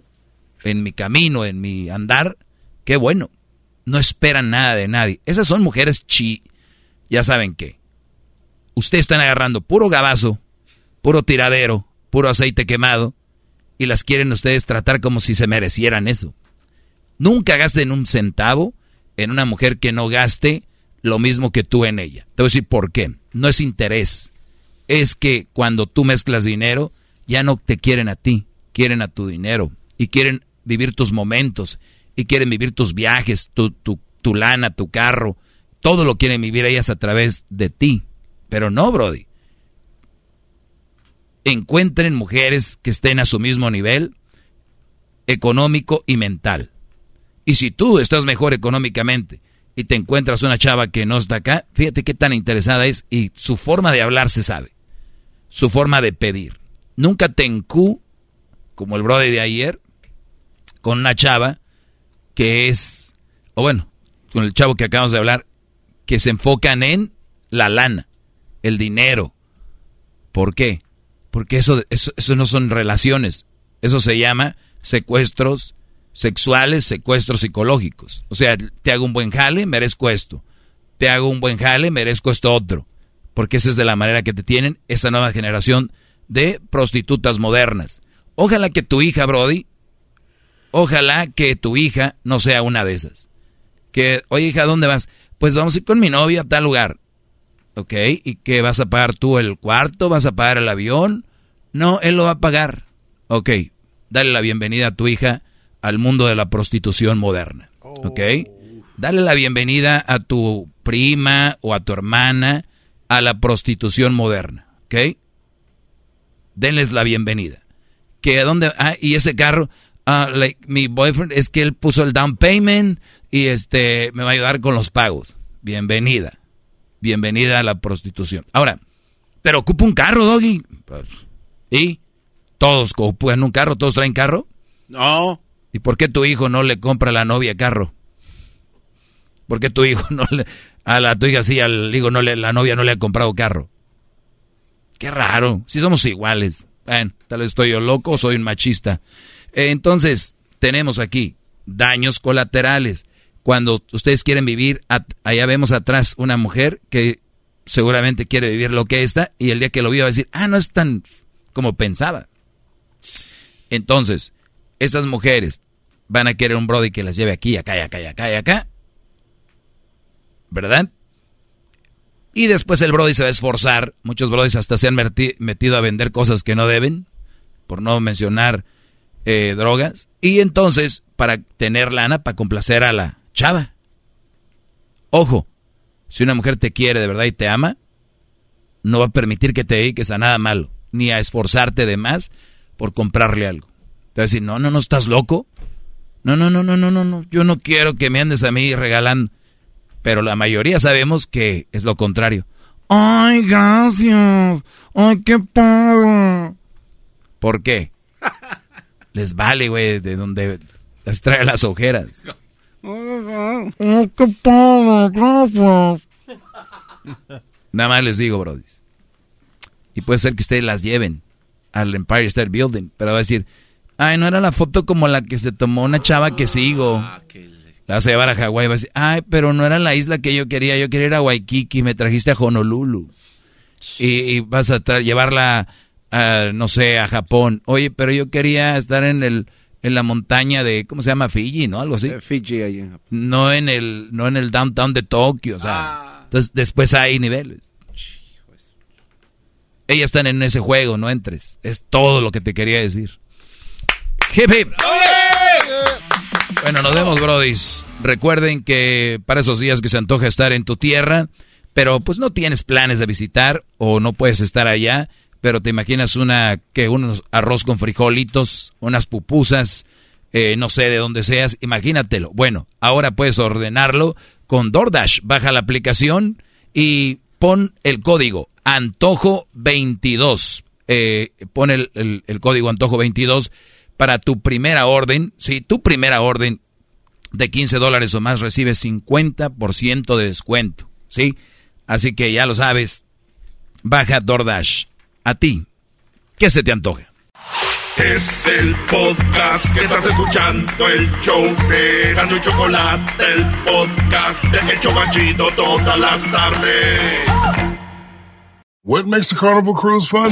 en mi camino, en mi andar, qué bueno. No esperan nada de nadie. Esas son mujeres chi. Ya saben qué. Ustedes están agarrando puro gabazo, puro tiradero, puro aceite quemado, y las quieren ustedes tratar como si se merecieran eso. Nunca gasten un centavo en una mujer que no gaste lo mismo que tú en ella. Te voy a decir por qué. No es interés. Es que cuando tú mezclas dinero, ya no te quieren a ti, quieren a tu dinero. Y quieren vivir tus momentos. Y quieren vivir tus viajes, tu, tu, tu lana, tu carro. Todo lo quieren vivir ellas a través de ti. Pero no, Brody. Encuentren mujeres que estén a su mismo nivel económico y mental. Y si tú estás mejor económicamente y te encuentras una chava que no está acá, fíjate qué tan interesada es y su forma de hablar se sabe. Su forma de pedir. Nunca te encu, como el brother de ayer, con una chava que es, o bueno, con el chavo que acabamos de hablar, que se enfocan en la lana, el dinero. ¿Por qué? Porque eso, eso, eso no son relaciones. Eso se llama secuestros sexuales, secuestros psicológicos. O sea, te hago un buen jale, merezco esto. Te hago un buen jale, merezco esto otro. Porque esa es de la manera que te tienen esta nueva generación de prostitutas modernas. Ojalá que tu hija, Brody, ojalá que tu hija no sea una de esas. Que, oye hija, ¿dónde vas? Pues vamos a ir con mi novia a tal lugar. ¿Ok? ¿Y qué vas a pagar tú el cuarto? ¿Vas a pagar el avión? No, él lo va a pagar. Ok, dale la bienvenida a tu hija al mundo de la prostitución moderna. ¿Ok? Dale la bienvenida a tu prima o a tu hermana a la prostitución moderna. ¿Ok? Denles la bienvenida. ¿Que a dónde? Ah, y ese carro, ah, mi boyfriend es que él puso el down payment y este me va a ayudar con los pagos. Bienvenida. Bienvenida a la prostitución. Ahora, pero ocupa un carro, Doggy. Pues, ¿Y? Todos ocupan un carro, todos traen carro. No. ¿Y por qué tu hijo no le compra a la novia carro? ¿Por qué tu hijo no le... A la tu hija sí, al hijo no le, la novia no le ha comprado carro? Qué raro, si somos iguales. Bueno, tal vez estoy yo loco soy un machista. Eh, entonces, tenemos aquí daños colaterales. Cuando ustedes quieren vivir, allá vemos atrás una mujer que seguramente quiere vivir lo que está y el día que lo viva va a decir, ah, no es tan como pensaba. Entonces, esas mujeres van a querer un brody que las lleve aquí, acá, y acá, acá, acá. ¿Verdad? Y después el brody se va a esforzar. Muchos brodis hasta se han metido a vender cosas que no deben, por no mencionar eh, drogas. Y entonces, para tener lana, para complacer a la chava. Ojo, si una mujer te quiere de verdad y te ama, no va a permitir que te dediques a nada malo, ni a esforzarte de más por comprarle algo. Te va a decir, no, no, no, estás loco. No, no, no, no, no, no, no. Yo no quiero que me andes a mí regalando. Pero la mayoría sabemos que es lo contrario. Ay, gracias. Ay, qué padre. ¿Por qué? Les vale, güey, de donde les trae las ojeras. Ay, qué padre, gracias. Nada más les digo, Brody. Y puede ser que ustedes las lleven al Empire State Building, pero va a decir, ay, no era la foto como la que se tomó una chava que sigo. Ah, la vas a llevar a Hawái. Va a decir, ay, pero no era la isla que yo quería. Yo quería ir a Waikiki. Me trajiste a Honolulu. Y, vas a llevarla, a, no sé, a Japón. Oye, pero yo quería estar en el en la montaña de, ¿cómo se llama? Fiji, ¿no? Algo así. Eh, Fiji ahí en Japón. No en el, no en el downtown de Tokio, o sea. Ah. Entonces, después hay niveles. Ellas están en ese juego, no entres. Es todo lo que te quería decir. Hip hip. Bueno, nos vemos, brodis. Recuerden que para esos días que se antoja estar en tu tierra, pero pues no tienes planes de visitar o no puedes estar allá, pero te imaginas una que unos arroz con frijolitos, unas pupusas, eh, no sé de dónde seas, imagínatelo. Bueno, ahora puedes ordenarlo con DoorDash. Baja la aplicación y pon el código Antojo22. Eh, pon el, el código Antojo22 para tu primera orden, si tu primera orden de 15 dólares o más recibe 50% de descuento, ¿sí? Así que ya lo sabes, baja DoorDash. A ti, ¿qué se te antoja? Es el podcast que estás escuchando, el show de Gano y Chocolate, el podcast de Hecho Banchito todas las tardes. What makes the Carnival Cruise fun?